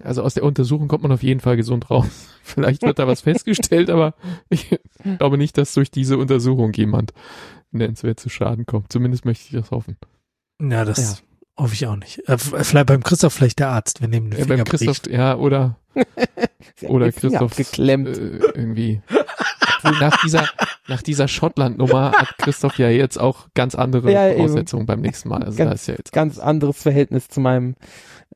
Also aus der Untersuchung kommt man auf jeden Fall gesund raus. Vielleicht wird da was festgestellt, aber ich glaube nicht, dass durch diese Untersuchung jemand nennenswert zu Schaden kommt. Zumindest möchte ich das hoffen. Ja, das Ja. Hoffe ich auch nicht. Äh, vielleicht beim Christoph vielleicht der Arzt, wenn dem den Ja, Finger beim Christoph, bricht. ja, oder, oder Christoph abgeklemmt. äh, irgendwie. Obwohl nach dieser, nach dieser Schottland-Nummer hat Christoph ja jetzt auch ganz andere Ja, eben. Voraussetzungen beim nächsten Mal. Also Ganz- da ist ja jetzt. Ganz anderes Verhältnis zu meinem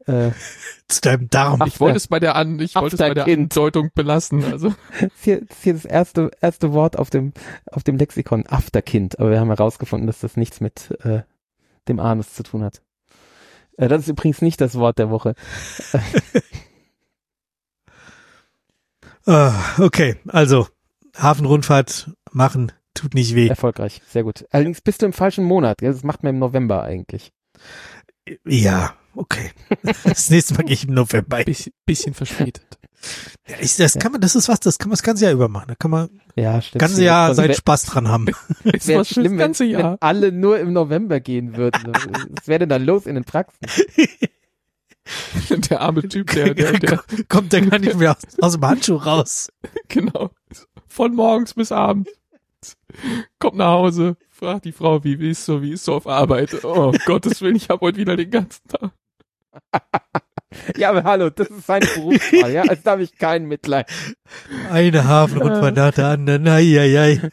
äh, Zu deinem Darm. Ich wollte es bei der An, ich wollte es bei der Afterkind. Andeutung belassen. Also Das ist hier, das ist hier das erste, erste Wort auf dem, auf dem Lexikon, Afterkind. Aber wir haben herausgefunden, dass das nichts mit äh, dem Anus zu tun hat. Äh, das ist übrigens nicht das Wort der Woche. Ah, okay, also Hafenrundfahrt machen tut nicht weh. Erfolgreich, sehr gut. Allerdings bist du im falschen Monat. Das macht man im November eigentlich. Ja, okay. Das nächste Mal gehe ich im November. bisschen, bisschen verspätet. Ja, ich, das kann man, das ist was, das kann man das ganze Jahr über machen. Da kann man Ja, das stimmt. ganze Jahr Sonst seinen Spaß dran haben. Ist Wäre was schlimm, wenn, ganze wenn Jahr. alle nur im November gehen würden. Was wäre denn da los in den Praxen? Der arme Typ, der, der, der, Kommt der gar nicht mehr aus, aus dem Handschuh raus. genau. Von morgens bis abends. Kommt nach Hause, fragt die Frau, wie wie ist so, wie ist so auf Arbeit. Oh, Gottes Willen, ich habe heute wieder den ganzen Tag. Ja, aber hallo, das ist seine Berufswahl, ja? Also da habe ich kein Mitleid. Eine Hafenrundfahrt nach der anderen. Ai, ai, ai.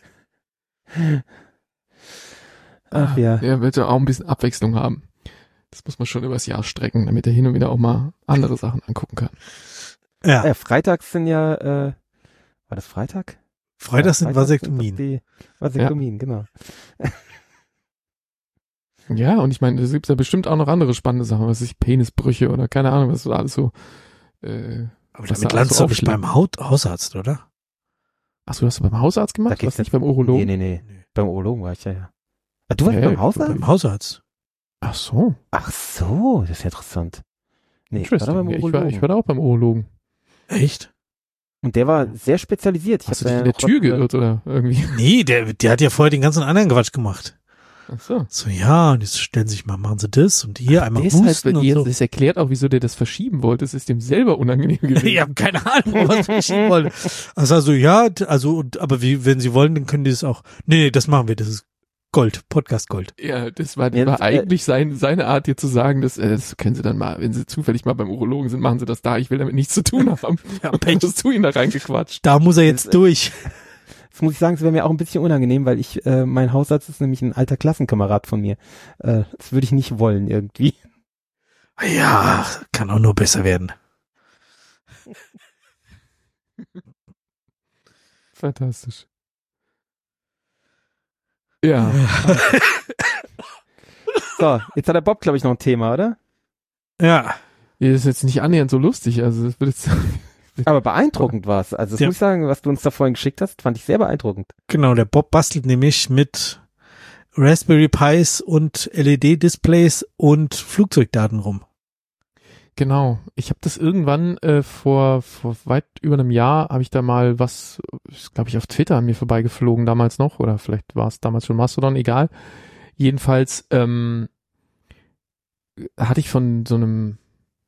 Ach ja. Der wird ja auch ein bisschen Abwechslung haben. Das muss man schon übers Jahr strecken, damit er hin und wieder auch mal andere Sachen angucken kann. Ja, Ja, freitags sind ja, äh, war das Freitag? Freitag Ja, sind Freitags Vasektomien. Vasektomien, genau. Ja, und ich meine, es gibt ja bestimmt auch noch andere spannende Sachen, was ich, Penisbrüche oder keine Ahnung, was so alles so. Äh, Aber damit da landest du aufschlägt. beim Haut Hausarzt, oder? Ach so, hast du beim Hausarzt Da gemacht? geht's Was nicht beim Urologen? Nee, nee, nee. Beim Urologen war ich ja, ja. Ah, du warst Ja, beim Hausarzt? Beim Hausarzt. Ach so, Ach so, das ist ja interessant. Nee, ich war da beim Ja, ich, war, Urologen. ich war da auch beim Urologen. Echt? Und der war sehr spezialisiert. Ich Hast du dich da in der Tür geirrt oder irgendwie? Nee, der, der hat ja vorher den ganzen anderen Quatsch gemacht. Ach so. So, ja, und jetzt stellen Sie sich mal, machen Sie das und hier einmal Deshalb, husten und jetzt, so. das erklärt auch, wieso der das verschieben wollte. Es ist dem selber unangenehm gewesen. Ich habe keine Ahnung, was ich schieben wollte. Also, also ja, also, und, aber wie, wenn Sie wollen, dann können die das auch. Nee, nee, das machen wir, das ist Gold, Podcast Gold. Ja, das war, das Ja, war das, äh, eigentlich sein, seine Art, dir zu sagen, dass, äh, das können Sie dann mal, wenn Sie zufällig mal beim Urologen sind, machen Sie das da. Ich will damit nichts zu tun haben. Ja, Und dann hast du ihn da reingequatscht. Da muss er jetzt Das, äh, durch. Das muss ich sagen, es wäre mir auch ein bisschen unangenehm, weil ich, äh, mein Hausarzt ist nämlich ein alter Klassenkamerad von mir. Äh, das würde ich nicht wollen irgendwie. Ja, kann auch nur besser werden. Fantastisch. Ja, So, jetzt hat der Bob, glaube ich, noch ein Thema, oder? Ja, das ist jetzt nicht annähernd so lustig. Also, das wird jetzt, Aber beeindruckend war's. Also das Ja. muss ich sagen, was du uns da vorhin geschickt hast, fand ich sehr beeindruckend. genau, der Bob bastelt nämlich mit Raspberry Pis und LED-Displays und Flugzeugdaten rum. Genau. Ich habe das irgendwann äh, vor, vor weit über einem Jahr, habe ich da mal was, glaube ich, auf Twitter an mir vorbeigeflogen damals noch, oder vielleicht war es damals schon Mastodon, egal. Jedenfalls, ähm, hatte ich von so einem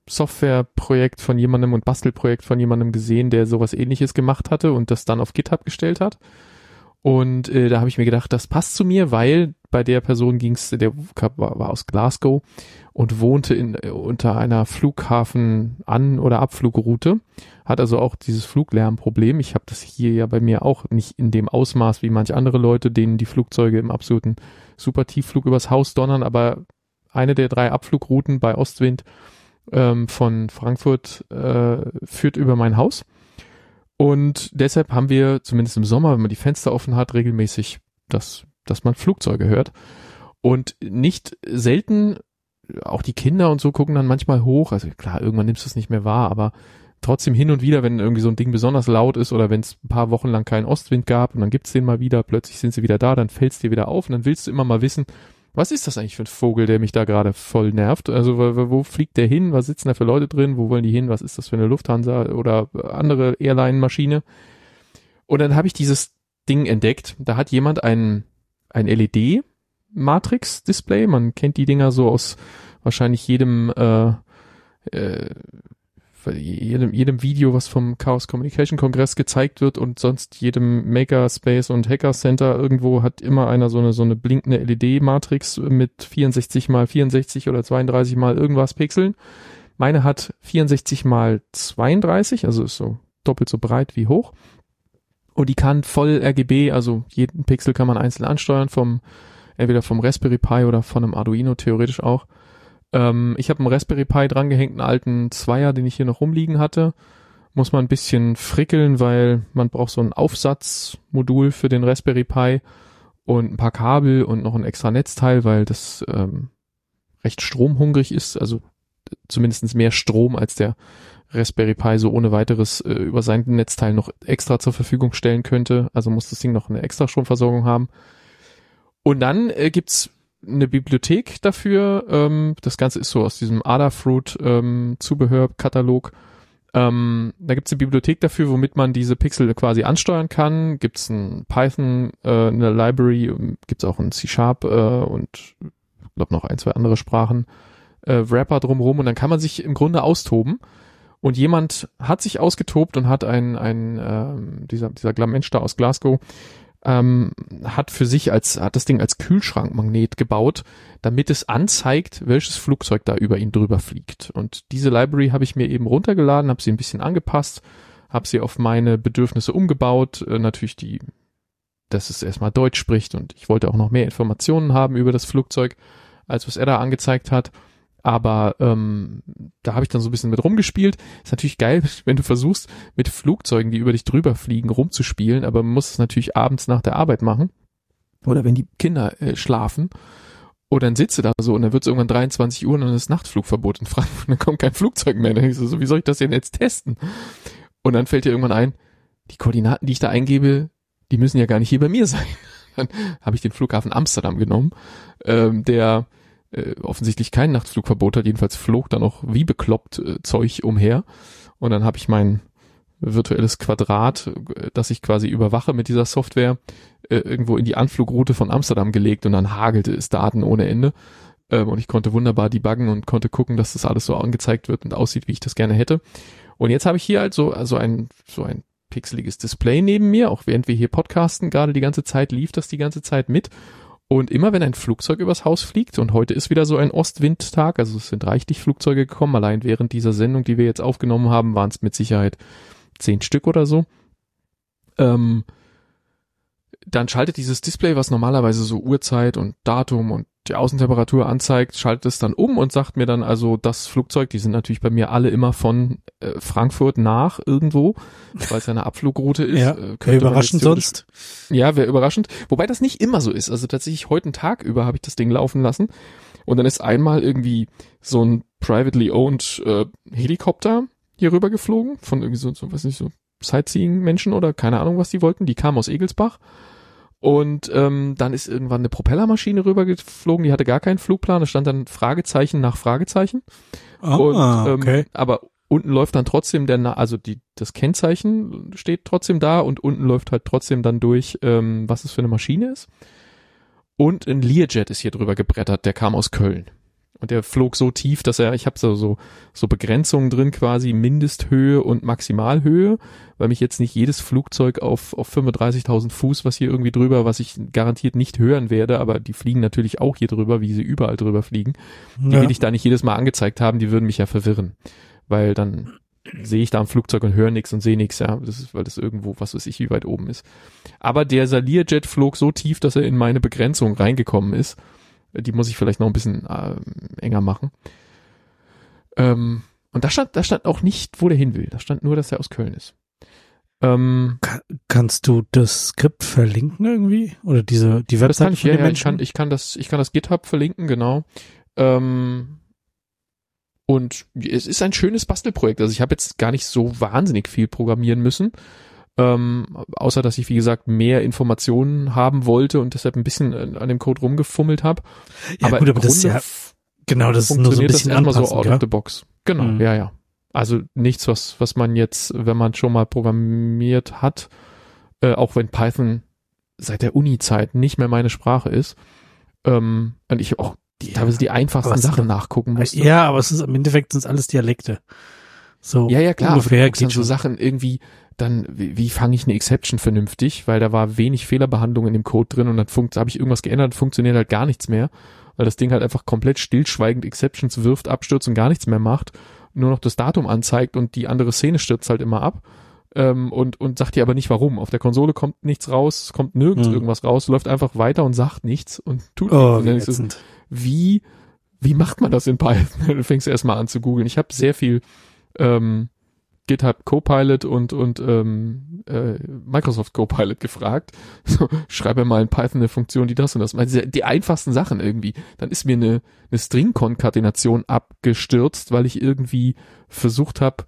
Softwareprojekt von jemandem und Bastelprojekt von jemandem gesehen, der sowas ähnliches gemacht hatte und das dann auf GitHub gestellt hat. Und äh, da habe ich mir gedacht, das passt zu mir, weil bei der Person ging's, der war, war aus Glasgow und wohnte in, äh, unter einer Flughafen an- oder Abflugroute, hat also auch dieses Fluglärmproblem. Ich habe das hier ja bei mir auch nicht in dem Ausmaß wie manche andere Leute, denen die Flugzeuge im absoluten Supertiefflug übers Haus donnern, aber eine der drei Abflugrouten bei Ostwind ähm, von Frankfurt äh, führt über mein Haus. Und deshalb haben wir zumindest im Sommer, wenn man die Fenster offen hat, regelmäßig, dass, dass man Flugzeuge hört. Und nicht selten, auch die Kinder und so gucken dann manchmal hoch. Also klar, irgendwann nimmst du es nicht mehr wahr, aber trotzdem hin und wieder, wenn irgendwie so ein Ding besonders laut ist oder wenn es ein paar Wochen lang keinen Ostwind gab und dann gibt's den mal wieder, plötzlich sind sie wieder da, dann fällt's dir wieder auf und dann willst du immer mal wissen, was ist das eigentlich für ein Vogel, der mich da gerade voll nervt? Also wo, wo, fliegt der hin? Was sitzen da für Leute drin? Wo wollen die hin? Was ist das für eine Lufthansa oder andere Airline-Maschine? Und dann habe ich dieses Ding entdeckt. Da hat jemand ein, ein LED-Matrix-Display. Man kennt die Dinger so aus wahrscheinlich jedem äh, äh, jedem, jedem Video, was vom Chaos Communication Kongress gezeigt wird und sonst jedem Makerspace und Hacker Center irgendwo hat immer einer so eine, so eine blinkende LED-Matrix mit 64 mal 64 oder 32 mal irgendwas Pixeln. Meine hat 64 mal 32, also ist so doppelt so breit wie hoch. Und die kann voll RGB, also jeden Pixel kann man einzeln ansteuern vom, entweder vom Raspberry Pi oder von einem Arduino theoretisch auch. Ähm, ich habe einen Raspberry Pi drangehängt, einen alten Zweier, den ich hier noch rumliegen hatte. Muss man ein bisschen frickeln, weil man braucht so ein Aufsatzmodul für den Raspberry Pi und ein paar Kabel und noch ein extra Netzteil, weil das ähm, recht stromhungrig ist, also zumindestens mehr Strom als der Raspberry Pi so ohne weiteres äh, über sein Netzteil noch extra zur Verfügung stellen könnte. Also muss das Ding noch eine extra Stromversorgung haben. Und dann äh, gibt's eine Bibliothek dafür. Ähm, das Ganze ist so aus diesem Adafruit ähm, Zubehörkatalog. Ähm, da gibt's eine Bibliothek dafür, womit man diese Pixel quasi ansteuern kann. Gibt's ein Python, äh, eine Library, gibt's auch ein C-Sharp äh, und ich glaube noch ein, zwei andere Sprachen, äh, Wrapper drumherum und dann kann man sich im Grunde austoben. Und jemand hat sich ausgetobt und hat ein, ein äh, dieser, dieser Glamensch da aus Glasgow, ähm, hat für sich als, hat das Ding als Kühlschrankmagnet gebaut, damit es anzeigt, welches Flugzeug da über ihn drüber fliegt. Und diese Library habe ich mir eben runtergeladen, habe sie ein bisschen angepasst, habe sie auf meine Bedürfnisse umgebaut, äh, natürlich die, dass es erstmal Deutsch spricht und ich wollte auch noch mehr Informationen haben über das Flugzeug, als was er da angezeigt hat. Aber ähm, da habe ich dann so ein bisschen mit rumgespielt. Ist natürlich geil, wenn du versuchst, mit Flugzeugen, die über dich drüber fliegen, rumzuspielen, aber man muss es natürlich abends nach der Arbeit machen. Oder wenn die Kinder äh, schlafen. Oder dann sitze da so und dann wird es irgendwann 23 Uhr und dann ist Nachtflugverbot in Frankfurt und dann kommt kein Flugzeug mehr. Dann ich so, wie soll ich das denn jetzt testen? Und dann fällt dir irgendwann ein, die Koordinaten, die ich da eingebe, die müssen ja gar nicht hier bei mir sein. Dann habe ich den Flughafen Amsterdam genommen, ähm, der äh, offensichtlich kein Nachtflugverbot hat, jedenfalls flog da noch wie bekloppt äh, Zeug umher. Und dann habe ich mein virtuelles Quadrat, äh, das ich quasi überwache mit dieser Software, äh, irgendwo in die Anflugroute von Amsterdam gelegt und dann hagelte es Daten ohne Ende. Ähm, und ich konnte wunderbar debuggen und konnte gucken, dass das alles so angezeigt wird und aussieht, wie ich das gerne hätte. Und jetzt habe ich hier halt so also ein, so ein pixeliges Display neben mir, auch während wir hier podcasten, gerade die ganze Zeit lief das die ganze Zeit mit. Und immer wenn ein Flugzeug übers Haus fliegt, und heute ist wieder so ein Ostwindtag, also es sind reichlich Flugzeuge gekommen, allein während dieser Sendung, die wir jetzt aufgenommen haben, waren es mit Sicherheit zehn Stück oder so. Ähm, dann schaltet dieses Display, was normalerweise so Uhrzeit und Datum und die Außentemperatur anzeigt, schaltet es dann um und sagt mir dann also, das Flugzeug, die sind natürlich bei mir alle immer von äh, Frankfurt nach irgendwo, weil es ja eine Abflugroute ist. Ja, äh, überraschend sonst. Ja, wäre überraschend. Wobei das nicht immer so ist. Also tatsächlich heute einen Tag über habe ich das Ding laufen lassen und dann ist einmal irgendwie so ein privately owned äh, Helikopter hier rüber geflogen von irgendwie so, so weiß nicht, so Sightseeing-Menschen oder keine Ahnung, was die wollten. Die kamen aus Egelsbach und ähm, dann ist irgendwann eine Propellermaschine rübergeflogen, die hatte gar keinen Flugplan, da stand dann Fragezeichen nach Fragezeichen. Ah, und, ähm, okay. Aber unten läuft dann trotzdem der, also die, das Kennzeichen steht trotzdem da und unten läuft halt trotzdem dann durch, ähm, was es für eine Maschine ist. Und ein Learjet ist hier drüber gebrettert, der kam aus Köln. Und der flog so tief, dass er, ich habe so, so so Begrenzungen drin, quasi Mindesthöhe und Maximalhöhe, weil mich jetzt nicht jedes Flugzeug auf auf 35.000 Fuß, was hier irgendwie drüber, was ich garantiert nicht hören werde, aber die fliegen natürlich auch hier drüber, wie sie überall drüber fliegen. Die Ja. will ich da nicht jedes Mal angezeigt haben, die würden mich ja verwirren, weil dann sehe ich da am Flugzeug und höre nichts und sehe nichts, ja, das ist, weil das irgendwo, was weiß ich, wie weit oben ist. Aber der Salierjet flog so tief, dass er in meine Begrenzung reingekommen ist. Die muss ich vielleicht noch ein bisschen äh, enger machen. Ähm, und da stand, da stand auch nicht, wo der hin will. Da stand nur, dass er aus Köln ist. Ähm, Ka- Kannst du das Skript verlinken irgendwie? Oder diese, die Website kann ich, von ja, den ja, ich kann, ich kann das, ich kann das GitHub verlinken, genau. Ähm, und es ist ein schönes Bastelprojekt. Also ich habe jetzt gar nicht so wahnsinnig viel programmieren müssen. Ähm, außer dass ich, wie gesagt, mehr Informationen haben wollte und deshalb ein bisschen an dem Code rumgefummelt habe. ja, aber gut, aber das ist ja, genau, das ist nur so ein funktioniert das bisschen erstmal so out of the box. Genau, Mhm. ja, ja. Also nichts, was, was man jetzt, wenn man schon mal programmiert hat, äh, auch wenn Python seit der Uni-Zeit nicht mehr meine Sprache ist, ähm, und ich auch die, teilweise die einfachsten Sachen nachgucken musste. Ja, aber es ist im Endeffekt sind es alles Dialekte. So ja, ja, klar. ungefähr geht so. Sachen irgendwie, dann, wie, wie fange ich eine Exception vernünftig, weil da war wenig Fehlerbehandlung in dem Code drin und dann habe ich irgendwas geändert, funktioniert halt gar nichts mehr, weil das Ding halt einfach komplett stillschweigend Exceptions wirft, abstürzt und gar nichts mehr macht, nur noch das Datum anzeigt und die andere Szene stürzt halt immer ab. Ähm, und, und sagt dir aber nicht warum. Auf der Konsole kommt nichts raus, es kommt nirgends Hm. irgendwas raus, läuft einfach weiter und sagt nichts und tut Oh, nichts. Wie wie, wie macht man das in Python? Dann fängst du erstmal an zu googeln. Ich habe sehr viel ähm, GitHub Copilot und, und ähm, äh, Microsoft Copilot gefragt. So, schreibe mal in Python eine Funktion, die das und das. macht. Die, die einfachsten Sachen irgendwie. Dann ist mir eine, eine String-Konkatenation abgestürzt, weil ich irgendwie versucht habe,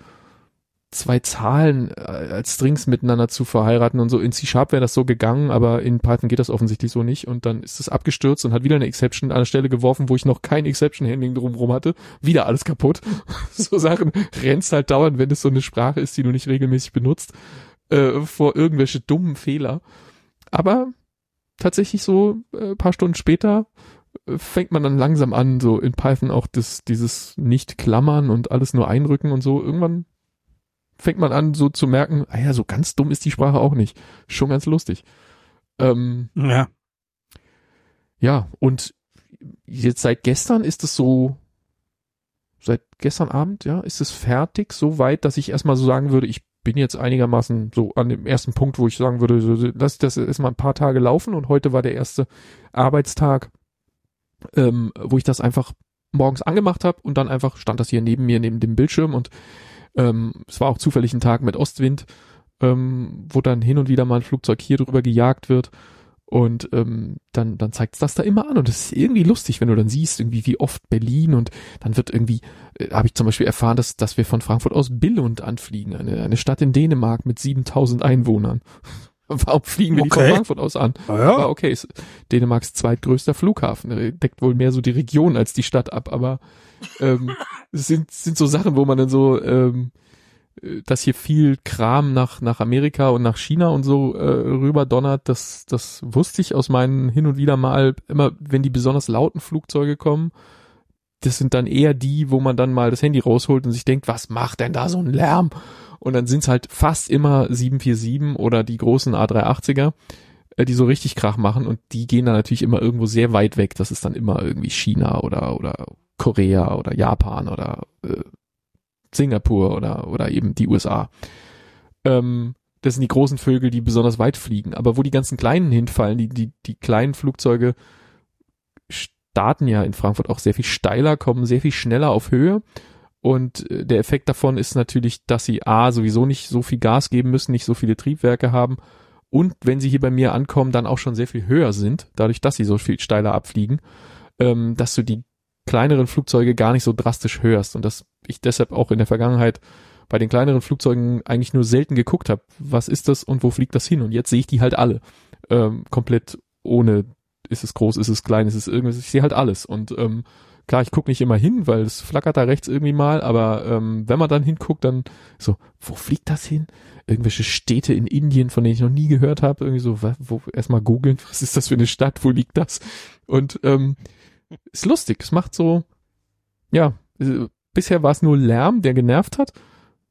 zwei Zahlen äh, als Strings miteinander zu verheiraten und so. In C-Sharp wäre das so gegangen, aber in Python geht das offensichtlich so nicht. Und dann ist es abgestürzt und hat wieder eine Exception an der Stelle geworfen, wo ich noch kein Exception-Handling drumherum hatte. Wieder alles kaputt. so Sachen rennst halt dauernd, wenn es so eine Sprache ist, die du nicht regelmäßig benutzt, äh, vor irgendwelche dummen Fehler. Aber tatsächlich so äh, paar Stunden später äh, fängt man dann langsam an, so in Python auch das, dieses Nicht-Klammern und alles nur einrücken und so. Irgendwann fängt man an, so zu merken, ah ja, so ganz dumm ist die Sprache auch nicht. Schon ganz lustig. Ähm, Ja. ja, und jetzt seit gestern ist es so, seit gestern Abend, ja, ist es fertig, so weit, dass ich erstmal so sagen würde, ich bin jetzt einigermaßen so an dem ersten Punkt, wo ich sagen würde, lass das erstmal ein paar Tage laufen und heute war der erste Arbeitstag, ähm, wo ich das einfach morgens angemacht habe und dann einfach stand das hier neben mir, neben dem Bildschirm und ähm, es war auch zufällig ein Tag mit Ostwind, ähm, wo dann hin und wieder mal ein Flugzeug hier drüber gejagt wird. Und ähm, dann, dann zeigt das da immer an. Und das ist irgendwie lustig, wenn du dann siehst, irgendwie wie oft Berlin und dann wird irgendwie, äh, habe ich zum Beispiel erfahren, dass, dass wir von Frankfurt aus Billund anfliegen, eine, eine Stadt in Dänemark mit 7000 Einwohnern. Warum fliegen wir nicht Okay. von Frankfurt aus an? Ah, Aber okay, ist Dänemarks zweitgrößter Flughafen, deckt wohl mehr so die Region als die Stadt ab, aber ähm, es sind, sind so Sachen, wo man dann so, ähm, äh, dass hier viel Kram nach, nach Amerika und nach China und so äh, rüber donnert, das, das wusste ich aus meinen hin und wieder mal, immer wenn die besonders lauten Flugzeuge kommen, das sind dann eher die, wo man dann mal das Handy rausholt und sich denkt, was macht denn da so ein Lärm? Und dann sind es halt fast immer 747 oder die großen A380er, äh, die so richtig Krach machen und die gehen dann natürlich immer irgendwo sehr weit weg. Das ist dann immer irgendwie China oder, oder Korea oder Japan oder äh, Singapur oder, oder eben die USA. Ähm, das sind die großen Vögel, die besonders weit fliegen. Aber wo die ganzen kleinen hinfallen, die, die, die kleinen Flugzeuge starten ja in Frankfurt auch sehr viel steiler, kommen sehr viel schneller auf Höhe. Und äh, der Effekt davon ist natürlich, dass sie A, sowieso nicht so viel Gas geben müssen, nicht so viele Triebwerke haben. Und wenn sie hier bei mir ankommen, dann auch schon sehr viel höher sind, dadurch, dass sie so viel steiler abfliegen, ähm, dass du die kleineren Flugzeuge gar nicht so drastisch hörst. Und dass ich deshalb auch in der Vergangenheit bei den kleineren Flugzeugen eigentlich nur selten geguckt habe, was ist das und wo fliegt das hin? Und jetzt sehe ich die halt alle. Ähm, komplett ohne, ist es groß, ist es klein, ist es irgendwas, ich sehe halt alles. Und ähm, klar, ich gucke nicht immer hin, weil es flackert da rechts irgendwie mal, aber ähm, wenn man dann hinguckt, dann so, wo fliegt das hin? Irgendwelche Städte in Indien, von denen ich noch nie gehört habe, irgendwie so, wo erstmal googeln, was ist das für eine Stadt, wo liegt das? Und ähm, ist lustig, es macht so, ja, äh, bisher war es nur Lärm, der genervt hat.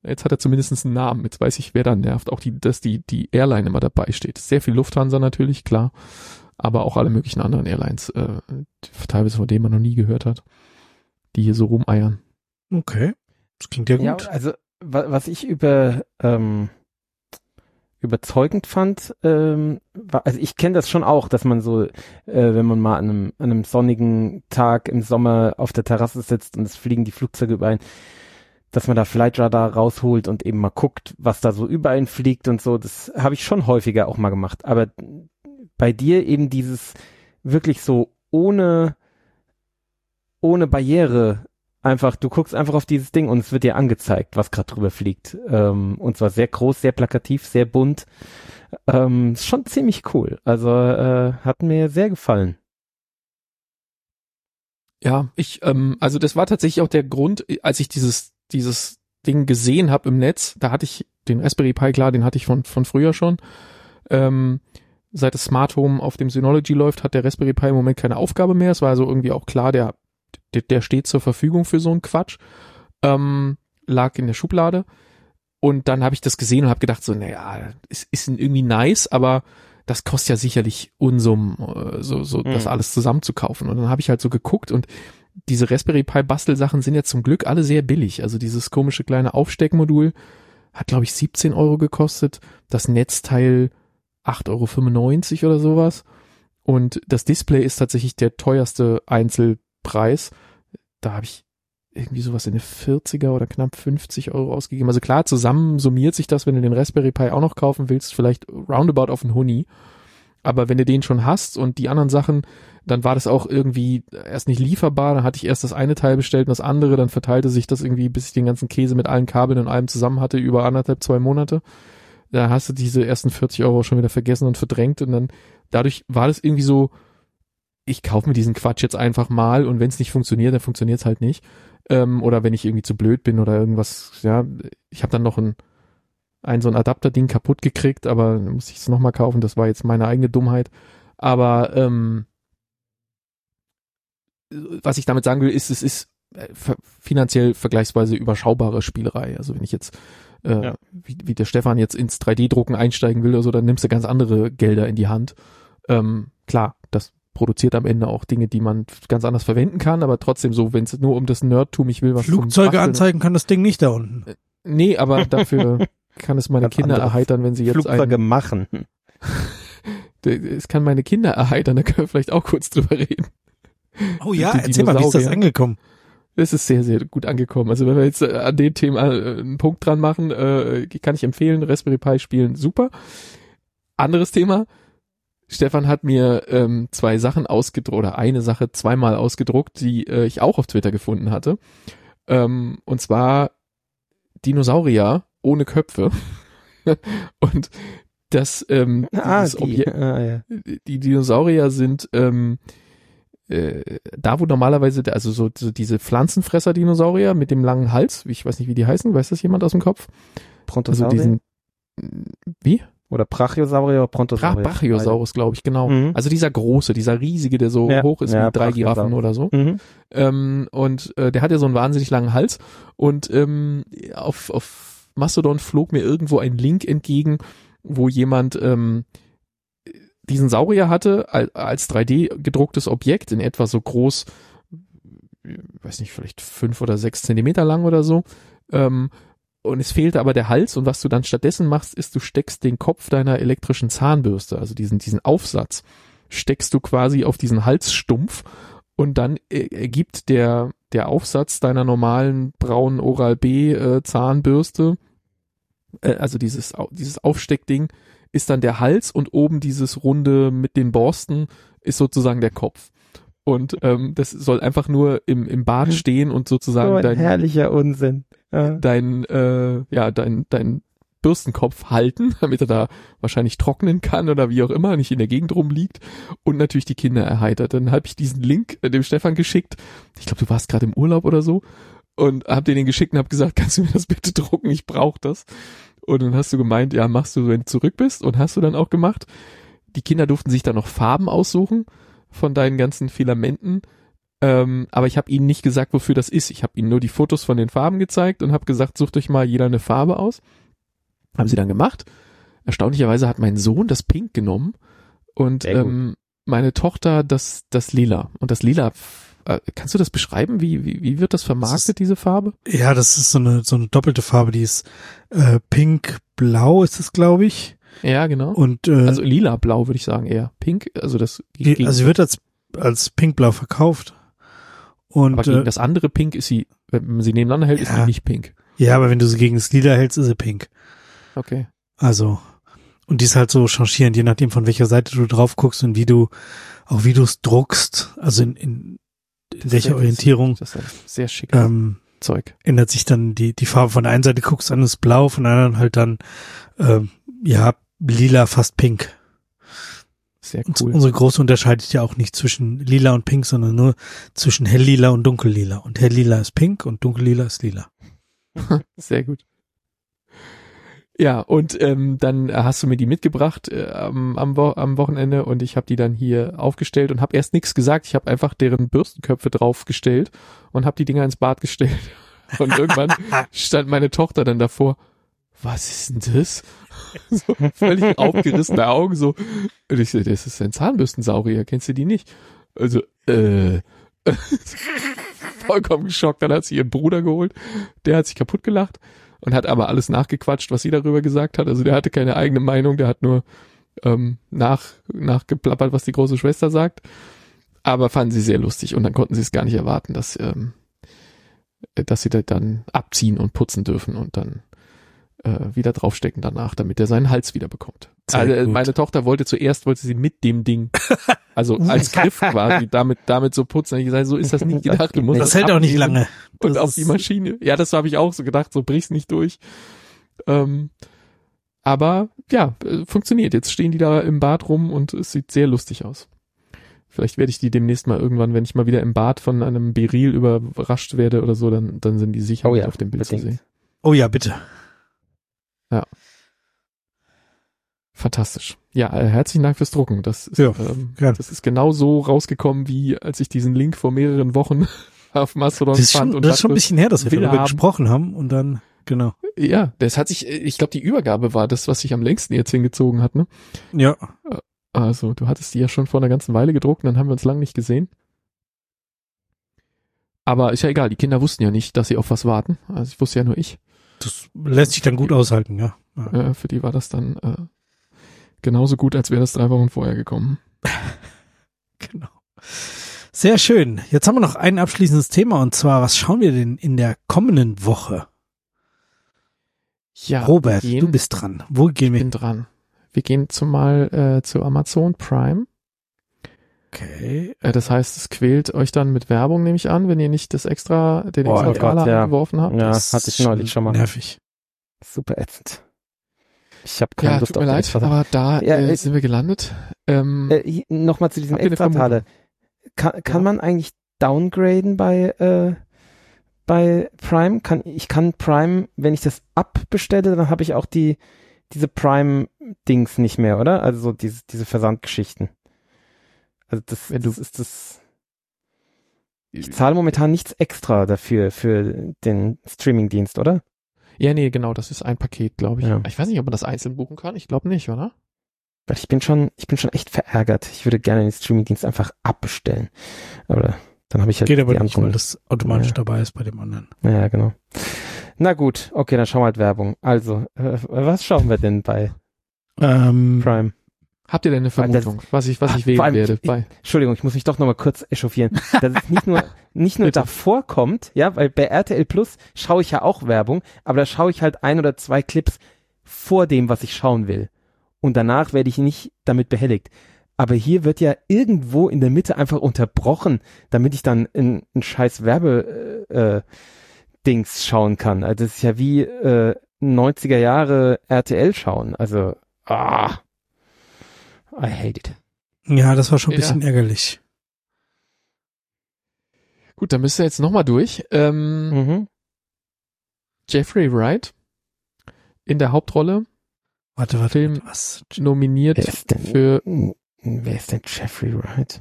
Jetzt hat er zumindest einen Namen. Jetzt weiß ich, wer da nervt. Auch die, dass die, die Airline immer dabei steht. Sehr viel Lufthansa natürlich, klar. Aber auch alle möglichen anderen Airlines, äh, teilweise von denen man noch nie gehört hat, die hier so rumeiern. Okay. Das klingt ja gut. Ja, also wa- was ich über ähm, überzeugend fand, ähm, war, also ich kenne das schon auch, dass man so, äh, wenn man mal an einem, an einem sonnigen Tag im Sommer auf der Terrasse sitzt und es fliegen die Flugzeuge über einen, dass man da Flightradar rausholt und eben mal guckt, was da so über einen fliegt und so. Das habe ich schon häufiger auch mal gemacht. Aber bei dir eben dieses wirklich so ohne ohne Barriere einfach, du guckst einfach auf dieses Ding und es wird dir angezeigt, was gerade drüber fliegt. Ähm, und zwar sehr groß, sehr plakativ, sehr bunt. Ähm, ist schon ziemlich cool. Also äh, hat mir sehr gefallen. Ja, ich, ähm, also das war tatsächlich auch der Grund, als ich dieses, dieses Ding gesehen habe im Netz, da hatte ich den Raspberry Pi, klar, den hatte ich von, von früher schon. Ähm, seit das Smart Home auf dem Synology läuft, hat der Raspberry Pi im Moment keine Aufgabe mehr. Es war also irgendwie auch klar, der, der, der steht zur Verfügung für so einen Quatsch. Ähm, lag in der Schublade. Und dann habe ich das gesehen und habe gedacht, so, naja, es ist irgendwie nice, aber das kostet ja sicherlich Unsummen, äh, so, so das Mhm. alles zusammenzukaufen. Und dann habe ich halt so geguckt und diese Raspberry Pi Bastelsachen sind ja zum Glück alle sehr billig. Also dieses komische kleine Aufsteckmodul hat, glaube ich, 17 Euro gekostet. Das Netzteil 8,95 Euro oder sowas. Und das Display ist tatsächlich der teuerste Einzelpreis. Da habe ich irgendwie sowas in eine 40er oder knapp 50 Euro ausgegeben. Also klar, zusammen summiert sich das, wenn du den Raspberry Pi auch noch kaufen willst, vielleicht roundabout auf einen Huni. Aber wenn du den schon hast und die anderen Sachen, dann war das auch irgendwie erst nicht lieferbar. Dann hatte ich erst das eine Teil bestellt und das andere. Dann verteilte sich das irgendwie, bis ich den ganzen Käse mit allen Kabeln und allem zusammen hatte, über anderthalb, zwei Monate. Da hast du diese ersten 40 Euro schon wieder vergessen und verdrängt. Und dann, dadurch war das irgendwie so, ich kaufe mir diesen Quatsch jetzt einfach mal und wenn es nicht funktioniert, dann funktioniert es halt nicht. Ähm, oder wenn ich irgendwie zu blöd bin oder irgendwas, ja, ich habe dann noch ein, ein so ein Adapterding kaputt gekriegt, aber muss ich es nochmal kaufen, das war jetzt meine eigene Dummheit. Aber ähm, was ich damit sagen will, ist, es ist äh, finanziell vergleichsweise überschaubare Spielerei. Also wenn ich jetzt äh, Ja. wie, wie der Stefan jetzt ins 3D-Drucken einsteigen will oder so, dann nimmst du ganz andere Gelder in die Hand. Ähm, klar, das produziert am Ende auch Dinge, die man ganz anders verwenden kann, aber trotzdem so, wenn es nur um das Nerdtum, ich will was Flugzeuge anzeigen kann das Ding nicht da unten. Nee, aber dafür kann es meine Ganz Kinder erheitern, wenn sie jetzt Flugzeuge ein, machen. es kann meine Kinder erheitern, da können wir vielleicht auch kurz drüber reden. Oh ja, die erzähl mal, wie ist das angekommen? Es ist sehr, sehr gut angekommen. Also wenn wir jetzt äh, an dem Thema äh, einen Punkt dran machen, äh, kann ich empfehlen, Raspberry Pi spielen, super. Anderes Thema. Stefan hat mir ähm, zwei Sachen ausgedruckt, oder eine Sache zweimal ausgedruckt, die äh, ich auch auf Twitter gefunden hatte. Ähm, und zwar Dinosaurier ohne Köpfe. und das, ähm, Ah, die. Objekt, Ah, ja. die Dinosaurier sind ähm, äh, da, wo normalerweise, also so, so diese Pflanzenfresser-Dinosaurier mit dem langen Hals, ich weiß nicht, wie die heißen, weiß das jemand aus dem Kopf? Also Brontosaurier? diesen, wie? oder Brachiosaurier oder Bra Brontosaurier? Brachiosaurus, glaube ich, genau. Mhm. Also dieser große, dieser riesige, der so Ja, hoch ist ja, wie drei Giraffen oder so. Mhm. Ähm, und äh, der hat ja so einen wahnsinnig langen Hals. Und ähm, auf, auf Mastodon flog mir irgendwo ein Link entgegen, wo jemand ähm, diesen Saurier hatte al- als 3D gedrucktes Objekt in etwa so groß, äh, weiß nicht, vielleicht fünf oder sechs Zentimeter lang oder so. Ähm, und es fehlte aber der Hals und was du dann stattdessen machst, ist, du steckst den Kopf deiner elektrischen Zahnbürste, also diesen, diesen Aufsatz, steckst du quasi auf diesen Halsstumpf und dann äh, ergibt der, der Aufsatz deiner normalen braunen Oral-B äh, Zahnbürste, äh, also dieses, dieses Aufsteckding, ist dann der Hals und oben dieses runde mit den Borsten ist sozusagen der Kopf. Und ähm, das soll einfach nur im, im Bad stehen und sozusagen So ein dein, herrlicher Unsinn. Ja. dein, äh, ja, dein, dein Bürstenkopf halten, damit er da wahrscheinlich trocknen kann oder wie auch immer, nicht in der Gegend rumliegt und natürlich die Kinder erheitert. Dann habe ich diesen Link äh, dem Stefan geschickt. Ich glaube, du warst gerade im Urlaub oder so und hab dir den geschickt und hab gesagt, kannst du mir das bitte drucken? Ich brauche das. Und dann hast du gemeint, ja, machst du, wenn du zurück bist und hast du dann auch gemacht. Die Kinder durften sich dann noch Farben aussuchen von deinen ganzen Filamenten Ähm, aber ich habe ihnen nicht gesagt, wofür das ist. Ich habe ihnen nur die Fotos von den Farben gezeigt und habe gesagt, sucht euch mal jeder eine Farbe aus. Haben sie dann gemacht. Erstaunlicherweise hat mein Sohn das Pink genommen und ähm, meine Tochter das das Lila. Und das Lila, kannst du das beschreiben? Wie wie, wie wird das vermarktet diese Farbe? Ja, das ist so eine, so eine doppelte Farbe, die ist äh, pink-blau ist es, glaube ich. Ja, genau. Und äh, Also lila blau würde ich sagen eher. Pink, also das die, also sie wird als, als pink-blau verkauft. Und aber gegen äh, das andere Pink ist sie, wenn man sie nebeneinander hält, ist Ja. sie nicht pink. ja, aber wenn du sie gegen das Lila hältst, ist sie pink. Okay. Also, und die ist halt so changierend, je nachdem von welcher Seite du drauf guckst und wie du, auch wie du es druckst, also in, in welcher Orientierung, Das ist ein sehr schickes ähm, Zeug. ändert sich dann die, die Farbe von der einen Seite guckst an ist blau, von der anderen halt dann, ähm, ja, lila, fast pink. Sehr Und cool. Unsere große unterscheidet ja auch nicht zwischen lila und pink, sondern nur zwischen helllila und dunkellila. Und helllila ist pink und dunkellila ist lila. Sehr gut. Ja, und ähm, dann hast du mir die mitgebracht äh, am, am, Wo am Wochenende und ich habe die dann hier aufgestellt und habe erst nichts gesagt. Ich habe einfach deren Bürstenköpfe draufgestellt und habe die Dinger ins Bad gestellt. Und irgendwann stand meine Tochter dann davor. Was ist denn das? So völlig aufgerissene Augen so. Und ich so, das ist ein Zahnbürstensaurier. Kennst du die nicht? Also, äh, vollkommen geschockt. Dann hat sie ihren Bruder geholt. Der hat sich kaputt gelacht und hat aber alles nachgequatscht, was sie darüber gesagt hat. Also der hatte keine eigene Meinung, der hat nur ähm, nach, nachgeplappert, was die große Schwester sagt. Aber fanden sie sehr lustig und dann konnten sie es gar nicht erwarten, dass, ähm, dass sie das dann abziehen und putzen dürfen und dann äh, wieder draufstecken danach, damit er seinen Hals wieder bekommt. Also, gut. meine Tochter wollte zuerst, wollte sie mit dem Ding, also als Griff quasi, damit, damit so putzen. Und ich gesagt, so ist das nicht gedacht. Du musst Das es hält auch nicht lange. und Das auf die Maschine. Ja, das habe ich auch so gedacht, so brich's nicht durch. Ähm, aber ja, äh, funktioniert. Jetzt stehen die da im Bad rum und es sieht sehr lustig aus. Vielleicht werde ich die demnächst mal irgendwann, wenn ich mal wieder im Bad von einem Beril überrascht werde oder so, dann, dann sind die sicher Oh ja, auf dem Bild zu unbedingt. sehen. Oh ja, bitte. Fantastisch. Ja, äh, herzlichen Dank fürs Drucken. Das ist, Ja, ähm, das ist genau so rausgekommen, wie als ich diesen Link vor mehreren Wochen auf Mastodon Das ist fand schon, und das ist schon ein bisschen her, dass wir darüber haben. gesprochen haben und dann, genau. Ja, das hat sich, äh, ich glaube, die Übergabe war das, was sich am längsten jetzt hingezogen hat, ne? Ja, Also, du hattest die ja schon vor einer ganzen Weile gedruckt, und dann haben wir uns lang nicht gesehen. Aber ist ja egal, die Kinder wussten ja nicht, dass sie auf was warten. Also ich wusste ja nur ich. Das lässt sich dann gut aushalten, ja. ja. Äh, für die war das dann äh, genauso gut, als wäre das drei Wochen vorher gekommen. Genau. Sehr schön. Jetzt haben wir noch ein abschließendes Thema und zwar, was schauen wir denn in der kommenden Woche? Ja, Robert, gehen, du bist dran. Wo gehen wir? bin dran. Wir gehen zumal äh, zu Amazon Prime. Okay. Äh, das heißt, es quält euch dann mit Werbung, nehme ich an, wenn ihr nicht das extra, den Oh extra Gott, Skala ja. angeworfen habt. Ja, Das hatte ich neulich schon mal. Nervig. Super ätzend. Ich habe keine Ja, Lust tut mir auf leid, extra. aber da Ja, äh, äh, sind wir gelandet. Ähm, Äh, Nochmal zu diesem eine Extrateile. Kann, kann Ja. man eigentlich downgraden bei, äh, bei Prime? Kann, ich kann Prime, wenn ich das abbestelle, dann habe ich auch die, diese Prime-Dings nicht mehr, oder? Also so diese, diese Versandgeschichten. Also das, Wenn du- das ist das. Ich zahle momentan nichts extra dafür, für den Streaming-Dienst, oder? Ja, nee, genau, das ist ein Paket, glaube ich. Ja. Ich weiß nicht, ob man das einzeln buchen kann. Ich glaube nicht, oder? Weil ich bin schon, ich bin schon echt verärgert. Ich würde gerne den Streaming-Dienst einfach abbestellen. Aber dann habe ich halt Geht aber die nicht, weil das automatisch Ja. dabei ist bei dem anderen. Ja, genau. Na gut, okay, dann schauen wir halt Werbung. Also, äh, was schauen wir denn bei Ähm, Prime? Habt ihr denn eine Vermutung, was ich, was ich wählen allem, werde? ich- Entschuldigung, ich muss mich doch nochmal kurz echauffieren. Dass es nicht nur, nicht nur davor kommt, ja, weil bei RTL Plus schaue ich ja auch Werbung, aber da schaue ich halt ein oder zwei Clips vor dem, was ich schauen will. Und danach werde ich nicht damit behelligt. Aber hier wird ja irgendwo in der Mitte einfach unterbrochen, damit ich dann in ein scheiß Werbe äh, äh, Dings schauen kann. Also das ist ja wie äh, 90er Jahre RTL schauen. Also, ah, I hate it. ja, das war schon ein Ja. bisschen ärgerlich. gut, dann müsst ihr jetzt nochmal durch. Ähm, Mhm. Jeffrey Wright in der Hauptrolle Warte, warte, Film- was? nominiert Wer ist denn, für wer ist denn Jeffrey Wright?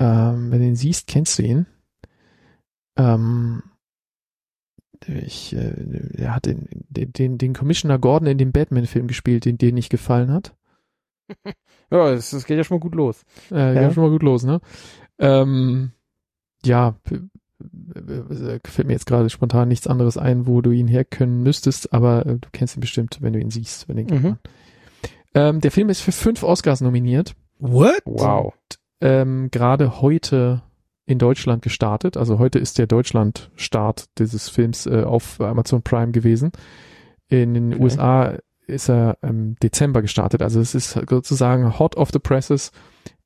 ähm, wenn du ihn siehst, kennst du ihn. Ähm, ich, äh, er hat den, den, den Commissioner Gordon in dem Batman-Film gespielt, den dir nicht gefallen hat. Ja, das, das geht ja schon mal gut los. Äh, Ja. ja. schon mal gut los, ne? Ähm, ja, p- äh, fällt mir jetzt gerade spontan nichts anderes ein, wo du ihn herkönnen müsstest, aber äh, du kennst ihn bestimmt, wenn du ihn siehst, wenn den Mhm. Ähm, der Film ist für fünf Oscars nominiert, What? Wow. ähm, gerade heute in Deutschland gestartet. Also heute ist der Deutschland-Start dieses Films äh, auf Amazon Prime gewesen. In den Okay. USA ist er im Dezember gestartet. Also es ist sozusagen hot of the presses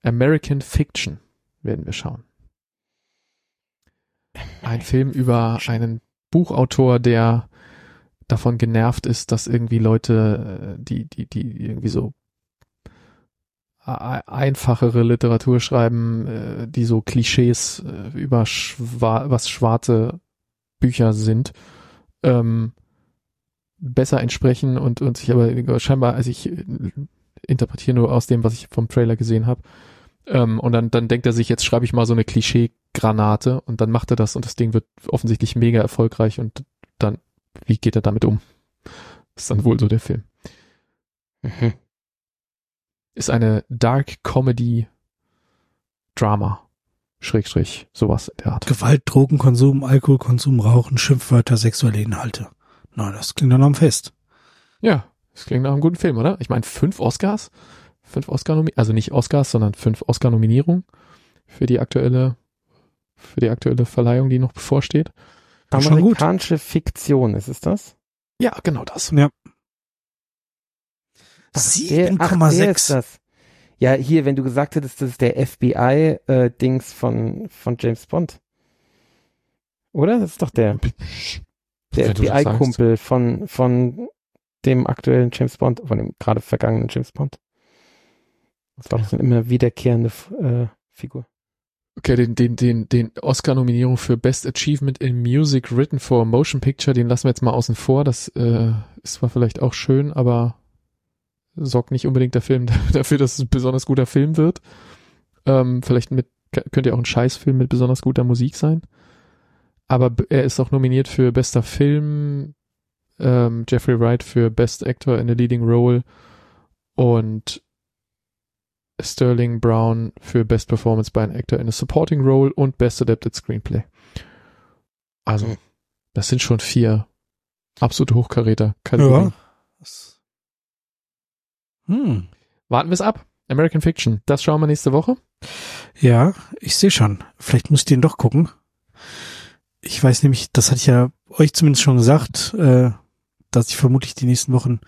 American Fiction werden wir schauen. Ein Film über einen Buchautor, der davon genervt ist, dass irgendwie Leute, äh, die, die, die irgendwie so ei- einfachere Literatur schreiben, äh, die so Klischees äh, über schwa was schwarze Bücher sind, ähm, besser entsprechen und, und sich aber scheinbar, also ich äh, interpretiere nur aus dem, was ich vom Trailer gesehen habe. Ähm, und dann, dann denkt er sich, jetzt schreibe ich mal so eine Klischee-Granate und dann macht er das und das Ding wird offensichtlich mega erfolgreich und dann, wie geht er damit um? ist dann wohl so der Film. Mhm. Ist eine Dark Comedy Drama. Schrägstrich, sowas in der Art. Gewalt, Drogenkonsum, Alkoholkonsum, Rauchen, Schimpfwörter, sexuelle Inhalte. Na, das klingt doch noch am Fest. Ja, das klingt nach einem guten Film, oder? Ich meine, fünf Oscars, fünf Oscar also nicht Oscars, sondern fünf Oscar-Nominierungen für die aktuelle, für die aktuelle Verleihung, die noch bevorsteht. Schon gut. Amerikanische Fiktion, ist es das? Ja, genau das. ist 7,6. das. Ja, hier, wenn du gesagt hättest, das ist der FBI-Dings von, von James Bond. Oder? Das ist doch der, der FBI-Kumpel von, von dem aktuellen James Bond, von dem gerade vergangenen James Bond. Das war doch so eine immer wiederkehrende äh, Figur. Okay, den, den, den, den Oscar-Nominierung für Best Achievement in Music Written for a Motion Picture, den lassen wir jetzt mal außen vor. Das äh, ist zwar vielleicht auch schön, aber sorgt nicht unbedingt der Film dafür, dass es ein besonders guter Film wird. Ähm, vielleicht mit, könnte ja auch ein Scheißfilm mit besonders guter Musik sein. Aber er ist auch nominiert für bester Film, ähm, Jeffrey Wright für Best Actor in a Leading Role und Sterling Brown für Best Performance by an Actor in a Supporting Role und Best Adapted Screenplay. Also, Mhm. das sind schon vier absolute Hochkaräter. Ja. Kategorien. Hm. Warten wir es ab. American Fiction. Das schauen wir nächste Woche. Ja, ich sehe schon. Vielleicht müsst ihr ihn doch gucken. Ich weiß nämlich, das hatte ich ja euch zumindest schon gesagt, äh, dass ich vermutlich die nächsten Wochen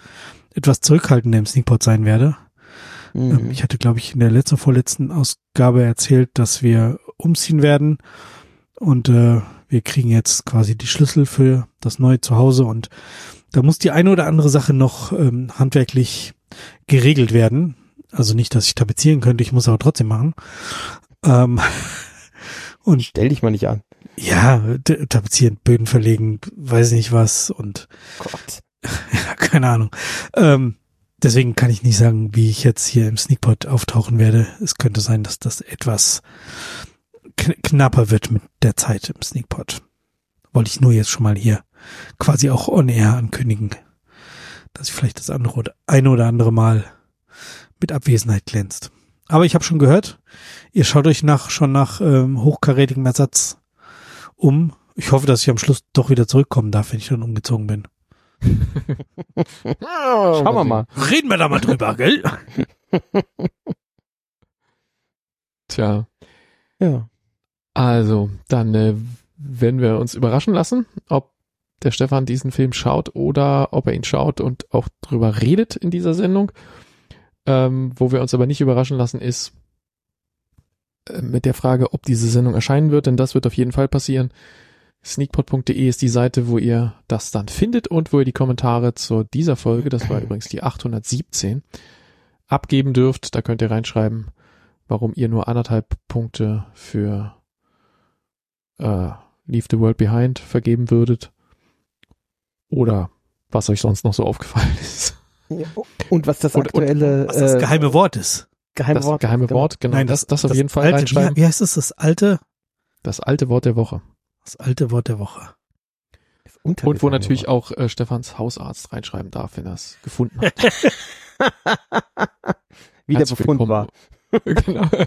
etwas zurückhaltender im Sneakpot sein werde. Mhm. Ähm, ich hatte, glaube ich, in der letzten, vorletzten Ausgabe erzählt, dass wir umziehen werden und äh, wir kriegen jetzt quasi die Schlüssel für das neue Zuhause und da muss die eine oder andere Sache noch ähm, handwerklich geregelt werden. Also nicht, dass ich tapezieren könnte, ich muss aber trotzdem machen. Ähm, und Stell dich mal nicht an. Ja, tapezieren, Böden verlegen, weiß nicht was und Gott. keine Ahnung. Ähm, deswegen kann ich nicht sagen, wie ich jetzt hier im Sneakpot auftauchen werde. Es könnte sein, dass das etwas kn knapper wird mit der Zeit im Sneakpot. Wollte ich nur jetzt schon mal hier quasi auch on air ankündigen, dass ich vielleicht das andere oder eine oder andere Mal mit Abwesenheit glänzt. Aber ich habe schon gehört, ihr schaut euch nach schon nach ähm, hochkarätigem Ersatz um. Ich hoffe, dass ich am Schluss doch wieder zurückkommen darf, wenn ich dann umgezogen bin. Schauen wir mal. Reden wir da mal drüber, gell? Tja, Ja. also, dann äh, werden wir uns überraschen lassen, ob der Stefan diesen Film schaut oder ob er ihn schaut und auch drüber redet in dieser Sendung. Ähm, wo wir uns aber nicht überraschen lassen, ist mit der Frage, ob diese Sendung erscheinen wird, denn das wird auf jeden Fall passieren. Sneakpot.de ist die Seite, wo ihr das dann findet und wo ihr die Kommentare zu dieser Folge, das war übrigens die 817, abgeben dürft. Da könnt ihr reinschreiben, warum ihr nur anderthalb Punkte für äh, Leave the World Behind vergeben würdet. Oder was euch sonst noch so aufgefallen ist. Und was das Und- und aktuelle, Was das äh, geheime Wort ist. Geheime das Wort. geheime Wort, genau. Nein, das, das, auf jeden Fall alte, reinschreiben. Wie, wie heißt es? Das alte, Das alte Wort der Woche. das alte Wort der Woche. Das Und wo natürlich Wort. auch äh, Stefans Hausarzt reinschreiben darf, wenn er es gefunden hat. wieder Herzlich befunden willkommen. war. genau. ja,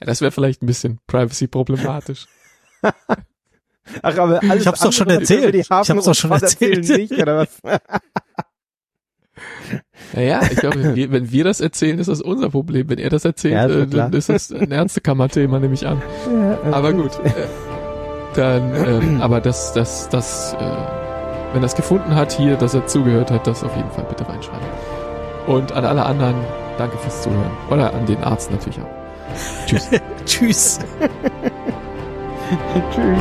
das wäre vielleicht ein bisschen privacy problematisch. Ach, aber alles Ich hab's doch schon erzählt. Ich hab's doch schon erzählt. Nicht, oder was? Naja, ich glaube, wenn wir, wenn wir das erzählen, ist das unser Problem. Wenn er das erzählt, Ja, ist äh, ist das ein Ärztekammerthema, nehme ich an. Aber gut. Äh, dann, ähm, aber das, das, das, äh, wenn er es gefunden hat hier, dass er zugehört hat, das auf jeden Fall bitte reinschreiben. Und an alle anderen, danke fürs Zuhören. Oder an den Arzt natürlich auch. Tschüss. Tschüss. Tschüss.